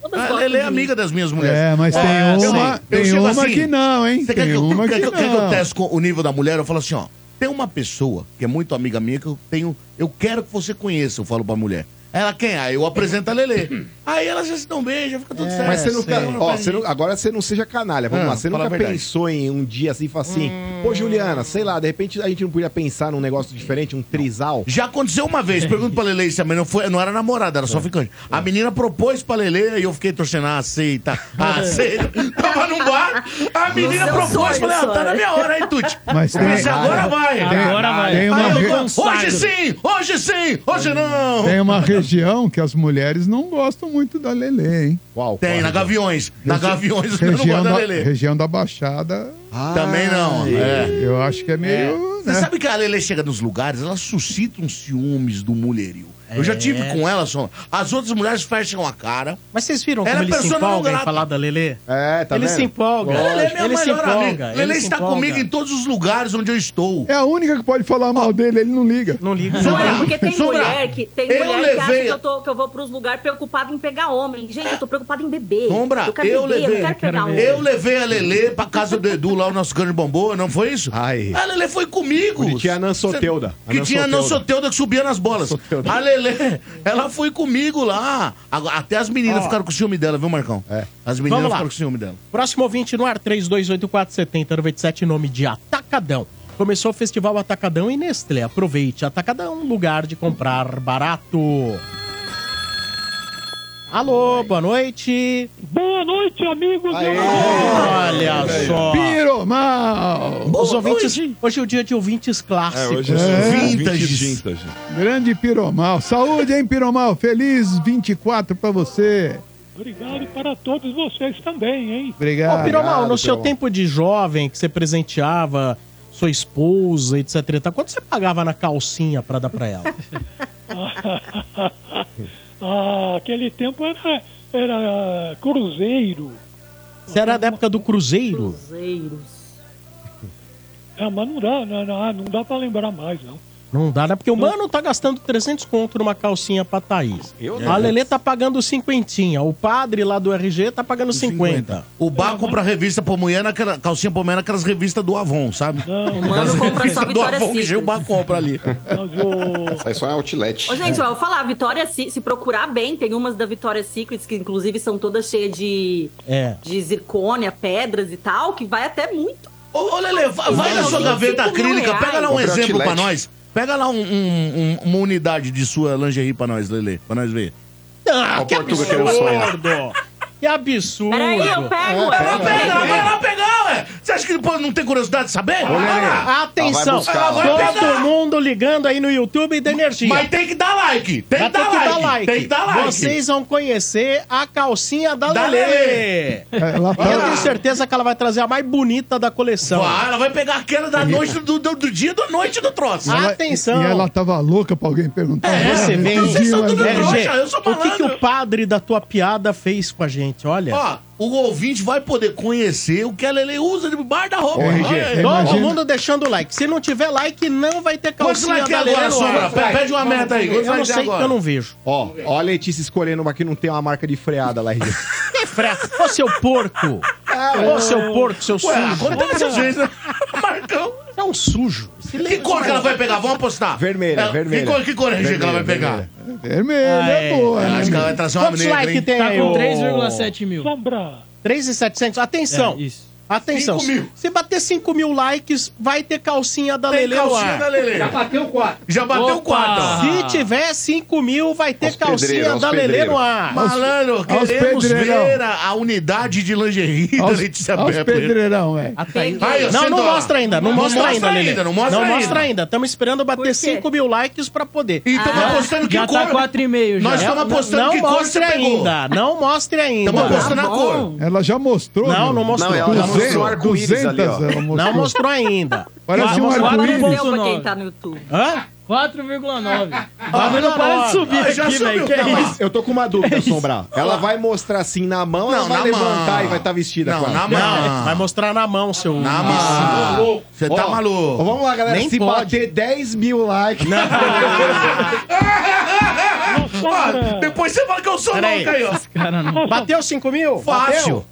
Todas A gostam Lelê é de mim. amiga das minhas mulheres. É, mas tem É, uma, tem chego uma assim, que não, hein? Você quer Tem que, eu- uma quer que que, eu- quer que eu não. teste com o nível da mulher? Eu falo assim, ó. Tem uma pessoa que é muito amiga minha que eu tenho. Eu quero que você conheça, eu falo pra mulher. Ela quem? Aí eu apresento a Lelê. [clears throat] Aí elas já se dão bem, já fica tudo certo. Mas você nunca. Sei. Ó, você não- agora você não seja canalha. Vamos Ah, lá. Você nunca a pensou em um dia assim e falar assim, pô, Juliana, sei lá, de repente a gente não podia pensar num negócio diferente, um trisal. Já aconteceu uma vez, pergunto pra Lele isso também, não, foi, não era namorada, era só ficante. A menina propôs pra Lele e eu fiquei torcendo, ah, aceita, [laughs] ah, aceita. Tava num bar, a menina propôs, sonho, falei, ah, tá na minha hora aí, Tuti. [laughs] Mas Eu tem- agora vai. Agora vai. tem Aí uma eu re- falei, hoje sim, hoje sim, hoje não. Tem uma região que as mulheres não gostam muito da Lelê, hein? Qual? Tem, na Gaviões. Na Gaviões eu não Região gosto da Lele. região da Baixada, Também não. É. eu acho que é meio. Você né? sabe que a Lele chega nos lugares, ela suscita uns ciúmes do mulherio. Eu já tive com ela, só. As outras mulheres fecham a cara. Mas vocês viram Ela como é ele se persona não empolga em grata. falar da Lelê? É, tá ele vendo? se empolga. Lele é minha ele se melhor empolga. amiga. ele Lele se está empolga. comigo em todos os lugares onde eu estou. É a única que pode falar mal dele, ele não liga. Não liga. Não é, porque tem Sombra, mulher que, tem eu mulher que acha levei- que eu, tô, que eu vou pros lugares preocupada em pegar homem. Gente, eu tô preocupada em beber. Sombra, eu quero eu beber, eu levei. não quero pegar homem. Eu levei a Lele pra casa do Edu, lá o nosso cano de bombom, não foi isso? Ai. A Lele foi comigo. Onde tinha a Nan Soteuda. A Que tinha a Nan Soteuda. Soteuda que subia nas bolas. A Lele, [laughs] ela foi comigo lá. Agora, Até as meninas Ó. ficaram com ciúme dela, viu, Marcão? É. As meninas Vamos lá. ficaram com ciúme dela. Próximo ouvinte no ar, 32847097, nome de Atacadão. Começou o Festival Atacadão e Nestlé. Aproveite, Atacadão, lugar de comprar barato. Alô, boa noite. Boa noite, amigos. Olha só. Piromal! Os ouvintes, hoje é o dia de ouvintes É, clássicos. hoje é, É. vintage. Vintage. Grande Piromal. Saúde, hein, Piromal? Feliz 24 pra você. Obrigado para todos vocês também, hein? Obrigado. Ô, Piromal, no obrigado, seu Piromal. tempo de jovem, que você presenteava sua esposa, etc. e Quanto você pagava na calcinha pra dar pra ela? [laughs] Ah, aquele tempo era, era cruzeiro. Você era da época do Cruzeiro? Cruzeiros. É, mas não dá, não, não, não dá para lembrar mais, não. Não dá, né? Porque o mano tá gastando 300 conto numa calcinha pra Thaís. Eu A Lelê tá pagando cinquentinha. O padre lá do RG tá pagando 50. O bar compra revista pra mulher, naquela, calcinha pra mulher naquelas revistas do Avon, sabe? Não, O mano compra só do Vitória Avon que Secret. o bar compra ali. Isso aí só é outlet. Ô, gente, ó, eu vou falar, Vitória, se, se procurar bem, tem umas da Vitória Secrets que inclusive são todas cheias de, É. de zircônia, pedras e tal, que vai até muito. Ô, ô Lele, va- vai na sua 25 gaveta acrílica, reais. pega lá um Compre exemplo pra outlet. nós. Pega lá um- um- um- uma unidade de sua lingerie pra nós, Lele, pra nós ver. Ah, que absurdo! Que absurdo! Peraí, eu pego, Vai lá eu pegar, vai pego. lá Ué, você acha que depois não tem curiosidade de saber? Atenção, Ela vai todo pegar. mundo ligando aí no YouTube da Energia. Mas tem que dar like, tem que dar like, tem que dar like. Vocês vão conhecer a calcinha da, Da Lelê. Lelê. Ela E eu tenho certeza que ela vai trazer a mais bonita da coleção. Vai, ela vai pegar aquela da noite do, do, do dia da noite do troço. Ela- Atenção. E ela tava louca pra alguém perguntar. É, você vem. Vocês são tudo trouxa, eu sou o que, que o padre da tua piada fez com a gente? Olha. Ó, o ouvinte vai poder conhecer o que a Lele usa de bar da roupa. Ô, RG, Olha é, Todo imagina- mundo deixando o like. Se não tiver like, não vai ter Quantos calcinha likes da é Lelê agora. Sombra? Pe- Pede uma meta aí. Quantos Eu não é sei, agora? eu não vejo. Ó, ó a Letícia escolhendo uma que não tem uma marca de freada lá, RG. [laughs] Que freia. Ô, seu porco. Ô, seu porco, seu sujo. Ué, acontece às vezes, né? [laughs] Marcão. É um sujo. Que cor que ela vai pegar? Vamos apostar. Vermelha, Ela- vermelha. Que cor, que cor RG, que ela vai Vermelha, pegar? Vermelha, Ah, é é. boa, Eu né? acho que ela vai trazer uma Quantos negra, likes hein? tem Tá aí? com ô? 3,7 mil. 3,700. Atenção. É, isso. Atenção. 5 mil. Se bater 5 mil likes, vai ter calcinha da Tem Lelê no calcinha ar. da Lelê. Já bateu 4. Já bateu 4. Se tiver 5 mil, vai ter Aos calcinha pedreiros, aos da Lelê pedreiros. no ar. Malandro, queremos ver a, a unidade de lingerie da Aos, Letícia aos Pepper. pedreirão, é. Ai, não, não mostra ainda, não, Não mostra, mostra ainda, ainda, não mostra ainda. mostra ainda. Estamos esperando bater quê? 5 mil likes pra poder. E estamos Ah, apostando que Já tá cor... 4,5 já. Nós estamos apostando não que cor mostre você pegou. ainda, não mostre ainda. Estamos apostando Tá a cor. Ela já mostrou. Não, não mostrou. Não, ela mostrou o 200, arco-íris ali, ó. 200 ela mostrou. Não mostrou ainda. Parece um arco-íris. pra quem 4,9. tá no YouTube. Hã? 4,9. Ah, Bagulho não para nove. de subir Ah, já aqui, velho. subiu. Que é Não, isso? Eu tô com uma dúvida, Sombra. Ela vai mostrar assim na mão ou Não, ela vai na levantar mão. e vai estar vestida Não, com ela? na mão. Não, vai mostrar na mão, seu... Na mão. Você tá Ó, maluco. Vamos lá, galera. Nem Se pode. bater 10 mil likes. [laughs] Ó, depois você fala que eu sou Peraí. louco aí, ó. Não. Bateu 5 mil? Fácil.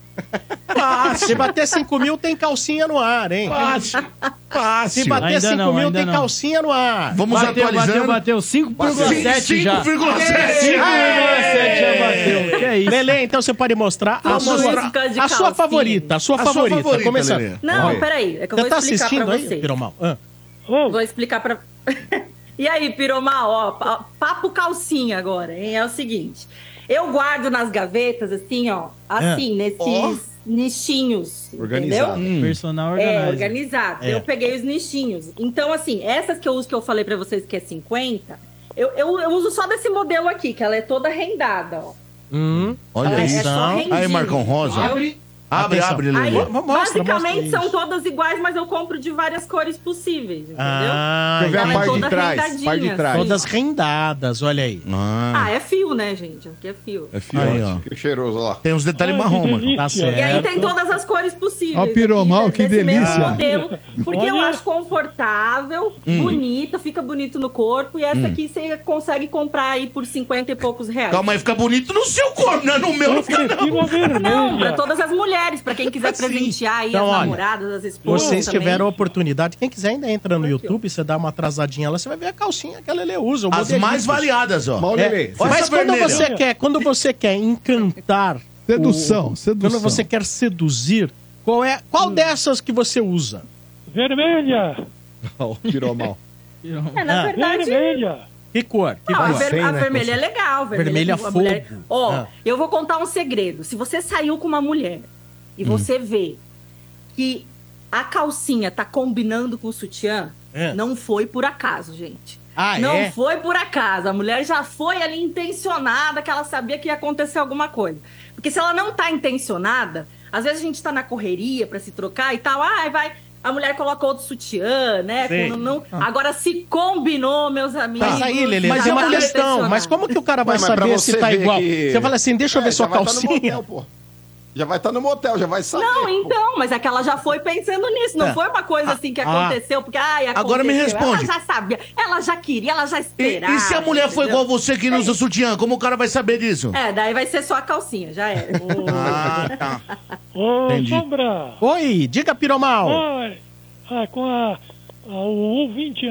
Fácil. Se bater 5 mil, tem calcinha no ar, hein? Fácil. Fácil. Se bater Ainda 5 não, mil, tem não. calcinha no ar. Vamos Bateu, atualizando. bateu, bateu. 5,7 já. 5,7. 5,7 já bateu. Que é isso? Lelê, então você pode mostrar a sua, a sua favorita. A sua A sua favorita. favorita, Começando. Lelê. Não, peraí. É que eu Você vou tá explicar assistindo pra aí, você. Piromal? Ah. Vou explicar pra. [laughs] e aí, Piromar, ó, pa- papo calcinha agora, hein? É o seguinte. Eu guardo nas gavetas, assim, ó, assim, nesses nichinhos. Organizado. Entendeu? Personal É, organizer. organizado. É. Eu peguei os nichinhos. Então, assim, essas que eu uso, que eu falei pra vocês que é 50, eu, eu, eu uso só desse modelo aqui, que ela é toda rendada, ó. Hum, Olha é isso. só rendinha. Aí, Marcão Rosa. Abre, Atenção. abre, Lelê. Mostra, mostra basicamente, isso. são todas iguais, mas eu compro de várias cores possíveis, entendeu? Ah, Deixa eu ver a parte de toda trás. Parte de trás. assim. todas rendadas, olha aí. Ah, é fio, né, gente? Aqui é fio. É fio. Aí, ó. Que cheiroso, ó lá. Tem uns detalhes marrom, mano. Tá certo. E aí tem todas as cores possíveis. Ó, Piromal, aqui, que delícia. modelo, porque eu acho confortável, Hum. bonita, fica bonito no corpo. E essa aqui você consegue comprar aí por 50 e poucos reais. Calma aí, fica bonito no seu corpo, não é no meu, não fica não. Não, pra todas as mulheres, pra quem quiser [laughs] presentear aí Então, as olha, namoradas, as esposas. Vocês também. tiveram a oportunidade. Quem quiser ainda entra no YouTube, você dá uma atrasadinha lá, você vai ver a calcinha que a Lelê usa. As mais variadas, ó. É, mas quando vermelha. você quer, quando você quer encantar, [laughs] Sedução, o- sedução. quando você quer seduzir, qual é, qual dessas que você usa? Vermelha! Ó, [laughs] Tirou mal. É, na Ah. verdade. Vermelha! Que cor? Que Não, a, cor? ver- Sem, a né, vermelha é legal. Vermelha a fogo. mulher- Ó, Ah. eu vou contar um segredo. Se você saiu com uma mulher Hum. e você vê que a calcinha tá combinando com o sutiã, É. não foi por acaso, gente. Ah, não é? foi por acaso. A mulher já foi ali intencionada, que ela sabia que ia acontecer alguma coisa. Porque se ela não tá intencionada, às vezes a gente tá na correria pra se trocar e tal, ai, vai. A mulher coloca outro sutiã, né? Quando não- Agora, se combinou, meus amigos. Mas aí, Lelê, já mas é uma tá questão. Mas como que o cara vai Ué, saber se você tá ver igual? que- Você fala assim, deixa eu ver É, sua já vai tá calcinha. motel, pô. Já vai estar no motel, já vai saber. Não, pô. então, mas é que ela já foi pensando nisso. Não É. foi uma coisa assim que Ah. aconteceu, porque, ai, aconteceu. Agora me responde. Ela já sabia, ela já queria, ela já E, esperava. e se a mulher entendeu? igual você que não usa sutiã, como o cara vai saber disso? É, daí vai ser só a calcinha, já é. [laughs] Ah, tá. Ô, Entendi. Sombra! Oi, diga Piromal. Ai, ah, com a, a- o ouvinte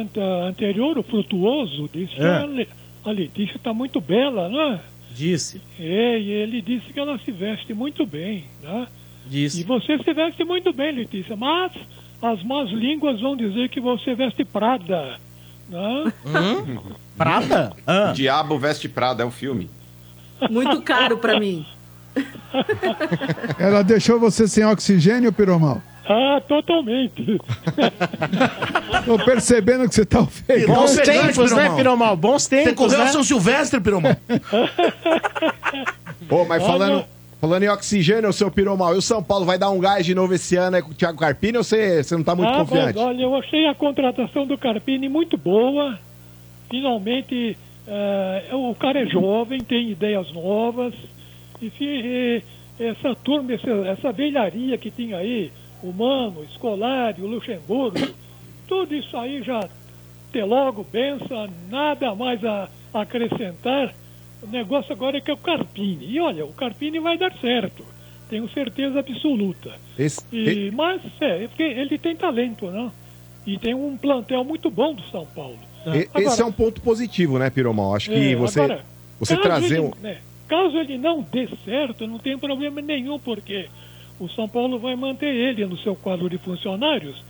anterior, o Frutuoso, disse que É. a, Le- a Letícia está muito bela, né? Disse, É, e ele disse que ela se veste muito bem, né? E disse. você se veste muito bem, Letícia, mas as más línguas vão dizer que você veste Prada, né? Hum? [laughs] Prata? Ah. Diabo Veste Prada é o filme. Muito caro pra mim. Ela deixou você sem oxigênio, Piromal? Ah, totalmente. [laughs] Tô percebendo que você tá ofegante. Bons tempos, né, Piromal? Bons tempos, Você correu né? São Silvestre, Piromal? Ô, mas Olha- falando, falando em oxigênio, seu Piromal, e o São Paulo vai dar um gás de novo esse ano aí com o Thiago Carpini ou você, você não tá muito Ah, confiante? mas olha, eu achei a contratação do Carpini muito boa. Finalmente, eh, o cara é jovem, tem ideias novas. Enfim, eh, essa turma, essa, essa velharia que tinha aí, o Mano, o Scolari, o Luxemburgo, tudo isso aí já ter logo benção, nada mais a acrescentar. O negócio agora é que é o Carpini. E olha, o Carpini vai dar certo. Tenho certeza absoluta. Esse- E, mas é, é ele tem talento, né? E tem um plantel muito bom do São Paulo. E- esse é um ponto positivo, né, Piromal? Acho que É, você, agora, você trazer ele, um... né, caso ele não dê certo, não tem problema nenhum, porque o São Paulo vai manter ele no seu quadro de funcionários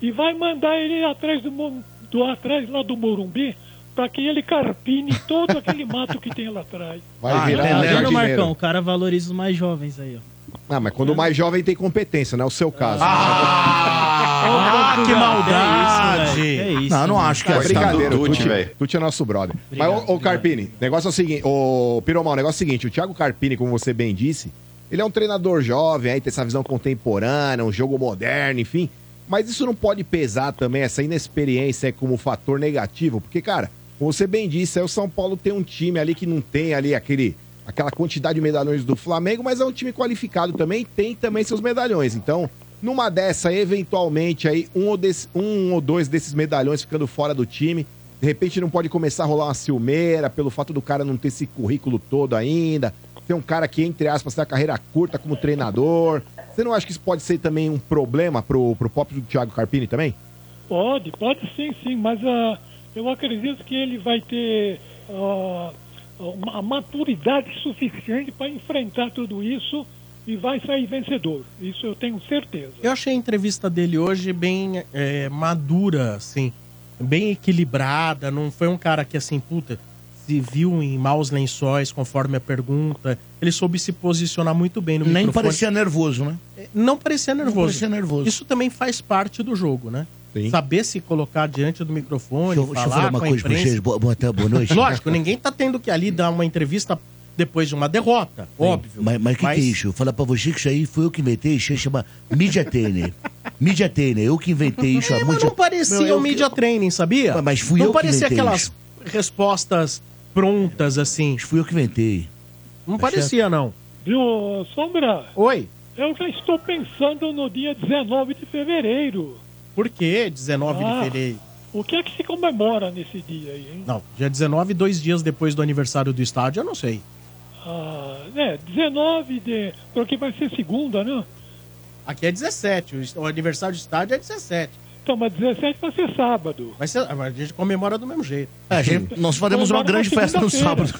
e vai mandar ele atrás do, do atrás lá do Morumbi para que ele carpine todo aquele mato que tem lá atrás. Vai virar Tá vendo. Marcão? O cara valoriza os mais jovens aí, ó. Ah, mas quando o mais jovem tem competência, não é o seu caso. Ah, que maldade! É isso, Não, eu não mano. acho que é É brincadeira, velho. Tuti é nosso brother. Obrigado, Mas, ô, ô. Carpini, negócio é o seguinte, ô Piromal, o negócio é o seguinte, o Thiago Carpini, como você bem disse, ele é um treinador jovem, aí tem essa visão contemporânea, um jogo moderno, enfim. Mas isso não pode pesar também, essa inexperiência como fator negativo, porque, cara, como você bem disse, aí o São Paulo tem um time ali que não tem ali aquele, aquela quantidade de medalhões do Flamengo, mas é um time qualificado também, tem também seus medalhões. Então, numa dessa, eventualmente, aí, um ou, desse- um ou dois desses medalhões ficando fora do time, de repente não pode começar a rolar uma ciumeira pelo fato do cara não ter esse currículo todo ainda. Tem um cara que, entre aspas, tem a carreira curta como treinador. Você não acha que isso pode ser também um problema pro, pro próprio Thiago Carpini também? Pode, pode sim, sim, mas ah, eu acredito que ele vai ter uma- a maturidade suficiente para enfrentar tudo isso e vai sair vencedor. Isso eu tenho certeza. Eu achei a entrevista dele hoje bem é, madura, assim, bem equilibrada. Não foi um cara que, assim, puta, se viu em maus lençóis, conforme a pergunta. Ele soube se posicionar muito bem no Nem microfone. parecia nervoso, né? Não parecia nervoso. Não parecia nervoso. Isso também faz parte do jogo, né? Sim. Saber se colocar diante do microfone, Deixa eu, deixa eu falar falar uma com a coisa pra imprensa. vocês. Boa, boa, tarde, boa noite. Lógico, ninguém tá tendo que ali dar uma entrevista depois de uma derrota, óbvio. Mas o que, que é isso? Falar pra você que isso aí foi eu que inventei, isso aí chama Media Trainer. Media Trainer, eu que inventei isso há É, mas muito não parecia Meu, eu- um media training, sabia? Mas fui não eu que parecia inventei aquelas isso. respostas prontas, assim. Fui eu que inventei. Não Tá parecia, não. Viu, Sombra? Oi? Eu já estou pensando no dia 19 de fevereiro. Por quê? 19 Ah. de fevereiro. O que é que se comemora nesse dia aí, hein? Não, dia 19, dois dias depois do aniversário do estádio, eu não sei. Ah, é, 19 de. Porque vai ser segunda, né? Aqui é 17, o- o aniversário do estádio é 17. Então, mas 17 vai ser sábado. Ser, a gente comemora do mesmo jeito. É, a gente- nós faremos uma grande festa no sábado.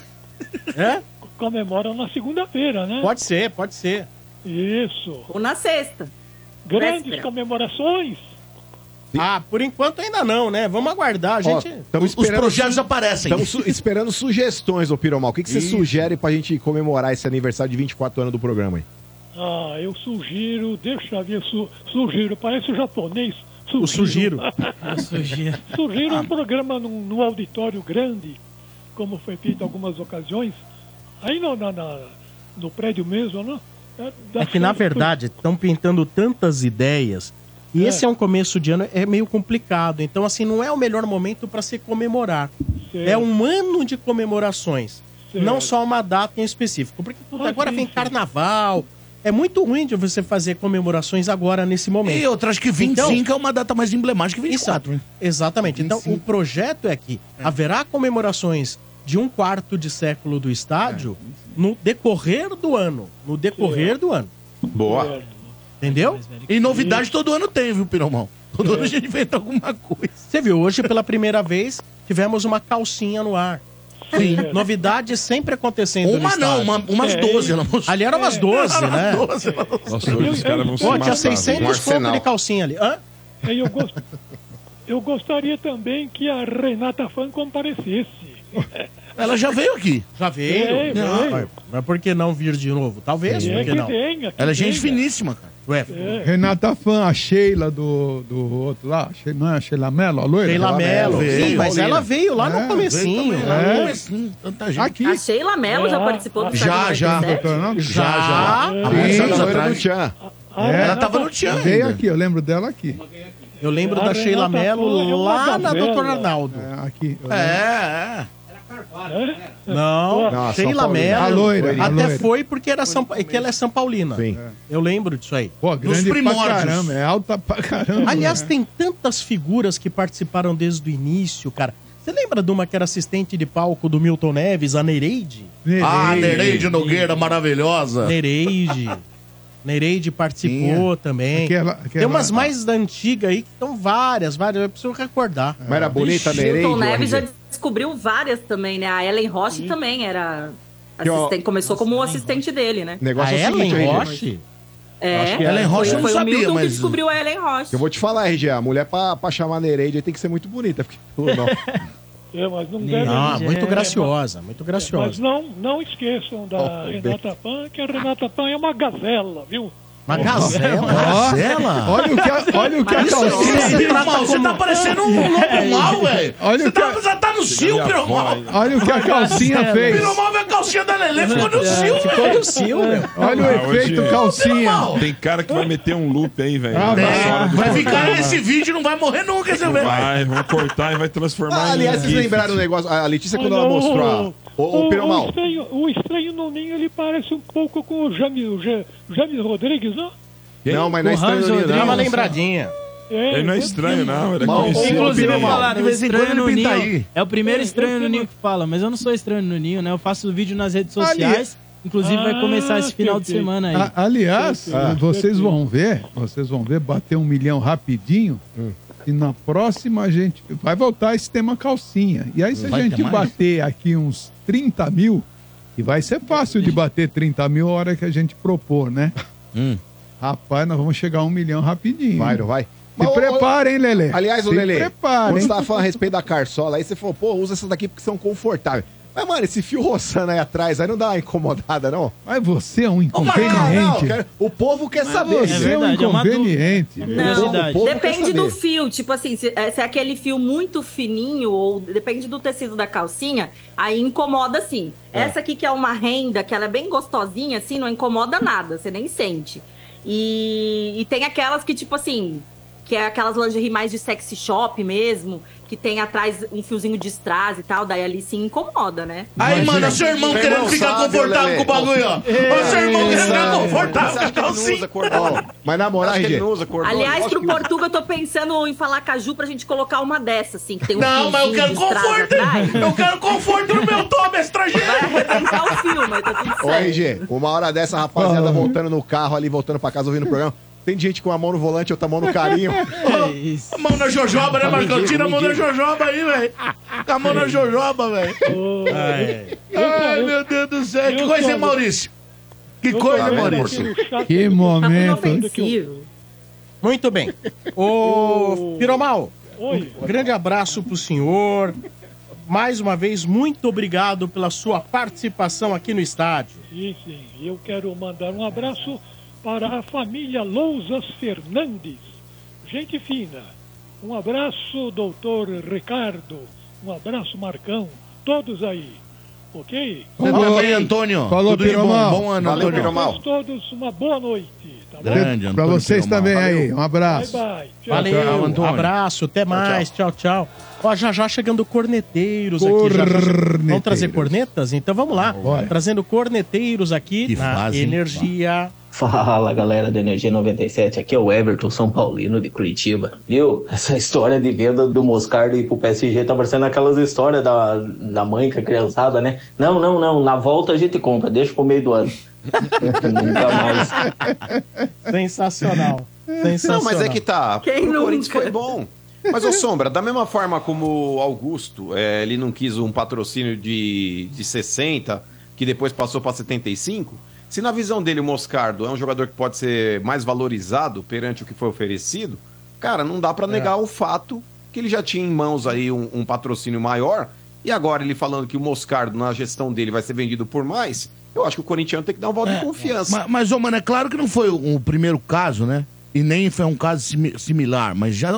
É? Comemora na segunda-feira, né? Pode ser, pode ser. Isso. Ou na sexta. Grandes Véspera. comemorações. Ah, por enquanto ainda não, né? Vamos aguardar. A gente. Os- os projetos aparecem. Estamos esperando sugestões, ô Piromal. O que, que você sugere pra gente comemorar esse aniversário de 24 anos do programa aí? Ah, eu sugiro, deixa eu ver, su, sugiro, parece o japonês. O sugiro. Eu [laughs] sugiro. Sugiro um programa num, num auditório grande, como foi feito em algumas ocasiões, aí no, na, na- no prédio mesmo, né? É que, na verdade, estão pintando tantas ideias. E É. esse é um começo de ano, é meio complicado. Então, assim, não é o melhor momento para se comemorar. Certo. É um ano de comemorações. Certo. Não só uma data em específico. Porque puta, Ah, agora sim, vem sim. carnaval. É muito ruim de você fazer comemorações agora, nesse momento. E outra, acho que 25 é uma data mais emblemática que 24. né? Exatamente. Então, o projeto é que haverá comemorações de um quarto de século do estádio no decorrer do ano. No decorrer do ano. Boa. Entendeu? E novidade todo ano tem, viu, Piromão? Todo É. ano a gente inventa alguma coisa. Você viu, hoje pela primeira vez tivemos uma calcinha no ar. Sim. Novidade sempre acontecendo. no Uma não, uma- umas É, 12. Ela Ali eram umas 12, Era né? umas 12, ela- Nossa, hoje os caras vão se matar. tinha viu? 600 Um conto de calcinha ali. Hã? E eu, gost... eu gostaria também que a Renata Fan comparecesse. Ela já veio aqui. Já veio. Veio, Não, veio. Mas por que não vir de novo? Talvez, É por que que não? venha, que Ela é gente venha. finíssima, cara. Ué, Renata Fã, a Sheila do, do outro lá, não é a Sheila Mello, a loira? Sheila Mello, sim, mas ela veio lá no É, comecinho. veio também, lá no é. comecinho, tanta gente. Aqui. A Sheila Mello já participou do Já, já. 97? Doutor, não? Já, já. Há muitos anos atrás. Tchan. É, Ela tava no Tchan Veio aqui, eu lembro dela aqui. Eu lembro A da Sheila Renata Mello é lá na. Doutor Arnaldo. É, aqui. eu É, lembro. é. Não, Sheila Paulina. Mello. A loira, a Até loira. foi porque era São, Pa- que ela é São Paulina. Sim. Eu lembro disso aí. Pô, grande pra primórdios. caramba, é alta pra caramba. Aliás, né? tem tantas figuras que participaram desde o início, cara. Você lembra de uma que era assistente de palco do Milton Neves, a Nereide? Ah, Nereide Nogueira, maravilhosa. Nereide. [laughs] Nereide participou também. Aquela- Tem aquela- umas mais da antiga aí que estão várias, várias. Eu preciso recordar. Mas era bonita a Nereide, Milton Neves já descobriu várias também, né? A Ellen Roche também era assistente, começou como assistente dele, né? O negócio A é o seguinte, Ellen. Roche? É, Acho que Ellen Roche foi, eu não foi sabia, o Milton que mas- descobriu a Ellen Roche. Eu vou te falar, RG, a mulher pra, pra chamar Nereide tem que ser muito bonita. Porque. [laughs] É, mas não deve... Não, muito é- graciosa, muito Mas graciosa. não, não esqueçam da Renata Pan, que a Renata Pan é uma gazela, viu? Uma gazela? Ó, Gazela? Olha o que a, olha o que a é calcinha... ótimo. Piromal, você tá parecendo um lobo mal, velho. Olha Você o que tá, a- já tá no cio, Piromal. Olha o que a calcinha fez. Piromal vê a calcinha da Lelê, ficou no cio, Ficou velho. no cio, meu. Olha o Ah, efeito hoje- calcinha. Tem cara que vai meter um loop aí, velho. Ah, vai. Vai ficar esse vídeo, não vai morrer nunca, você vê. Vai, vão cortar e vai transformar Ah, em aliás, vocês lembraram do negócio? A Letícia, quando ela mostrou a... Ô, o, Piromal. estranho, o estranho Nuninho, ele parece um pouco com o James, o Ja- James Rodrigues, não? Não, mas não é O estranho não, Rodrigues. Dá uma não. lembradinha. É, Ele não é estranho, não. Ele é Mal-. Inclusive, Piromal, falaram, de o vez em quando estranho ele no pinta ninho. aí. É o primeiro É, estranho eu no ninho que fala, mas eu não sou estranho no ninho, né? Eu faço vídeo nas redes Ali- sociais. Inclusive, vai Ah, começar esse final de semana aí. A- aliás, Ah. vocês vão ver, vocês vão ver bater um milhão rapidinho. E na próxima a gente vai voltar esse tema calcinha. E aí, se a gente bater aqui uns 30 mil, e vai ser fácil de bater 30 mil a hora que a gente propor, né? [laughs] Hum. Rapaz, nós vamos chegar a um milhão rapidinho. Vai, não vai? Se preparem, Lelê. Aliás, o Se Lelê, preparem. quando você tava falando a respeito da carçola, aí você falou, pô, usa essas daqui porque são confortáveis. Mas, mano, esse fio roçando aí atrás, aí não dá uma incomodada, não? Mas você é um Não, inconveniente. quero- o povo quer saber. É Você é um verdade, é uma inconveniente. dúvida. Não, povo quer depende saber. do fio. Tipo assim, se é, se é aquele fio muito fininho, ou depende do tecido da calcinha, aí incomoda sim. Essa aqui que é uma renda, que ela é bem gostosinha, assim, não incomoda nada, você nem sente. E, e tem aquelas que, tipo assim, que é aquelas lingerie mais de sexy shop mesmo, que tem atrás um fiozinho de strass e tal, daí ali sim incomoda, né? Aí, mano, seu irmão querendo irmão ficar sabe, confortável com o bagulho, ó. Ô, seu irmão querendo ficar confortável com a calcinha. Mas na moral, RG, não usa cordão. Aliás, pro Portuga, eu tô pensando em falar caju pra gente colocar uma dessa, assim, que tem um Não, mas eu quero conforto. Eu quero conforto no meu tome estrangeiro. Vai arrebentar o fio, mas tá tudo Ô. RG, uma hora dessa, a rapaziada voltando no carro ali, voltando pra casa ouvindo o programa. Tem gente com a mão no volante, outra mão no carinho. [laughs] É isso. Mão na jojoba, né, Marcão? Tira a mão da jojoba aí, velho. Com a mão na jojoba, velho. Ai, meu Deus do céu. Que coisa, hein, Maurício? Que coisa, Maurício? Que Tá momento. Muito bem. Ô, [laughs] Piromal, Oi. um grande abraço pro senhor. Mais uma vez, muito obrigado pela sua participação aqui no estádio. Sim, sim. Eu quero mandar um abraço para a família Lousas Fernandes. Gente fina. Um abraço, doutor Ricardo. Um abraço, Marcão. Todos aí. Ok? Você também, Antônio. Falou, Tudo de bom. Piromal. Bom ano, Valeu, Antônio. Piromal. Todos, uma boa noite. Tá bom? Grande, Pra Antônio vocês Piromal. também Valeu. aí. Um Bye, abraço. bye. Tchau. Valeu, Tchau, Antônio. abraço, até mais, tchau, tchau. Ó, já já chegando corneteiros aqui. Já, já- Vamos trazer cornetas? Então vamos lá. Bora. Trazendo corneteiros aqui Que na hein? Energia. Fala galera da Energia 97, aqui é o Everton São Paulino de Curitiba. Viu? Essa história de venda do Moscardo ir pro PSG tá parecendo aquelas histórias da, da mãe com a criançada, né? Não, não, não, na volta a gente compra, deixa pro meio do ano. Nunca mais. Sensacional. Sensacional. Não, mas é que tá. Quem Pro Corinthians nunca? foi bom. Mas, ô Sombra, da mesma forma como o Augusto, é, ele não quis um patrocínio de, de 60, que depois passou para 75, se na visão dele o Moscardo é um jogador que pode ser mais valorizado perante o que foi oferecido, cara, não dá para negar o fato que ele já tinha em mãos aí um, um patrocínio maior E agora ele falando que o Moscardo, na gestão dele, vai ser vendido por mais, eu acho que o corintiano tem que dar um voto de confiança. Mas, mas, ô, mano, é claro que não foi o, o primeiro caso, né? E nem foi um caso simi- similar, mas já,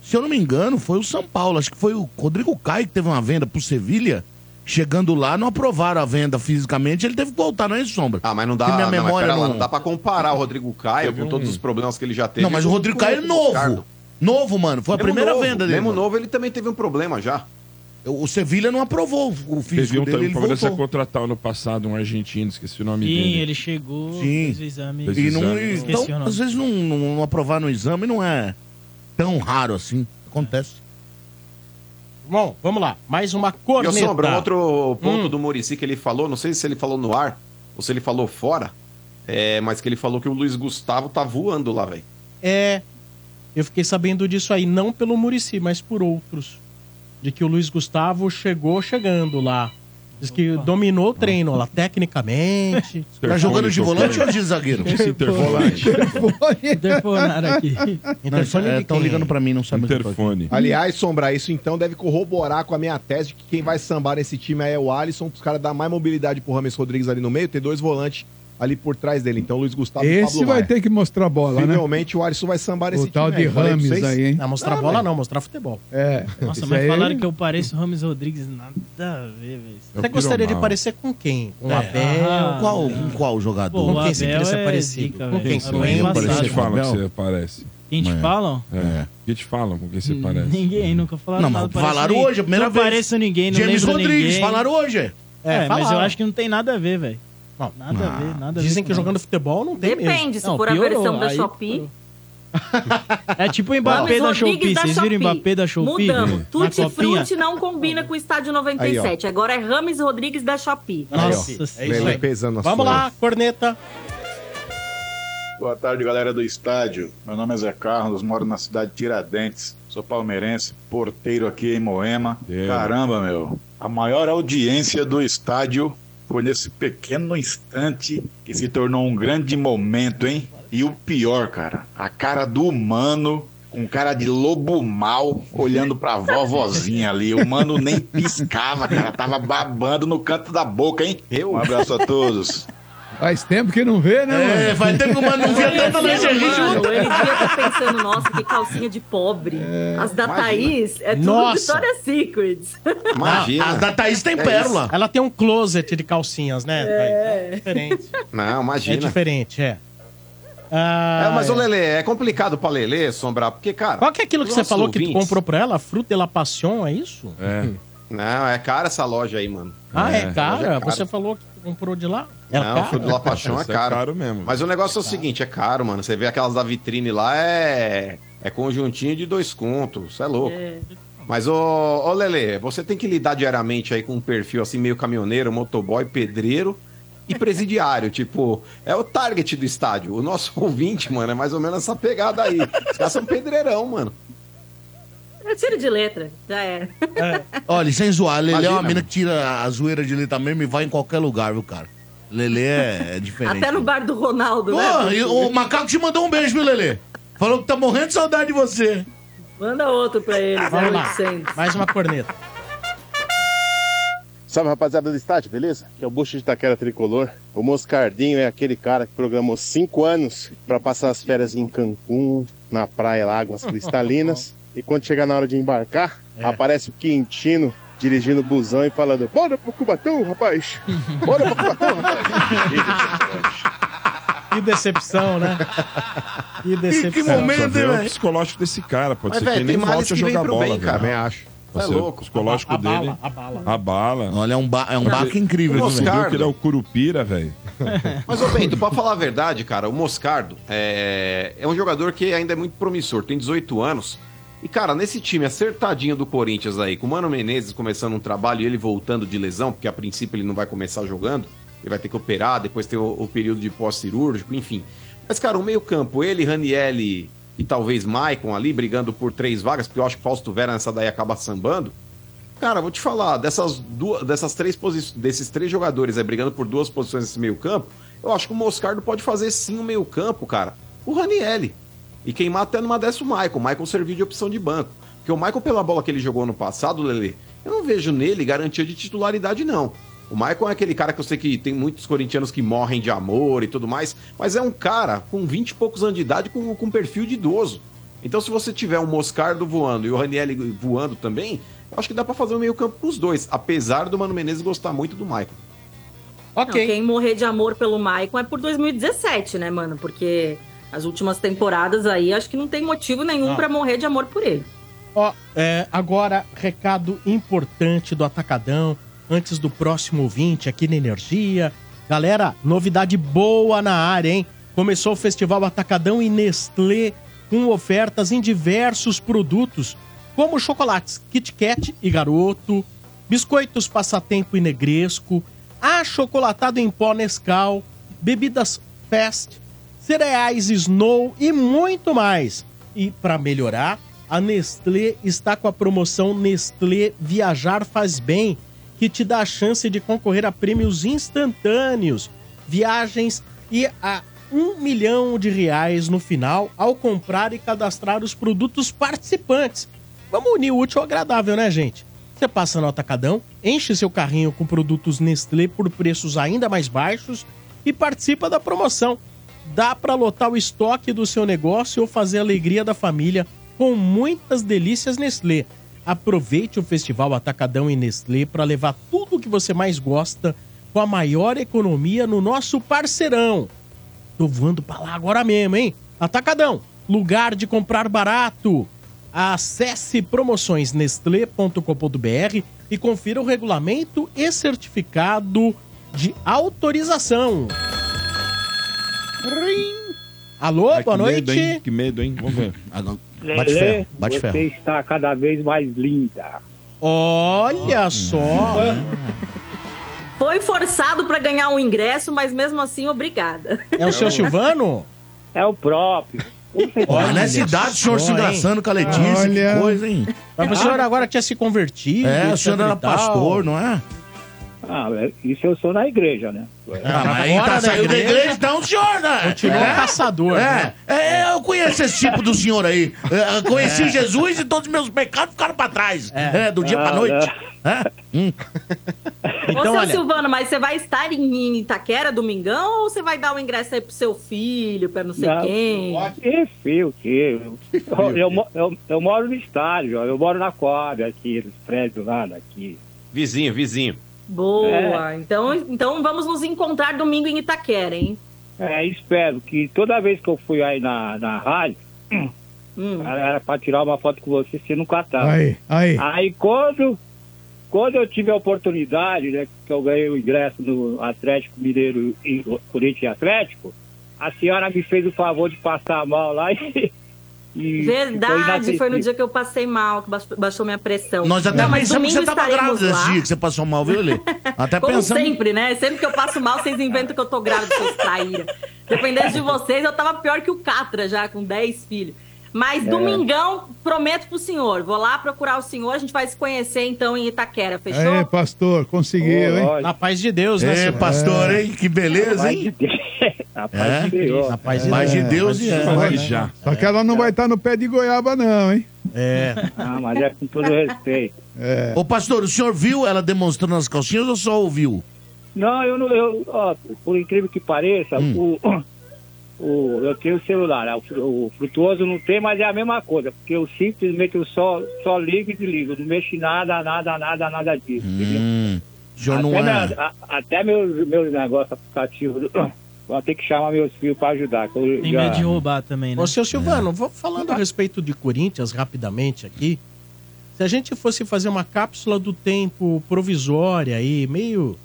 se eu não me engano, foi o São Paulo. Acho que foi o Rodrigo Caio que teve uma venda pro Sevilha. Chegando lá, não aprovaram a venda fisicamente, ele teve que voltar, não é isso, Sombra? Ah, mas não dá, Que minha não, memória pera lá, não... não dá pra comparar o Rodrigo Caio com todos os problemas que ele já teve. Não, mas o Rodrigo Caio é novo. Moscardo. Novo, mano. Foi a Mesmo primeira novo, venda dele. Mesmo mano. novo, ele também teve um problema já. O Sevilha não aprovou o Teve físico um dele, ele voltou. contratar ano passado um argentino, esqueci o nome Sim, dele. ele chegou, Sim. fez o exame. Fez E não, exame. então, às vezes não, não, não aprovar no exame não é tão raro assim. Acontece. Bom, vamos lá. Mais uma E corneta. Sombra, um outro ponto Hum. do Murici que ele falou, não sei se ele falou no ar ou se ele falou fora, é, mas que ele falou que o Luiz Gustavo tá voando lá, velho. É. Eu fiquei sabendo disso aí, não pelo Murici, mas por outros. De que o Luiz Gustavo chegou chegando lá. Diz que dominou o treino lá, tecnicamente. Tá jogando de volante ou de zagueiro? Esse intervolante. Interfonaram aqui. Interfone de Estão quem? ligando pra mim, não sabe o que eu tô aqui. Interfone. Aliás, Sombra, isso então deve corroborar com a minha tese de que quem vai sambar nesse time aí é o Alisson, os caras dar mais mobilidade pro Rames Rodrigues ali no meio, ter dois volantes ali por trás dele. Então, Luiz Gustavo e Esse Pablo vai Maia. ter que mostrar bola, né? Possivelmente o Alisson vai sambar nesse O tal time de Falei pra Rames vocês. aí, hein? Não, mostrar Ah, bola velho. não, mostrar futebol. É. Nossa, esse mas aí- falaram que eu pareço o Rames Rodrigues, nada a ver, velho. É Você gostaria de parecer com quem? Com o É. Abel? Ah, Qual, com qual jogador? Pô, Com quem você Abel queria ser é parecido? zica, Com velho. quem? É ele? embaçado. Quem te fala que você parece? Quem te É. falam? É. Quem te falam com quem você parece? Ninguém, nunca falaram Não, nada. mas falaram ninguém. hoje, a primeira não vez. pareço ninguém, não James lembro Rodrigues, ninguém. falaram hoje. É, mas eu falaram. acho que não tem nada a ver, velho. Não. Nada a ver, nada a ver. Dizem que jogando futebol não tem mesmo. Depende, se Não, for a piorou, versão da aí Shopee. [laughs] É tipo o Mbappé da Shopee. da Vocês viram o. Mbappé da Shopee? Mudamos. Tutti? Frutti não combina com o Estádio 97. Agora é Rames Rodrigues da Shopee. Nossa É isso aí. pesando Vamos lá, corneta. Boa tarde, galera do estádio. Meu nome é Zé Carlos, moro na cidade de Tiradentes. Sou palmeirense, porteiro aqui em Moema. É. Caramba, meu. A maior audiência do estádio foi nesse pequeno instante que se tornou um grande momento, hein? E o pior, cara, a cara do humano com cara de lobo mal olhando pra vovozinha ali. O mano nem piscava, cara. Tava babando no canto da boca, hein? Um abraço a todos. Faz tempo que não vê, né, É, faz tempo que o mano não via tanta lingerie junto. ele devia estar pensando, nossa, que calcinha de pobre. As da imagina. Thaís é tudo Nossa. Victoria's Secrets. Imagina. A da Thaís tem É pérola. Ela tem um closet de calcinhas, né? É diferente. Não, É imagina. diferente, é. Ah, É, mas o Lelê, é complicado pra Lelê, Sombrar, porque, cara... Qual que é aquilo que você falou que tu ouvintes- comprou pra ela? Fruta de la Passion, é isso? É. Não, é cara essa loja aí, mano. Ah, é, É, cara? é cara. Você falou que comprou de lá? É não, caro? Fruto do La Paixão é Isso é caro. caro mesmo. Mas o negócio é o seguinte, é caro, mano. Você vê aquelas da vitrine lá, é... É conjuntinho de dois contos. Isso é louco. Mas, ô, ô Lele, você tem que lidar diariamente aí com um perfil assim, meio caminhoneiro, motoboy, pedreiro e presidiário. [laughs] tipo, é o target do estádio. O nosso [laughs] ouvinte, mano, é mais ou menos essa pegada aí. Os caras são pedreirão, mano. É tiro de letra, já é. Olha, sem zoar, Lelê é uma mina que tira a zoeira de letra mesmo e vai em qualquer lugar, viu, cara? Lelê é, é diferente. Até no bar do Ronaldo, Pô, né? e o macaco te mandou um beijo, viu, Lelê? Falou que tá morrendo de saudade de você. Manda outro pra ele, Vamos lá. 0800. Mais uma corneta. Salve rapaziada do estádio, beleza? Que é o Bucho de Itaquera Tricolor. O Moscardinho é aquele cara que programou cinco anos para passar as férias em Cancún, na praia lá, águas cristalinas. [laughs] e quando chegar na hora de embarcar, É. aparece o Quintino dirigindo o busão e falando: Bora pro Cubatão, rapaz! Bora pro Cubatão, rapaz! [laughs] Que decepção, né? Que decepção. Cara, só vê o psicológico desse cara. Pode Mas, ser velho, que tem nem volte a que jogar bola. bem, cara. velho. Também acho. É louco. O psicológico A bala, dele. a bala. A bala. Olha, é um, ba é um baque incrível, O? Moscardo. Que ele é o Curupira, velho. [laughs] Mas, ô Bento, pra falar a verdade, cara, o Moscardo é, é um jogador que ainda é muito promissor, tem 18 anos. E, cara, nesse time acertadinho do Corinthians aí, com o Mano Menezes começando um trabalho e ele voltando de lesão, porque a princípio ele não vai começar jogando, ele vai ter que operar, depois tem o, o período de pós-cirúrgico, enfim. Mas, cara, o meio-campo, ele, Ranielli e talvez Maicon ali brigando por três vagas, porque eu acho que Fausto Vera nessa daí acaba sambando. Cara, vou te falar, dessas duas, dessas três posições, desses três jogadores aí brigando por duas posições nesse meio-campo, eu acho que o Moscardo pode fazer sim o meio-campo, cara. O Ranielli. E queimar até numa dessa o Michael. O Michael serviu de opção de banco. Porque o Michael, pela bola que ele jogou no passado, Lele, eu não vejo nele garantia de titularidade, não. O Maicon é aquele cara que eu sei que tem muitos corintianos que morrem de amor e tudo mais, mas é um cara com 20 e poucos anos de idade com, com perfil de idoso. Então, se você tiver um Moscardo voando e o Ranielli voando também, eu acho que dá pra fazer um meio campo pros dois, apesar do Mano Menezes gostar muito do Maicon. Não, quem morrer de amor pelo Maicon é por 2017, né, mano? Porque as últimas temporadas aí, acho que não tem motivo nenhum Não. pra morrer de amor por ele. Ó, é, agora, recado importante do Atacadão, antes do próximo ouvinte aqui na Energia. Galera, novidade boa na área, hein? Começou o Festival Atacadão e Nestlé com ofertas em diversos produtos, como chocolates Kit Kat e Garoto, biscoitos Passatempo e Negresco, achocolatado em pó Nescau, bebidas Fast, cereais Snow e muito mais. E para melhorar, a Nestlé está com a promoção Nestlé Viajar Faz Bem, que te dá a chance de concorrer a prêmios instantâneos, viagens e a um milhão de reais no final ao comprar e cadastrar os produtos participantes. Vamos unir o útil ao agradável, né, gente? Você passa no Atacadão, enche seu carrinho com produtos Nestlé por preços ainda mais baixos e participa da promoção. Dá para lotar o estoque do seu negócio ou fazer a alegria da família com muitas delícias Nestlé. Aproveite o Festival Atacadão e Nestlé para levar tudo o que você mais gosta com a maior economia no nosso parceirão. Tô voando pra lá agora mesmo, hein? Atacadão, lugar de comprar barato. Acesse promoçõesnestlé.com.br e confira o regulamento e certificado de autorização. Alô, Ai, boa que noite. medo, hein? Que medo, hein? Vamos ver. Lelê, você está cada vez mais linda. Olha só. Foi forçado pra ganhar um ingresso, mas mesmo assim, obrigada. É o seu Silvano? É o próprio. Olha, nessa idade, o senhor se engraçando com a Letícia, Olha. que coisa, hein? Mas o senhor agora tinha se convertido. É, o senhor era pastor, não é? Ah, é- isso eu sou na igreja, né? Ah, mas aí tá saindo da igreja, então o senhor, né? Continua É. caçador, É, né? é, eu conheço esse tipo do senhor aí. É, eu conheci É. Jesus e todos os meus pecados ficaram pra trás. É, do dia Ah, pra noite. É? Hum. [laughs] Ô, seu Silvano, mas você vai estar em Itaquera domingão ou você vai dar o ingresso aí pro seu filho, pra não sei Não, quem? Que filho, que. Eu, eu, eu, eu moro no estádio, ó, eu moro na quadra aqui, nos prédios lá daqui. Vizinho, vizinho. Boa. Então, então vamos nos encontrar domingo em Itaquera, hein? É, espero que toda vez que eu fui aí na, na rádio, era pra tirar uma foto com você, você nunca tava. Aí, aí. Aí quando, quando eu tive a oportunidade, né, que eu ganhei o ingresso no Atlético Mineiro e Corinthians Atlético, a senhora me fez o favor de passar mal lá [laughs] e. e Verdade, foi no inacessível. dia que eu passei mal, que baixou- baixou minha pressão. Nós até Não, mas pensamos que domingo você tava estaremos grávida esse dia que você passou mal, viu, Lê? Até [laughs] Como pensamos. sempre, né? Sempre que eu passo mal, vocês inventam que eu tô grávida, seus traíra. Dependendo de vocês, eu tava pior que o Catra já, com 10 filhos. Mas É. domingão, prometo pro senhor. Vou lá procurar o senhor, a gente vai se conhecer então em Itaquera, fechou? Aí, pastor, conseguiu, hein? Na paz de Deus, né, É, senhor? pastor, hein? Que beleza, hein? [laughs] Na paz de Deus. Na paz de Paz de Deus. Deus e é. Mas- Já. Só que ela não vai estar no pé de goiaba, não, hein? É. Ah, mas é com todo respeito. É. Ô, pastor, o senhor viu ela demonstrando as calcinhas ou só ouviu? Não, eu não. Eu, ó, por incrível que pareça, Hum. o, o, eu tenho o celular. O, o frutuoso não tem, mas é a mesma coisa. Porque eu simplesmente eu só, só ligo e desligo. Eu Não mexo em nada, nada, nada, nada disso. Hum, até, é. minha- a- até meus, meus negócios aplicativos. [coughs] Vou ter que chamar meus filhos para ajudar. eu Tem já- medo de roubar também, né? Ô, seu Silvano, vou falando a respeito de Corinthians rapidamente aqui. Se a gente fosse fazer uma cápsula do tempo provisória aí, meio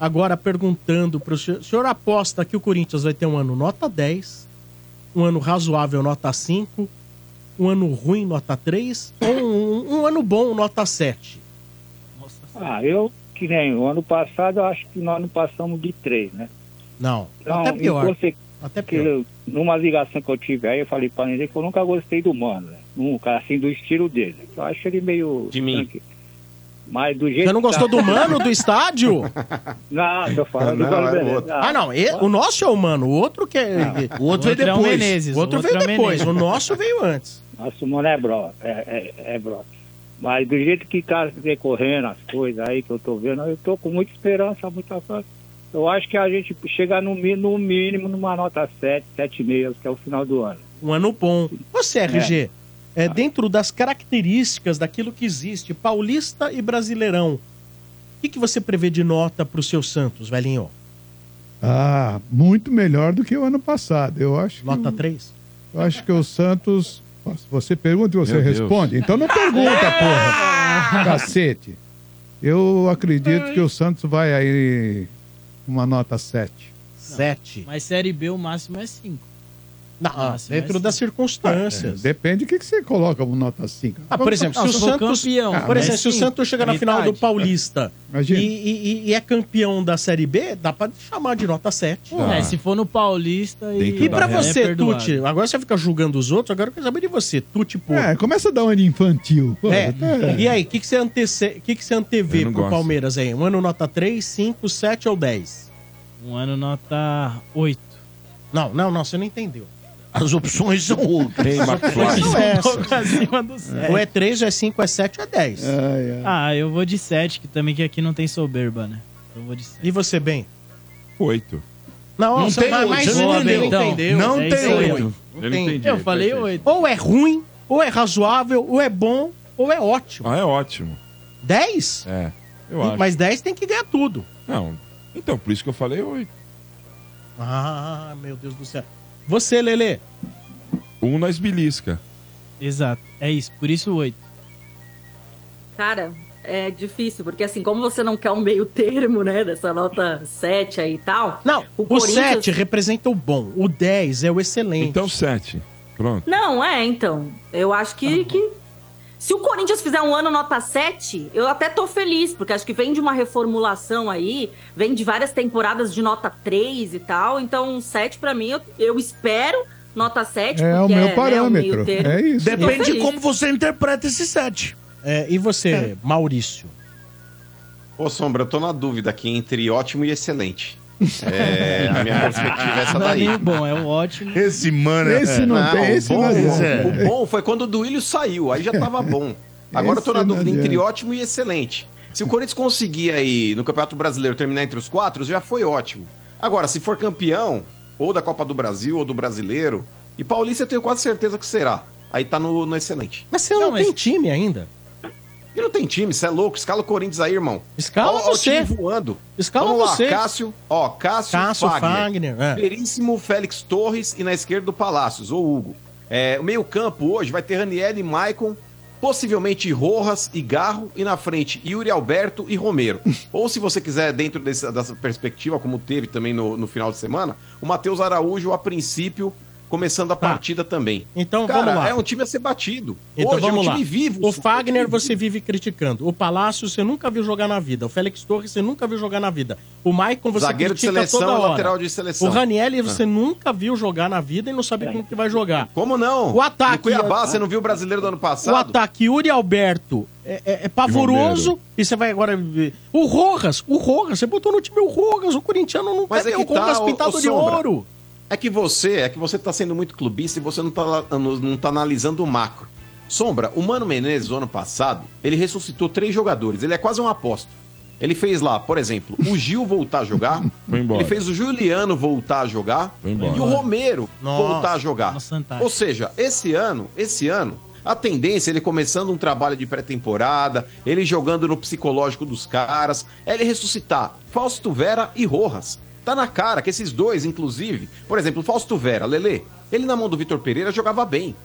agora perguntando para o senhor, o senhor aposta que o Corinthians vai ter um ano nota 10, um ano razoável nota 5, um ano ruim nota 3 ou um, um ano bom nota 7? Ah, eu, que nem o ano passado, eu acho que nós não passamos de três, né? Não, Então, até pior. conse- Até pior. eu- numa ligação que eu tive aí, eu falei pra ele que eu nunca gostei do Mano, né? Nunca, assim, do estilo dele. Eu acho ele meio... De mim. tranqui- Mas do jeito Você não que gostou tá- do Mano do estádio? [laughs] Não, tô falando Não, do Mano é Menezes. outro. Ah, não. e- o nosso é o Mano. O outro que é. O outro veio é o depois. Menezes. O outro o veio é o depois. O nosso veio antes. Nosso Mano é bro, é, é, é bro. Mas do jeito que tá decorrendo as coisas aí que eu tô vendo, eu tô com muita esperança, muita fé. Eu acho que a gente chega no, no mínimo numa nota 7, 7,5, que é o final do ano. Um ano bom. Você, RG, é. Dentro das características daquilo que existe, paulista e brasileirão, o que, que você prevê de nota pro seu Santos, velhinho? Ah, muito melhor do que o ano passado. Eu acho. Nota 3? Eu acho que o Santos. Você pergunta e você Meu Deus. responde. Então não pergunta, porra. Cacete. Eu acredito que o Santos vai aí uma nota 7. 7. Mas Série B o máximo é 5. Não, dentro das circunstâncias. É, depende do que, que você coloca como nota 5. Ah, por exemplo, se o Santos, Ah, por exemplo, se o Santos chegar na final do. Paulista [laughs] e, e- e é campeão da Série B, dá pra chamar de nota 7. É, se for no Paulista e. E pra você, é. Tuti, agora você fica julgando os outros, agora eu quero saber de você, Tuti, pô. É, começa a dar uma de infantil. Pô, É. tá- E aí, o que, que você, antece... que, que você antevê pro gosto. Palmeiras aí? Um ano nota 3, 5, 7 ou 10? Um ano nota 8. Não, não, não, você não entendeu. As opções são outras. As opções McFly. são essas. acima do sete. Ou é 3, ou é 5, ou é 7, ou é 10. Ah, eu vou de 7, que também que aqui não tem soberba, né? Eu vou de 7. E você, bem? Oito. Não, Não você tem mas, oito, mas você não entendeu. entendeu. Não É tem oito. Eu tem. não entendi, Eu falei perfeito. 8. Ou é ruim, ou é razoável, ou é bom, ou é ótimo. Ah, é ótimo. 10? É, eu acho. Mas 10 tem que ganhar tudo. Não, então, por isso que eu falei oito. Ah, meu Deus do céu. Você, Lelê. Um nós belisca. Exato. É isso, por isso 8. Cara, é difícil, porque assim, como você não quer um meio termo, né, dessa nota 7 aí e tal. Não, o, Corinthians- 7 representa o bom, o 10 é o excelente. Então, sete. Pronto. Não, é, então. Eu acho que, que. Se o Corinthians fizer um ano nota 7, eu até tô feliz, porque acho que vem de uma reformulação aí, vem de várias temporadas de nota 3 e tal. Então, 7 pra mim, eu, eu espero nota 7. É o porque meu né, parâmetro, meio termo. é isso. Depende de como você interpreta esse 7. É, e você, Maurício? Ô, Sombra, eu tô na dúvida aqui entre ótimo e excelente. É, a minha [laughs] perspectiva é essa Não é daí. nem o bom, é o ótimo. Esse, mano. é- Esse não, Não, tem, o esse bom, não é bom. é- O bom foi quando o Duílio saiu, aí já tava bom. Agora eu tô na Esse não dúvida entre ótimo e excelente. Se o Corinthians conseguir aí no Campeonato Brasileiro terminar entre os quatro, já foi ótimo. Agora, se for campeão, ou da Copa do Brasil, ou do Brasileiro, e Paulista eu tenho quase certeza que será. Aí tá no, no excelente. Mas você não, tem time ainda. E não tem time, você é louco. Escala o Corinthians aí, irmão. Escala Ó, ó o você. time voando. Escala Vamos lá, você. Cássio, ó, Cássio, Cássio, Fagner. Fagner, é. Veríssimo Félix Torres e na esquerda do Palácios, ou Hugo. É, o meio campo hoje vai ter Raniel e Maicon, possivelmente Rojas e Garro, e na frente Yuri Alberto e Romero. [laughs] ou se você quiser, dentro desse- dessa perspectiva, como teve também no, no final de semana, o Matheus Araújo, a princípio, começando a partida também. Então Cara, vamos lá. é um time a ser batido. Então hoje vamos é um lá. time vivo. o Fagner você vive criticando. O Palácio você nunca viu jogar na vida. O Félix Torres você nunca viu jogar na vida. O Maicon você Zagueiro de critica seleção toda hora. lateral de seleção. O Raniel Ah. você nunca viu jogar na vida e não sabe como que vai jogar. Como não? O ataque- No Cuiabá, você não viu o brasileiro do ano O passado? ataque Yuri Alberto é, é- é pavoroso e você vai agora ver. O Rojas, o Rojas, você botou no time o Rojas, o corintiano não Mas quer é o Rojas tá, pintado ô, de Sombra. ouro. É que você, é que você tá sendo muito clubista e você não tá, não, não tá analisando o macro. Sombra, o Mano Menezes, no ano passado, ele ressuscitou três jogadores. Ele é quase um apóstolo. Ele fez lá, por exemplo, o Gil voltar a jogar. [laughs] Ele fez o Juliano voltar a jogar. E o Romero Nossa, voltar a jogar. Ou seja, esse ano, esse ano, a tendência, ele começando um trabalho de pré-temporada, ele jogando no psicológico dos caras, é ele ressuscitar Fausto Vera e Rojas. Tá na cara que esses dois, inclusive, por exemplo, o Fausto Vera, Lele, ele na mão do Vitor Pereira jogava bem.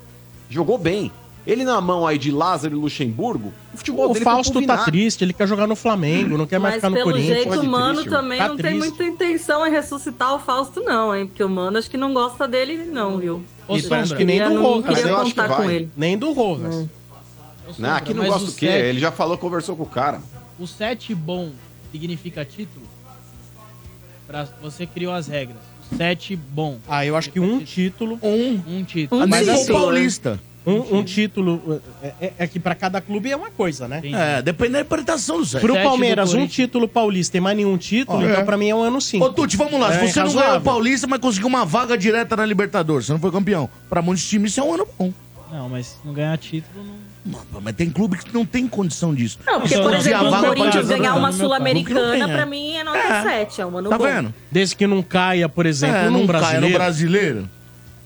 Jogou bem. Ele na mão aí de Lázaro e Luxemburgo, o futebol O dele Fausto tá triste, ele quer jogar no Flamengo, não quer mais Mas ficar no pelo Corinthians. jeito, Pode o Mano triste, também Tá não tem triste. muita intenção em ressuscitar o Fausto, não, hein? Porque o Mano acho que não gosta dele, não, viu? Ô, parece Sombra, que nem do não Rojas. Mas queria eu acho que vai. ele. Nem do Rojas. Não, aqui não Mas gosta o do quê? sete- Ele já falou, conversou com o cara. O 7 bom significa título? Pra, você criou as regras. 7 bom. Ah, eu acho que um título. Um. Um título. Um Mas título, assim, né? Paulista. Um, um título. É, é- é que pra cada clube é uma coisa, né? Entendi. É, depende da interpretação do 7. Pro Sete Palmeiras, um título paulista e mais nenhum título, Ó, então é. pra mim é um ano sim. Ô, Tuti, vamos lá. É, Se você não ganhou o Paulista, mas conseguiu uma vaga direta na Libertadores, você não foi campeão. Pra muitos times, isso é um ano bom. Não, mas se não ganhar título, não. Mas tem clube que não tem condição disso. Não, porque, por exemplo, a o Corinthians ganhar uma Sul-Americana, é. pra mim, é nota 7. É um ano Tá bom. vendo? Desde que não caia, por exemplo, É, num brasileiro. no brasileiro.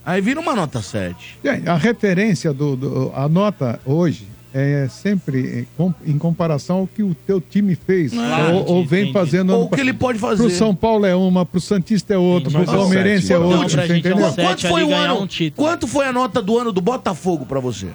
Aí vira uma nota 7. Bem, a referência do, do- a nota hoje é sempre em com- em comparação ao que o teu time fez Claro, ou, ou vem entendi. fazendo Ou o que ele pode Pro fazer. São Paulo é uma, pro Santista é outra, pro é Palmeirense é outra, é um. Quanto foi o ano? Quanto foi a nota do ano do Botafogo pra você?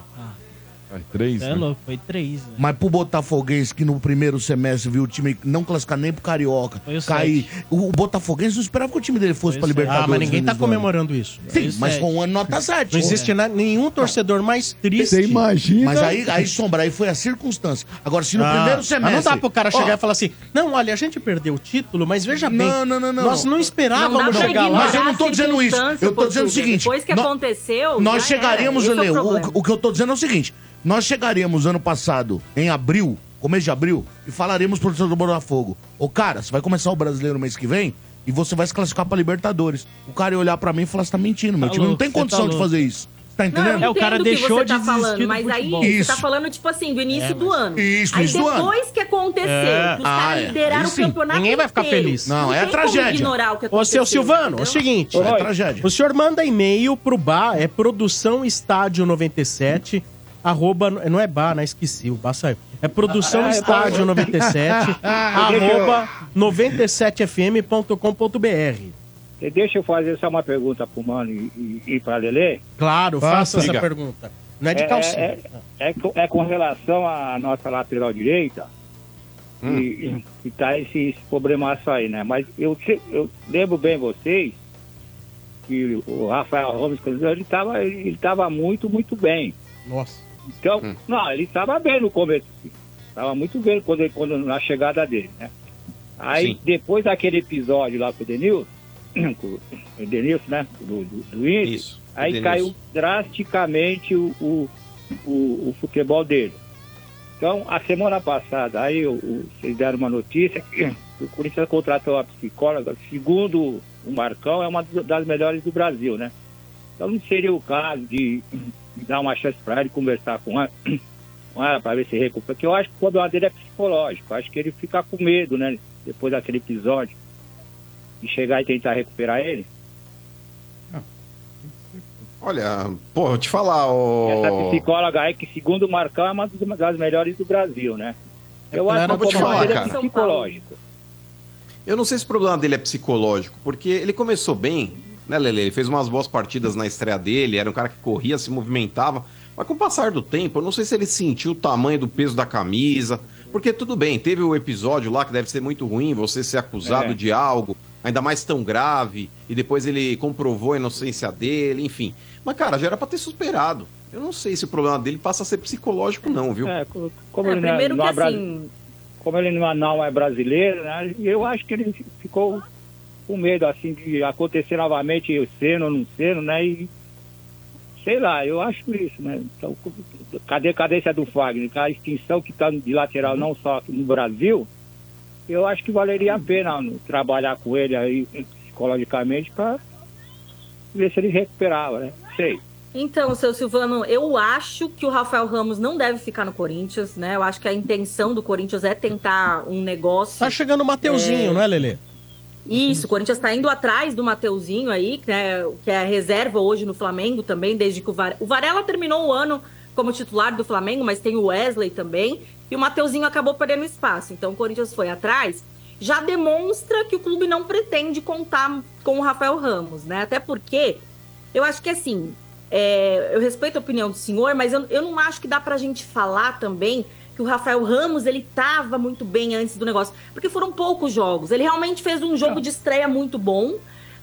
Três, É louco, foi três. né? Mas pro Botafoguense, que no primeiro semestre viu o time não classificar nem pro Carioca, Foi o cair. O, o Botafoguense não esperava que o time dele fosse pra Libertadores. Ah, mas ninguém tá comemorando isso. Sim, Foi mas sete. foi um ano nota 7. Não existe na- nenhum torcedor mais triste. Você imagina. Mas aí, aí Sombra, aí foi a circunstância. Agora, se no Ah, primeiro mas semestre. não dá pro cara Ó, chegar e falar assim: não, olha, a gente perdeu o título, mas veja bem. Não, não, não, não. Nós não esperávamos Não chegar lá. Mas eu não tô dizendo isso. Eu tô dizendo o seguinte. Depois que aconteceu, Nós chegaríamos, é o Lele, o que eu tô dizendo é o seguinte: nós chegaríamos ano passado, em abril, começo de abril, e falaremos pro torcedor do Botafogo: Ô cara, você vai começar o brasileiro mês que vem e você vai se classificar pra Libertadores. O cara ia olhar pra mim e falar: você tá mentindo, meu Tá time não louco, tem você tá condição de fazer isso. Tá Não, entendendo? eu entendo o que você tá falando, mas aí você Isso. tá falando, tipo assim, do início É, do ano. Isso, aí início do ano. depois que aconteceu, É. os Ah, caras é. lideraram Aí o campeonato Ninguém vai ficar inteiro. feliz. Não, é tem como tragédia. ignorar o que Ô, seu Silvano, é o seguinte. É tragédia. O senhor manda e-mail pro bar, é produção estádio 97, arroba, não é bar, né? Esqueci, o bar saiu. É produção Ah, é, estádio pô. 97, [laughs] arroba 97fm.com.br. E Deixa eu fazer só uma pergunta pro Mano e, e, e pra Lelê. Claro, faça essa Diga. pergunta. Não é de calcinha. É, é, é com- é com relação à nossa lateral direita. E, e tá esse, esse problemaço aí, né? Mas eu, eu lembro bem vocês que o Rafael Gomes, ele tava, ele tava muito, muito bem. Nossa. Então, não, ele estava bem no começo. Estava muito bem quando, ele- quando, na chegada dele, né? Aí, Sim. depois daquele episódio lá com o Denilson, [clears throat] com o Denilson, né? Do, do, do Inter, Isso, aí Denilson. caiu drasticamente o, o, o, o futebol dele. Então, a semana passada, aí o, o- vocês deram uma notícia que [clears throat] o Corinthians contratou uma psicóloga, segundo o Marcão, é uma das melhores do Brasil, né? Então não seria o caso de dar uma chance para ele conversar com ela, [clears throat] com ela para ver se recupera. Porque eu acho que o problema dele é psicológico. Eu acho que ele fica com medo, né? Depois daquele episódio, de chegar e tentar recuperar ele. Olha, pô, eu te falar, ô. Essa psicóloga aí, que segundo o Marcão, é uma das melhores do Brasil, né? Eu acho que o vou problema falar, dele é cara. psicológico. Eu não sei se o problema dele é psicológico, porque ele começou bem, né, Lele? Ele fez umas boas partidas na estreia dele, era um cara que corria, se movimentava. Mas com o passar do tempo, eu não sei se ele sentiu o tamanho do peso da camisa. Porque tudo bem, teve o episódio lá que deve ser muito ruim, você ser acusado É. de algo, ainda mais tão grave, e depois ele comprovou a inocência dele, enfim. Mas, cara, já era pra ter superado. Eu não sei se o problema dele passa a ser psicológico, não, viu? É, co- como É, ele não é- primeiro não que é assim, como ele não é- não é brasileiro, né? Eu acho que ele ficou com medo, assim, de acontecer novamente sendo ou não sendo, né? E sei lá, eu acho isso, né? Então, cadê a cadência do Fagner? A extinção que está de lateral não só aqui no Brasil, eu acho que valeria a pena trabalhar com ele aí psicologicamente para ver se ele recuperava, né? Sei. Então, seu Silvano, eu acho que o Rafael Ramos não deve ficar no Corinthians, né? Eu acho que a intenção do Corinthians é tentar um negócio. Tá chegando o Mateuzinho, É. não é, Lelê? Isso, o Corinthians tá indo atrás do Mateuzinho aí, né, que é reserva hoje no Flamengo também, desde que o Varela... O Varela terminou o ano como titular do Flamengo, mas tem o Wesley também, e o Mateuzinho acabou perdendo espaço. Então o Corinthians foi atrás, já demonstra que o clube não pretende contar com o Rafael Ramos, né? Até porque eu acho que assim, é, eu respeito a opinião do senhor, mas eu, eu não acho que dá pra gente falar também que o Rafael Ramos, ele tava muito bem antes do negócio. Porque foram poucos jogos. Ele realmente fez um jogo de estreia muito bom.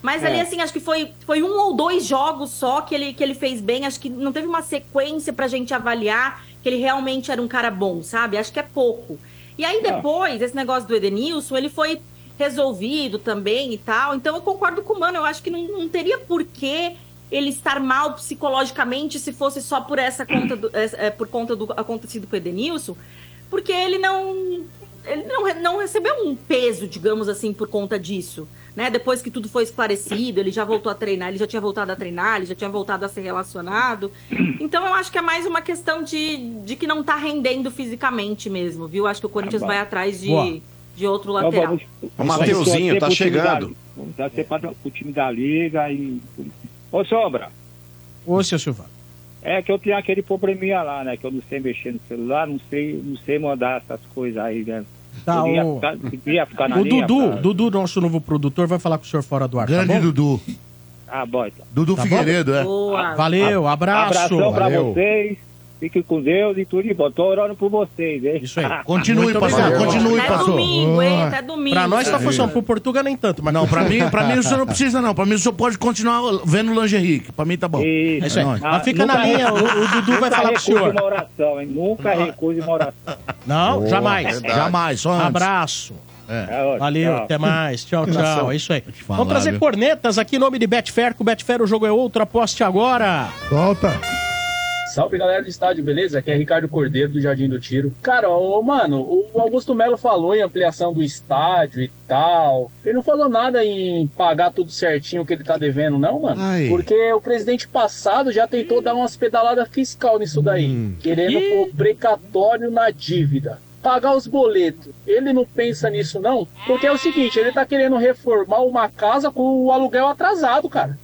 Mas É. ali, assim, acho que foi, foi um ou dois jogos só que ele, que ele fez bem. Acho que não teve uma sequência pra gente avaliar que ele realmente era um cara bom, sabe? Acho que é pouco. E aí depois, esse negócio do Edenilson, ele foi resolvido também e tal. Então eu concordo com o Mano. Eu acho que não, não teria porquê ele estar mal psicologicamente se fosse só por essa conta do, é, por conta do acontecido com o Edenilson, porque ele não ele não, não recebeu um peso, digamos assim, por conta disso. né? Depois que tudo foi esclarecido, ele já voltou a treinar, ele já tinha voltado a treinar, ele já tinha voltado a ser relacionado. Então eu acho que é mais uma questão de, de que não tá rendendo fisicamente mesmo, viu? Acho que o Corinthians Tá vai atrás de, Boa. de outro Então lateral. vamos- O Mateuzinho tá chegando. Vamos torcer para o time da Liga e. Ô, Sombra, Ô, seu Silvano. é que eu tenho aquele probleminha lá, né? Que eu não sei mexer no celular, não sei, não sei mandar essas coisas aí, né? Tá, eu ia o- ficar, ficar na O linha. Dudu, pra- Dudu, nosso novo produtor, vai falar com o senhor fora do ar. Grande tá bom? Dudu. Ah, bom, então. Dudu Tá Figueiredo, bom? é. Boa. Valeu, abraço. Abração pra Valeu. vocês. Fiquem com Deus e tudo de bom. Tô orando por vocês, hein? Isso aí. [laughs] Continue, Muito pastor, obrigado. continue, Até pastor. domingo, hein? Até domingo. Pra nós tá funcionando, pro Portuga nem tanto. Mas Não, pra mim, pra mim o senhor não precisa, não. Pra mim o senhor pode continuar vendo lingerie, que pra mim tá bom. Isso. É isso aí. nóis. Mas fica na linha, o, o Dudu vai Nunca falar com o recuse senhor. uma oração, hein? Nunca recuse uma oração. Não, Boa, jamais. verdade. Jamais, só antes. Abraço. É. É, Valeu, tchau. até mais. Tchau, tchau. É isso aí. falar, Vamos trazer viu? cornetas aqui em nome de Betfair. Com o Betfair o jogo é outro. Aposte agora. Solta. Salve galera do estádio, beleza? Aqui é Ricardo Cordeiro do Jardim do Tiro. Cara, ô, mano, o Augusto Melo falou em ampliação do estádio e tal. Ele não falou nada em pagar tudo certinho que ele tá devendo, não, mano. Ai. Porque o presidente passado já tentou dar umas pedaladas fiscal nisso daí, querendo pôr precatório na dívida. Pagar os boletos. Ele não pensa nisso, não, porque é o seguinte: ele tá querendo reformar uma casa com o aluguel atrasado, cara.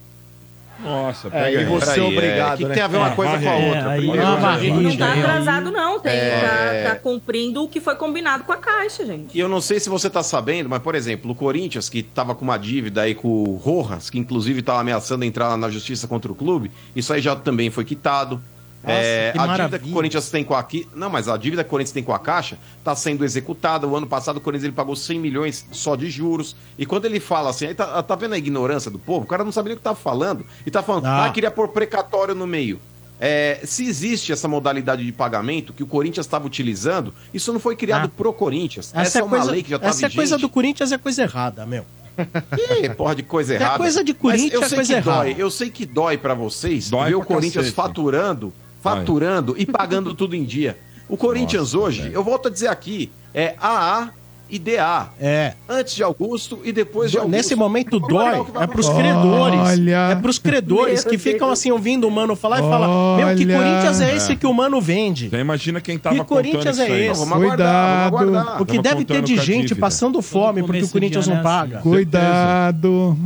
Nossa, É, pega e aí. você Peraí, obrigado, é, que né? tem a ver uma É, coisa com a outra. aí Primeiro, é varrida. Não tá atrasado, não. Tem, É. tá, tá cumprindo o que foi combinado com a Caixa, gente. E eu não sei se você tá sabendo, mas, por exemplo, o Corinthians, que tava com uma dívida aí com o Rojas, que inclusive tava ameaçando entrar na justiça contra o clube, isso aí já também foi quitado. Nossa, É, a dívida que o Corinthians tem com a não, mas a dívida que o Corinthians tem com a Caixa está sendo executada. O ano passado o Corinthians ele pagou 100 milhões só de juros. E quando ele fala assim, aí tá, tá vendo a ignorância do povo? O cara não sabe nem o que tá falando e tá falando, Ah. ah, queria pôr precatório no meio. É, se existe essa modalidade de pagamento que o Corinthians estava utilizando, isso não foi criado Ah. pro Corinthians. Essa, é uma coisa, lei que já tá essa é vigente. coisa do Corinthians, é coisa errada, meu. [laughs] Que porra de coisa É errada. coisa de Mas Corinthians, eu é sei coisa que errada. dói. Eu sei que dói pra vocês Dói ver o Corinthians cacete. faturando, faturando e pagando tudo em dia. O Corinthians hoje, eu volto a dizer aqui, é AA e DA. É. Antes de Augusto e depois de Augusto. Nesse momento Vamos dói, que é pros credores. Olha. É pros credores que ficam assim ouvindo o mano falar e falam: Meu, que Olha. Corinthians é esse que o mano vende? Então imagina quem Que tava Corinthians contando isso é aí. esse? Vamos aguardar, vamos Cuidado. aguardar. O que Tava deve ter de gente passando fome porque o Corinthians não paga. assim. Cuidado.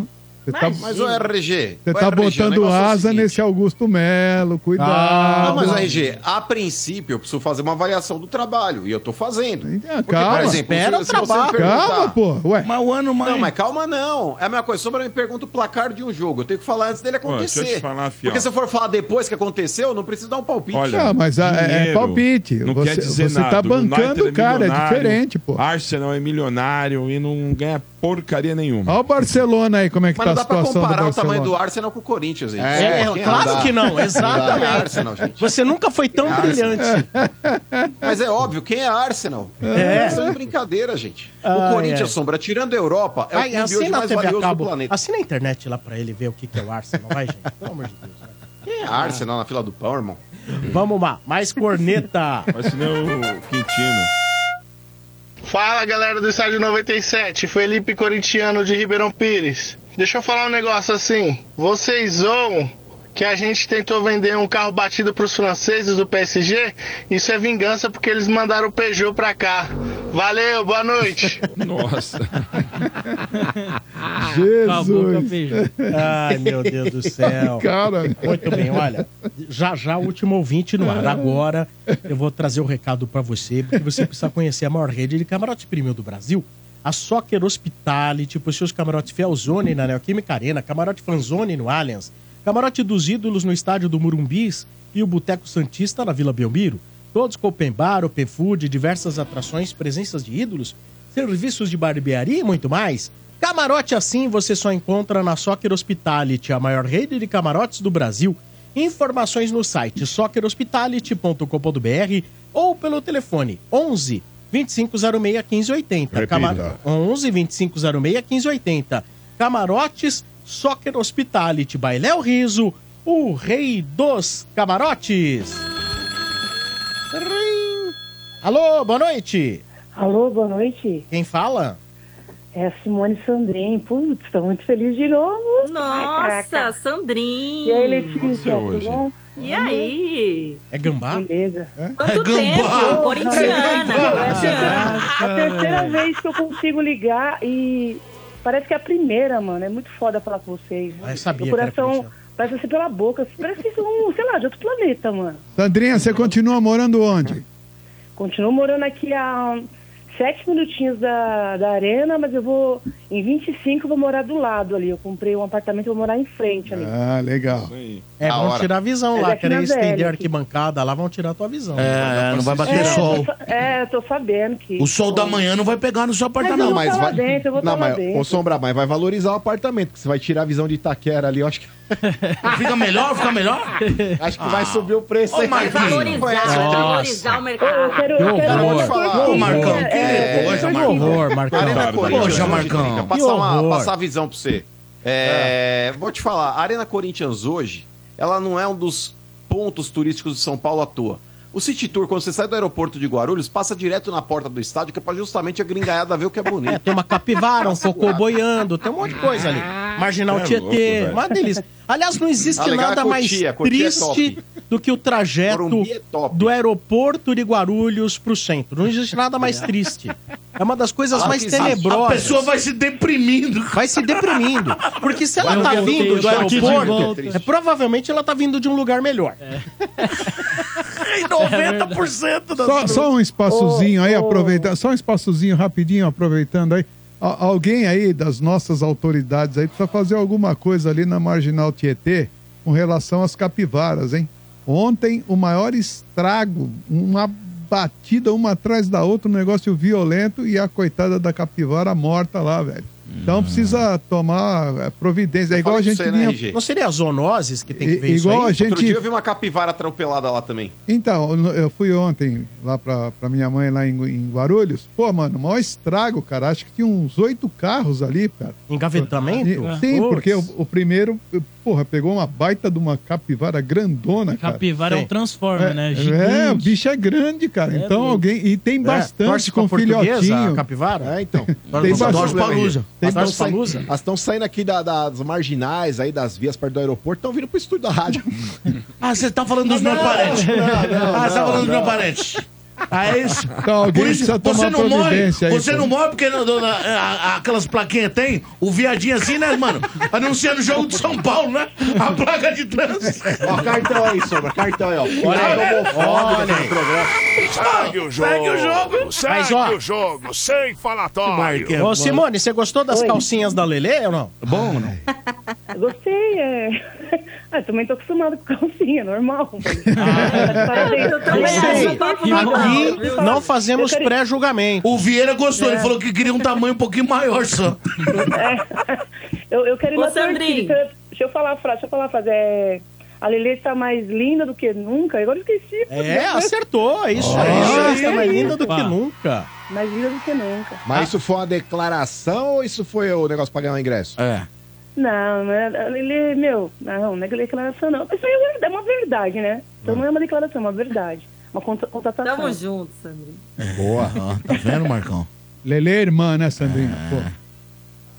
Você tá, Mas o RG. você o tá RG, botando é o asa seguinte. nesse Augusto Melo. Cuidado. Não, mas RG, a princípio eu preciso fazer uma avaliação do trabalho e eu tô fazendo. Ah, Porque, calma. por exemplo, Espera se, você trabalho. Calma, pô. Ué. Mas o ano mais. Não, mas calma não. É a mesma coisa. Sobre me pergunta o placar de um jogo. Eu tenho que falar antes dele Ó, deixa eu acontecer. te falar, fiel. Porque se eu for falar depois que aconteceu, eu não preciso dar um palpite. Olha, Ah, mas é- é dinheiro palpite. Não Você- quer dizer você nada. tá bancando o cara, é milionário, diferente, pô. Arsenal é milionário e não ganha porcaria nenhuma. Olha o Barcelona aí, como é que Mas tá não a dá pra situação do comparar o tamanho do Arsenal com o Corinthians, gente. É, Quem claro dá? que não, Não dá. É exatamente. Arsenal, gente. Você nunca foi tão brilhante. Mas é óbvio, quem é Arsenal? É. Isso é brincadeira, gente. Ai, o Corinthians, ai. Sombra, tirando a Europa, é o Ai, clube hoje assina a mais TV valioso do planeta. Assina a internet lá pra ele ver o que, que é o Arsenal, vai, gente. Pelo amor de Deus. né? Quem é Arsenal na fila do pão, irmão? Vamos lá, mais corneta. Vai ser o Quintino. Fala galera do estádio 97, Felipe Corintiano de Ribeirão Pires. Deixa eu falar um negócio assim. Vocês zoam que a gente tentou vender um carro batido pros franceses do PSG? Isso é vingança porque eles mandaram o Peugeot pra cá. Valeu, boa noite. [laughs] Nossa. [laughs] Jesus. Ai, meu Deus do céu. Cara. Muito bem, olha. Já já o último ouvinte no ar. Agora eu vou trazer o recado pra você, porque você precisa conhecer a maior rede de camarote premium do Brasil. A Soccer Hospitality, possui os camarotes Felzone na Neoquímica Arena, camarote Fanzone no Allianz, camarote dos ídolos no estádio do Murumbis e o Boteco Santista na Vila Belmiro. Todos com open bar, open food, diversas atrações, presenças de ídolos, serviços de barbearia e muito mais. Camarote assim você só encontra na Soccer Hospitality, a maior rede de camarotes do Brasil. Informações no site soccerhospitality.com.br ou pelo telefone 11 2506 1580. Repita. Camar... 11 2506 1580. Camarotes Soccer Hospitality, Bailéu Riso, o rei dos camarotes. Rim. Alô, boa noite. Alô, boa noite. Quem fala? É a Simone Sandrin. Putz, tô muito feliz de novo. Ai, Nossa, caraca. E Sandrinho. aí, Letícia, tudo hoje? bom? E aí? É gambá? Beleza. Quanto tempo? Corintiana. corintiana. A terceira vez que eu consigo ligar e parece que é a primeira, mano. É muito foda falar com vocês. Ah, eu sabia era coração parece assim pela boca. Parece que são, sei lá, de outro planeta, mano. Sandrinha, você continua morando onde? Continuo morando aqui a sete minutinhos da, da arena, mas eu vou, em 25, eu vou morar do lado ali. Eu comprei um apartamento, eu vou morar em frente ali. Ah, legal. É, vão hora. tirar a visão Mas lá. Querer na estender a arquibancada lá, vão tirar a tua visão. É, não vai bater É, sol. eu tô, é, eu tô sabendo que. O sol da manhã não vai pegar no seu apartamento. Mas eu vou tá lá dentro, eu vou não, mas, dentro. ô Sombra, mas vai valorizar o apartamento, que você vai tirar a visão de Itaquera ali, eu acho que. [laughs] Fica melhor? Fica melhor? Acho que vai subir o preço. Ô, aí. Marquinhos. Valorizar, valorizar o mercado. Eu quero, eu quero Marcão, é, que é, coisa, é, Marcão. horror, Marcão. Arena Corinthians. Poxa, hoje, Marcão. Trinca, Que Passar, uma, horror. passar a visão pra você. É, Vou te falar, a Arena Corinthians hoje, ela não é um dos pontos turísticos de São Paulo à toa. O City Tour, quando você sai do aeroporto de Guarulhos, passa direto na porta do estádio, que é pra justamente a gringaiada ver o que é [laughs] bonito. Tem uma capivara, um cocô boiando, tem um monte de coisa ali. Marginal É Tietê, louco, uma delícia. Aliás, não existe Ah, legal é nada mais Cotia, Cotia é triste do que o trajeto é do aeroporto de Guarulhos pro centro. Não existe nada mais triste. É uma das coisas Ah, mais tenebrosas. A pessoa vai se deprimindo. Vai se deprimindo. Porque se [laughs] ela Vai tá vindo do aeroporto, é, provavelmente ela tá vindo de um lugar melhor. [laughs] E 90% das Só, só um espaçozinho aí, aproveitando. Só um espaçozinho rapidinho, aproveitando aí. A- alguém aí das nossas autoridades aí precisa fazer alguma coisa ali na Marginal Tietê com relação às capivaras, hein? Ontem, o maior estrago, uma batida uma atrás da outra, um negócio violento e a coitada da capivara morta lá, velho. Então precisa tomar é, providência. É igual a gente né, vinha... Não seria as zoonoses que tem que ver isso igual aí? a gente- Outro dia eu vi uma capivara atropelada lá também. Então, eu fui ontem lá pra, pra minha mãe lá em, em Guarulhos. Pô, mano, o maior estrago, cara. Acho que tinha uns oito carros ali, cara. Engavetamento? E- Sim, porque o, o primeiro, porra, pegou uma baita de uma capivara grandona, cara. Capivara é um transformer, É, né? É, Gigante. o bicho é grande, cara. É então alguém. E tem É, bastante torce com com filhotinho. a capivara? É, então. Tem bastante. Elas estão saindo, saindo aqui da- das marginais, aí das vias perto do aeroporto, estão vindo pro estúdio da rádio. Ah, você tá falando dos meus parentes. não, não, ah, você tá falando dos meus parentes. Ah, é isso? Então, alguém Por isso, precisa tomar você não morre, aí, você pô. não morre porque não- não- a- a- aquelas plaquinhas tem, o viadinho assim, né, mano? Anunciando o jogo de São Paulo, né? A placa de trânsito. Ó, cartão aí, Sombra, cartão aí, ó. Olha aí, homofóbico no programa. Segue o jogo. Segue o jogo. Segue Mas, ó, o jogo, sem falatório. Ô, Simone, você gostou das Oi. calcinhas da Lelê ou não? Bom, não? Gostei, é. Ah, também tô acostumado com calcinha, normal. [laughs] eu aqui não fazemos Eu pré-julgamento. O Vieira gostou, É. ele falou que queria um tamanho um pouquinho maior só. Eu, eu quero ir Ô, na Sandrinho. torcida. Deixa eu falar a frase, deixa eu falar a frase. É... A Lelê está mais linda do que nunca. Agora eu esqueci. É, acertou, é isso aí. Ela está mais linda do que nunca. Mais linda do que nunca. Mas isso foi uma declaração ou isso foi o negócio pra ganhar o ingresso? É. Não, não é, Lelê, meu, não, não é declaração, não. Isso aí é é uma verdade, né? Então não é uma declaração, é uma verdade. Uma constatação. Tamo junto, Sandrinho. Boa. tá vendo, Marcão? Lelê é irmã, né, Sandrinha? Pô.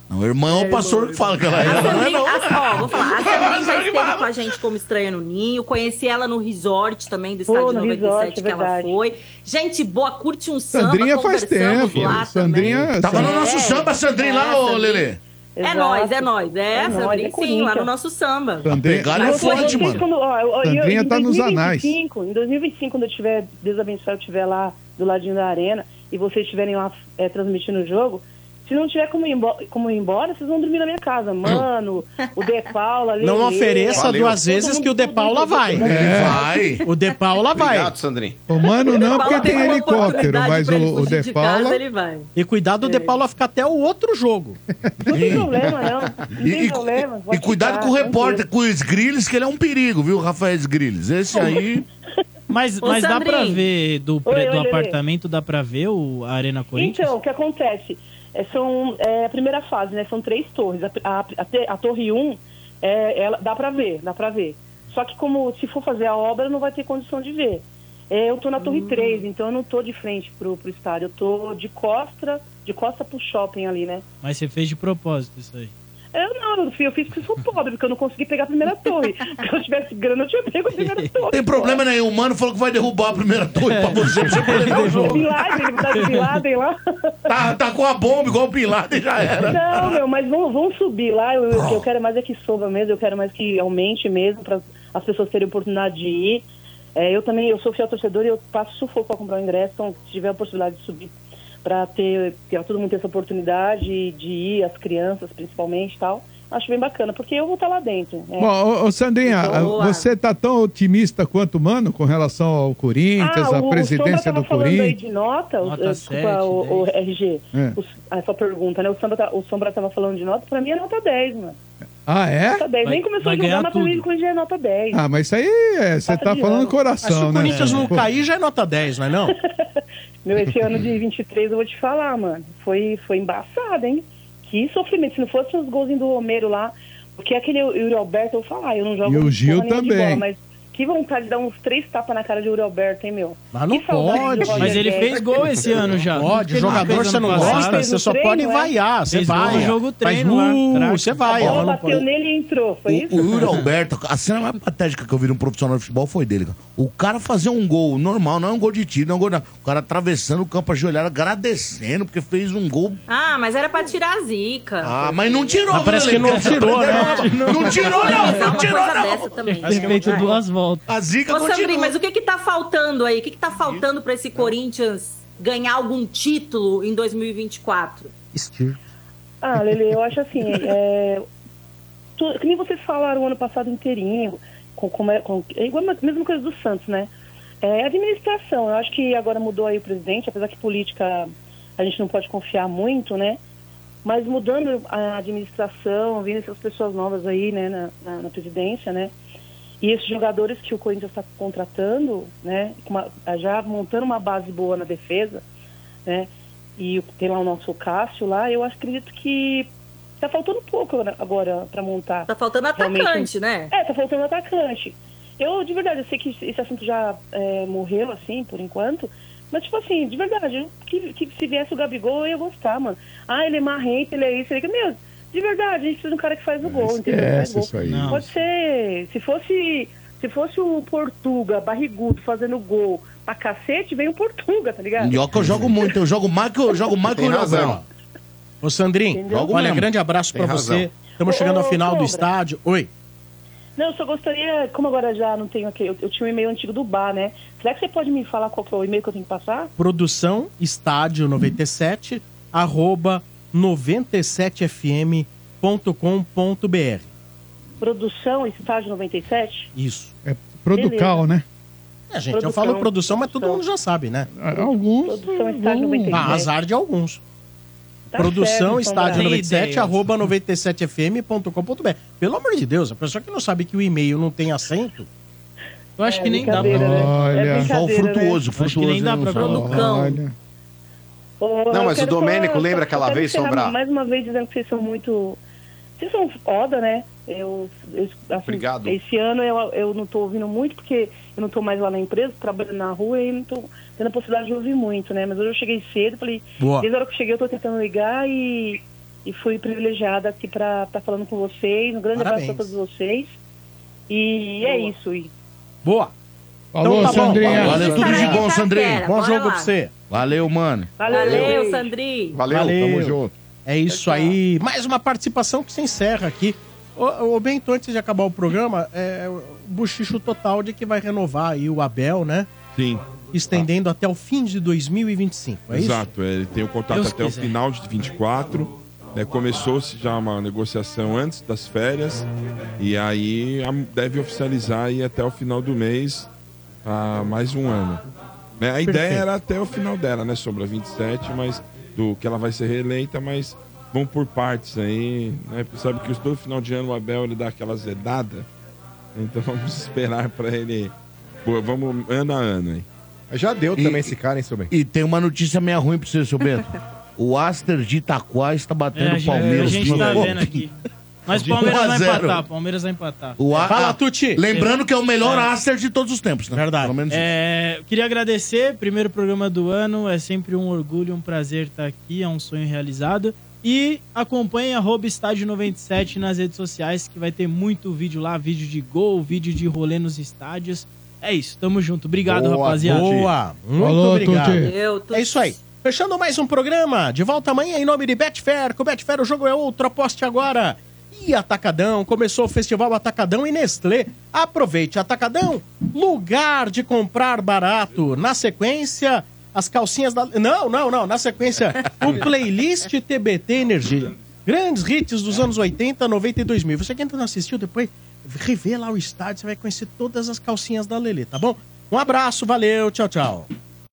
Não, o irmão é o pastor que fala que ela é. A não é, Sandrinha, não. a- ó, vou falar, a Sandrinha já esteve com a gente como estranha no Ninho, conheci ela no resort também do Pô, estádio no 97 resort, que ela foi. Gente boa, curte um samba, Sandrinha faz tempo. lá Sandrinha. também. Tava no nosso É. samba, Sandrinho, lá, É, ô Sandrinho. É nóis, é nóis. É, É Sandrinha, é sim, lá no nosso samba. Sandrinha. Pegaram é forte, mano. Quando, ó, eu- eu- Sandrinha em tá nos anais. 2025, Em 2025, quando eu tiver, Deus abençoe, eu estiver lá do ladinho da arena e vocês estiverem lá é, transmitindo o jogo, se não tiver como ir, embora, como ir embora, vocês vão dormir na minha casa. Mano, o De Paula... [laughs] Lelê, Não ofereça Valeu. duas vezes que o De Paula vai. Ele vai. O De Paula vai. Obrigado, Sandrinho. O mano não, porque tem helicóptero, mas o, o De de casa, Paula. ele vai. E cuidado, o De Paula ficar até o outro jogo. Não tem problema, não. Não tem E, e- problema. e pode cuidado ficar, com o repórter, com o Sgrilles, que ele é um perigo, viu, Rafael Sgrilles? Esse aí. [laughs] Mas, Ô, mas dá pra ver do, Oi, do oi, apartamento, dá pra ver o a Arena Corinthians? Então, o que acontece? É, são, é a primeira fase, né? São três torres. A, a, a, torre 1, é, ela, dá pra ver, dá pra ver. Só que como se for fazer a obra, não vai ter condição de ver. É, eu tô na torre 3, então eu não tô de frente pro, pro estádio. Eu tô de costa de costa pro shopping ali, né? Mas você fez de propósito isso aí. Eu não, eu fiz, eu fiz porque eu sou pobre, porque eu não consegui pegar a primeira torre. [laughs] Se eu tivesse grana, eu tinha pego a primeira torre. Tem problema nenhum, o mano falou que vai derrubar a primeira torre pra você, pra você poder ver o jogo. Bin Laden, ele tá de Bin Laden lá. Tá, tá com a bomba igual o Bin Laden já era. Não, meu, mas vamos, vamos subir lá. Eu, eu, eu quero mais é que suba mesmo, eu quero mais que aumente mesmo, para as pessoas terem oportunidade de ir. É, eu também, eu sou fiel torcedor e eu passo sufoco para comprar o ingresso, então se tiver a possibilidade de subir para ter, pra todo mundo ter essa oportunidade de ir, as crianças principalmente e tal, acho bem bacana, porque eu vou estar lá dentro. né? Bom, ô, ô, Sandrinha, Boa. você tá tão otimista quanto o Mano com relação ao Corinthians, Ah, à o presidência Sombra tava do falando aí Corinthians? de nota, o- Nota eh, desculpa, 7, o, o RG, É. o- a sua pergunta, né? O Sombra, tá- o Sombra tava falando de nota, pra mim é nota 10, mano. Ah, é? Nota 10, nem começou a jogar, mas pra mim já é nota 10. Ah, mas isso aí é, você tá de falando ano. coração, Mas se o né? Corinthians não Pô, cair, já é nota 10, não é não? [laughs] Meu, esse ano de 23, eu vou te falar, mano, foi, foi embaçado, hein? Que sofrimento, se não fosse os golzinhos do Romero lá, porque aquele Yuri Alberto, eu vou falar, eu não jogo E o Gil nenhuma de também. bola, mas que vontade de dar uns três tapas na cara de Yuri Alberto, hein, meu? Mas não pode. Mas ele Guedes. fez gol esse ano já. Pode, Ele jogador você não gosta, você só treino, pode é? vaiar, você Fez gol vai. no jogo Mas treino lá, você vai. A bola não bateu nele e entrou, foi isso? O, o Yuri Alberto, a cena mais patética que eu vi num profissional de futebol foi dele. O cara fazer um gol normal, não é um gol de tiro, não é um gol. Não. O cara atravessando o campo ajoelhado, agradecendo, porque fez um gol. Ah, mas era pra tirar a zica. Ah, mas não tirou, Mas parece que não tirou, né? Não tirou, não, não tirou, coisa não. dessa também. Ter feito duas voltas. A zica Ô, Sandrinho, continua. mas o que que tá faltando aí? O que que tá faltando pra esse Corinthians ganhar algum título em 2024? Ah, Lele, eu acho assim, [laughs] é, tu- que nem vocês falaram o ano passado inteirinho, com, com, com, é igual a mesma coisa do Santos, né? É administração, eu acho que agora mudou aí o presidente, apesar que política a gente não pode confiar muito, né? Mas mudando a administração, vindo essas pessoas novas aí, né, na, na, na presidência, né? E esses jogadores que o Corinthians está contratando, né? uma- já montando uma base boa na defesa, né? E tem lá o nosso Cássio lá, eu acredito que tá faltando pouco agora- para montar. Tá faltando Realmente, atacante, né? É, tá faltando atacante. Eu, de verdade, eu sei que esse assunto já é, morreu, assim, por enquanto. Mas, tipo assim, de verdade, eu- que, que se viesse o Gabigol, eu ia gostar, mano. Ah, ele é marrento, ele é isso, ele é... Meu, de verdade, a gente precisa de um cara que faz o gol, entendeu? Gol. isso aí. Não. Pode ser... Se fosse... Se fosse o Portuga, barrigudo, fazendo gol pra cacete, vem o Portuga, tá ligado? E ó que eu jogo muito, eu jogo mais que eu jogo mais que o. Alberto. Ô, Sandrinho, olha, mesmo. grande abraço Tem pra razão. você. Estamos chegando ao Ô, final do Sombra. estádio. Oi. Não, eu só gostaria, como agora já não tenho aqui, eu, eu tinha um e-mail antigo do bar, né? Será que você pode me falar qual que é o e-mail que eu tenho que passar? Produção estádio 97 arroba 97fm.com.br. Produção Estágio 97? Isso. É Producal, né? É, gente, eu Produção. falo produção, mas todo mundo já sabe, né? Alguns. Produção Estágio 97. Ah, azar de alguns. Tá produção certo, estádio Sombra. 97 ideias. arroba 97fm.com.br. Pelo amor de Deus, a pessoa que não sabe que o e-mail não tem acento, Eu acho É que nem dá pra. né? Olha. É Só o brincadeira, né? frutuoso, Acho que frutuoso. nem dá pra. Producão. Olha. Não, mas o Domênico, só- lembra aquela vez, Sombra? Mais uma vez dizendo que vocês são muito. Vocês são foda, né? Eu, eu- assim, Obrigado. Esse ano eu, eu não tô ouvindo muito, porque eu não tô mais lá na empresa, trabalhando na rua e não tô tendo a possibilidade de ouvir muito, né? Mas hoje eu cheguei cedo, falei, Boa. desde a hora que eu cheguei eu tô tentando ligar e, e fui privilegiada aqui pra estar falando com vocês. Um grande Parabéns. abraço a todos vocês. E é isso. E boa. Falou, Então tá bom. Sandrinha. Valeu, tudo de bom, Sandrinho. fera, Bom bora jogo lá. pra você. Valeu, mano. valeu, Valeu, gente. Sandri. Valeu. Valeu. Tamo junto. É isso aí. Mais uma participação que se encerra aqui. Ô, ô Bento, antes de acabar o programa, é o buchicho total de que vai renovar aí o Abel, né? Sim. Estendendo até o fim de 2025. É isso? Exato, é, ele tem o contrato Deus até o quiser. final de 24. né, Começou-se já uma negociação antes das férias. E aí deve oficializar aí até o final do mês ah, mais um ano. Né, a ideia Perfeito. era até o final dela, né? Sombra 27, mas do que ela vai ser reeleita, mas vão por partes aí, né? Porque sabe que todo final de ano o Abel ele dá aquela zedada. Então [laughs] vamos esperar para ele. Pô, vamos ano a ano aí. Já deu E- também esse cara, hein, seu bem? E tem uma notícia meio ruim pra você, seu Bento. [laughs] O Aster de Itaquá está É, batendo a o gente, a Palmeiras. gente tá vendo aqui. Mas o Palmeiras 1 a vai 0. empatar, o Palmeiras vai empatar. O A- Fala, Tuti. Lembrando que é o melhor É. Acer de todos os tempos, né? Verdade. Pelo menos isso. É, queria agradecer, primeiro programa do ano, é sempre um orgulho, um prazer estar aqui, é um sonho realizado. E acompanhe arroba estádio 97 nas redes sociais, que vai ter muito vídeo lá, vídeo de gol, vídeo de rolê nos estádios. É isso, tamo junto. Obrigado, Boa, rapaziada. Boa, muito Falou, obrigado. Eu. É isso aí. Fechando mais um programa, de volta amanhã em nome de Betfair. Com Betfair o jogo é outro, aposte agora. E Atacadão, começou o Festival Atacadão e Nestlé. Aproveite, Atacadão, lugar de comprar barato. Na sequência, as calcinhas da... Não, não, não, na sequência, o [laughs] playlist TBT Energia. Grandes hits dos anos 80, 90 e 2000. Você que ainda não assistiu, depois revê lá o estádio, você vai conhecer todas as calcinhas da Lelê, tá bom? Um abraço, valeu, tchau, tchau.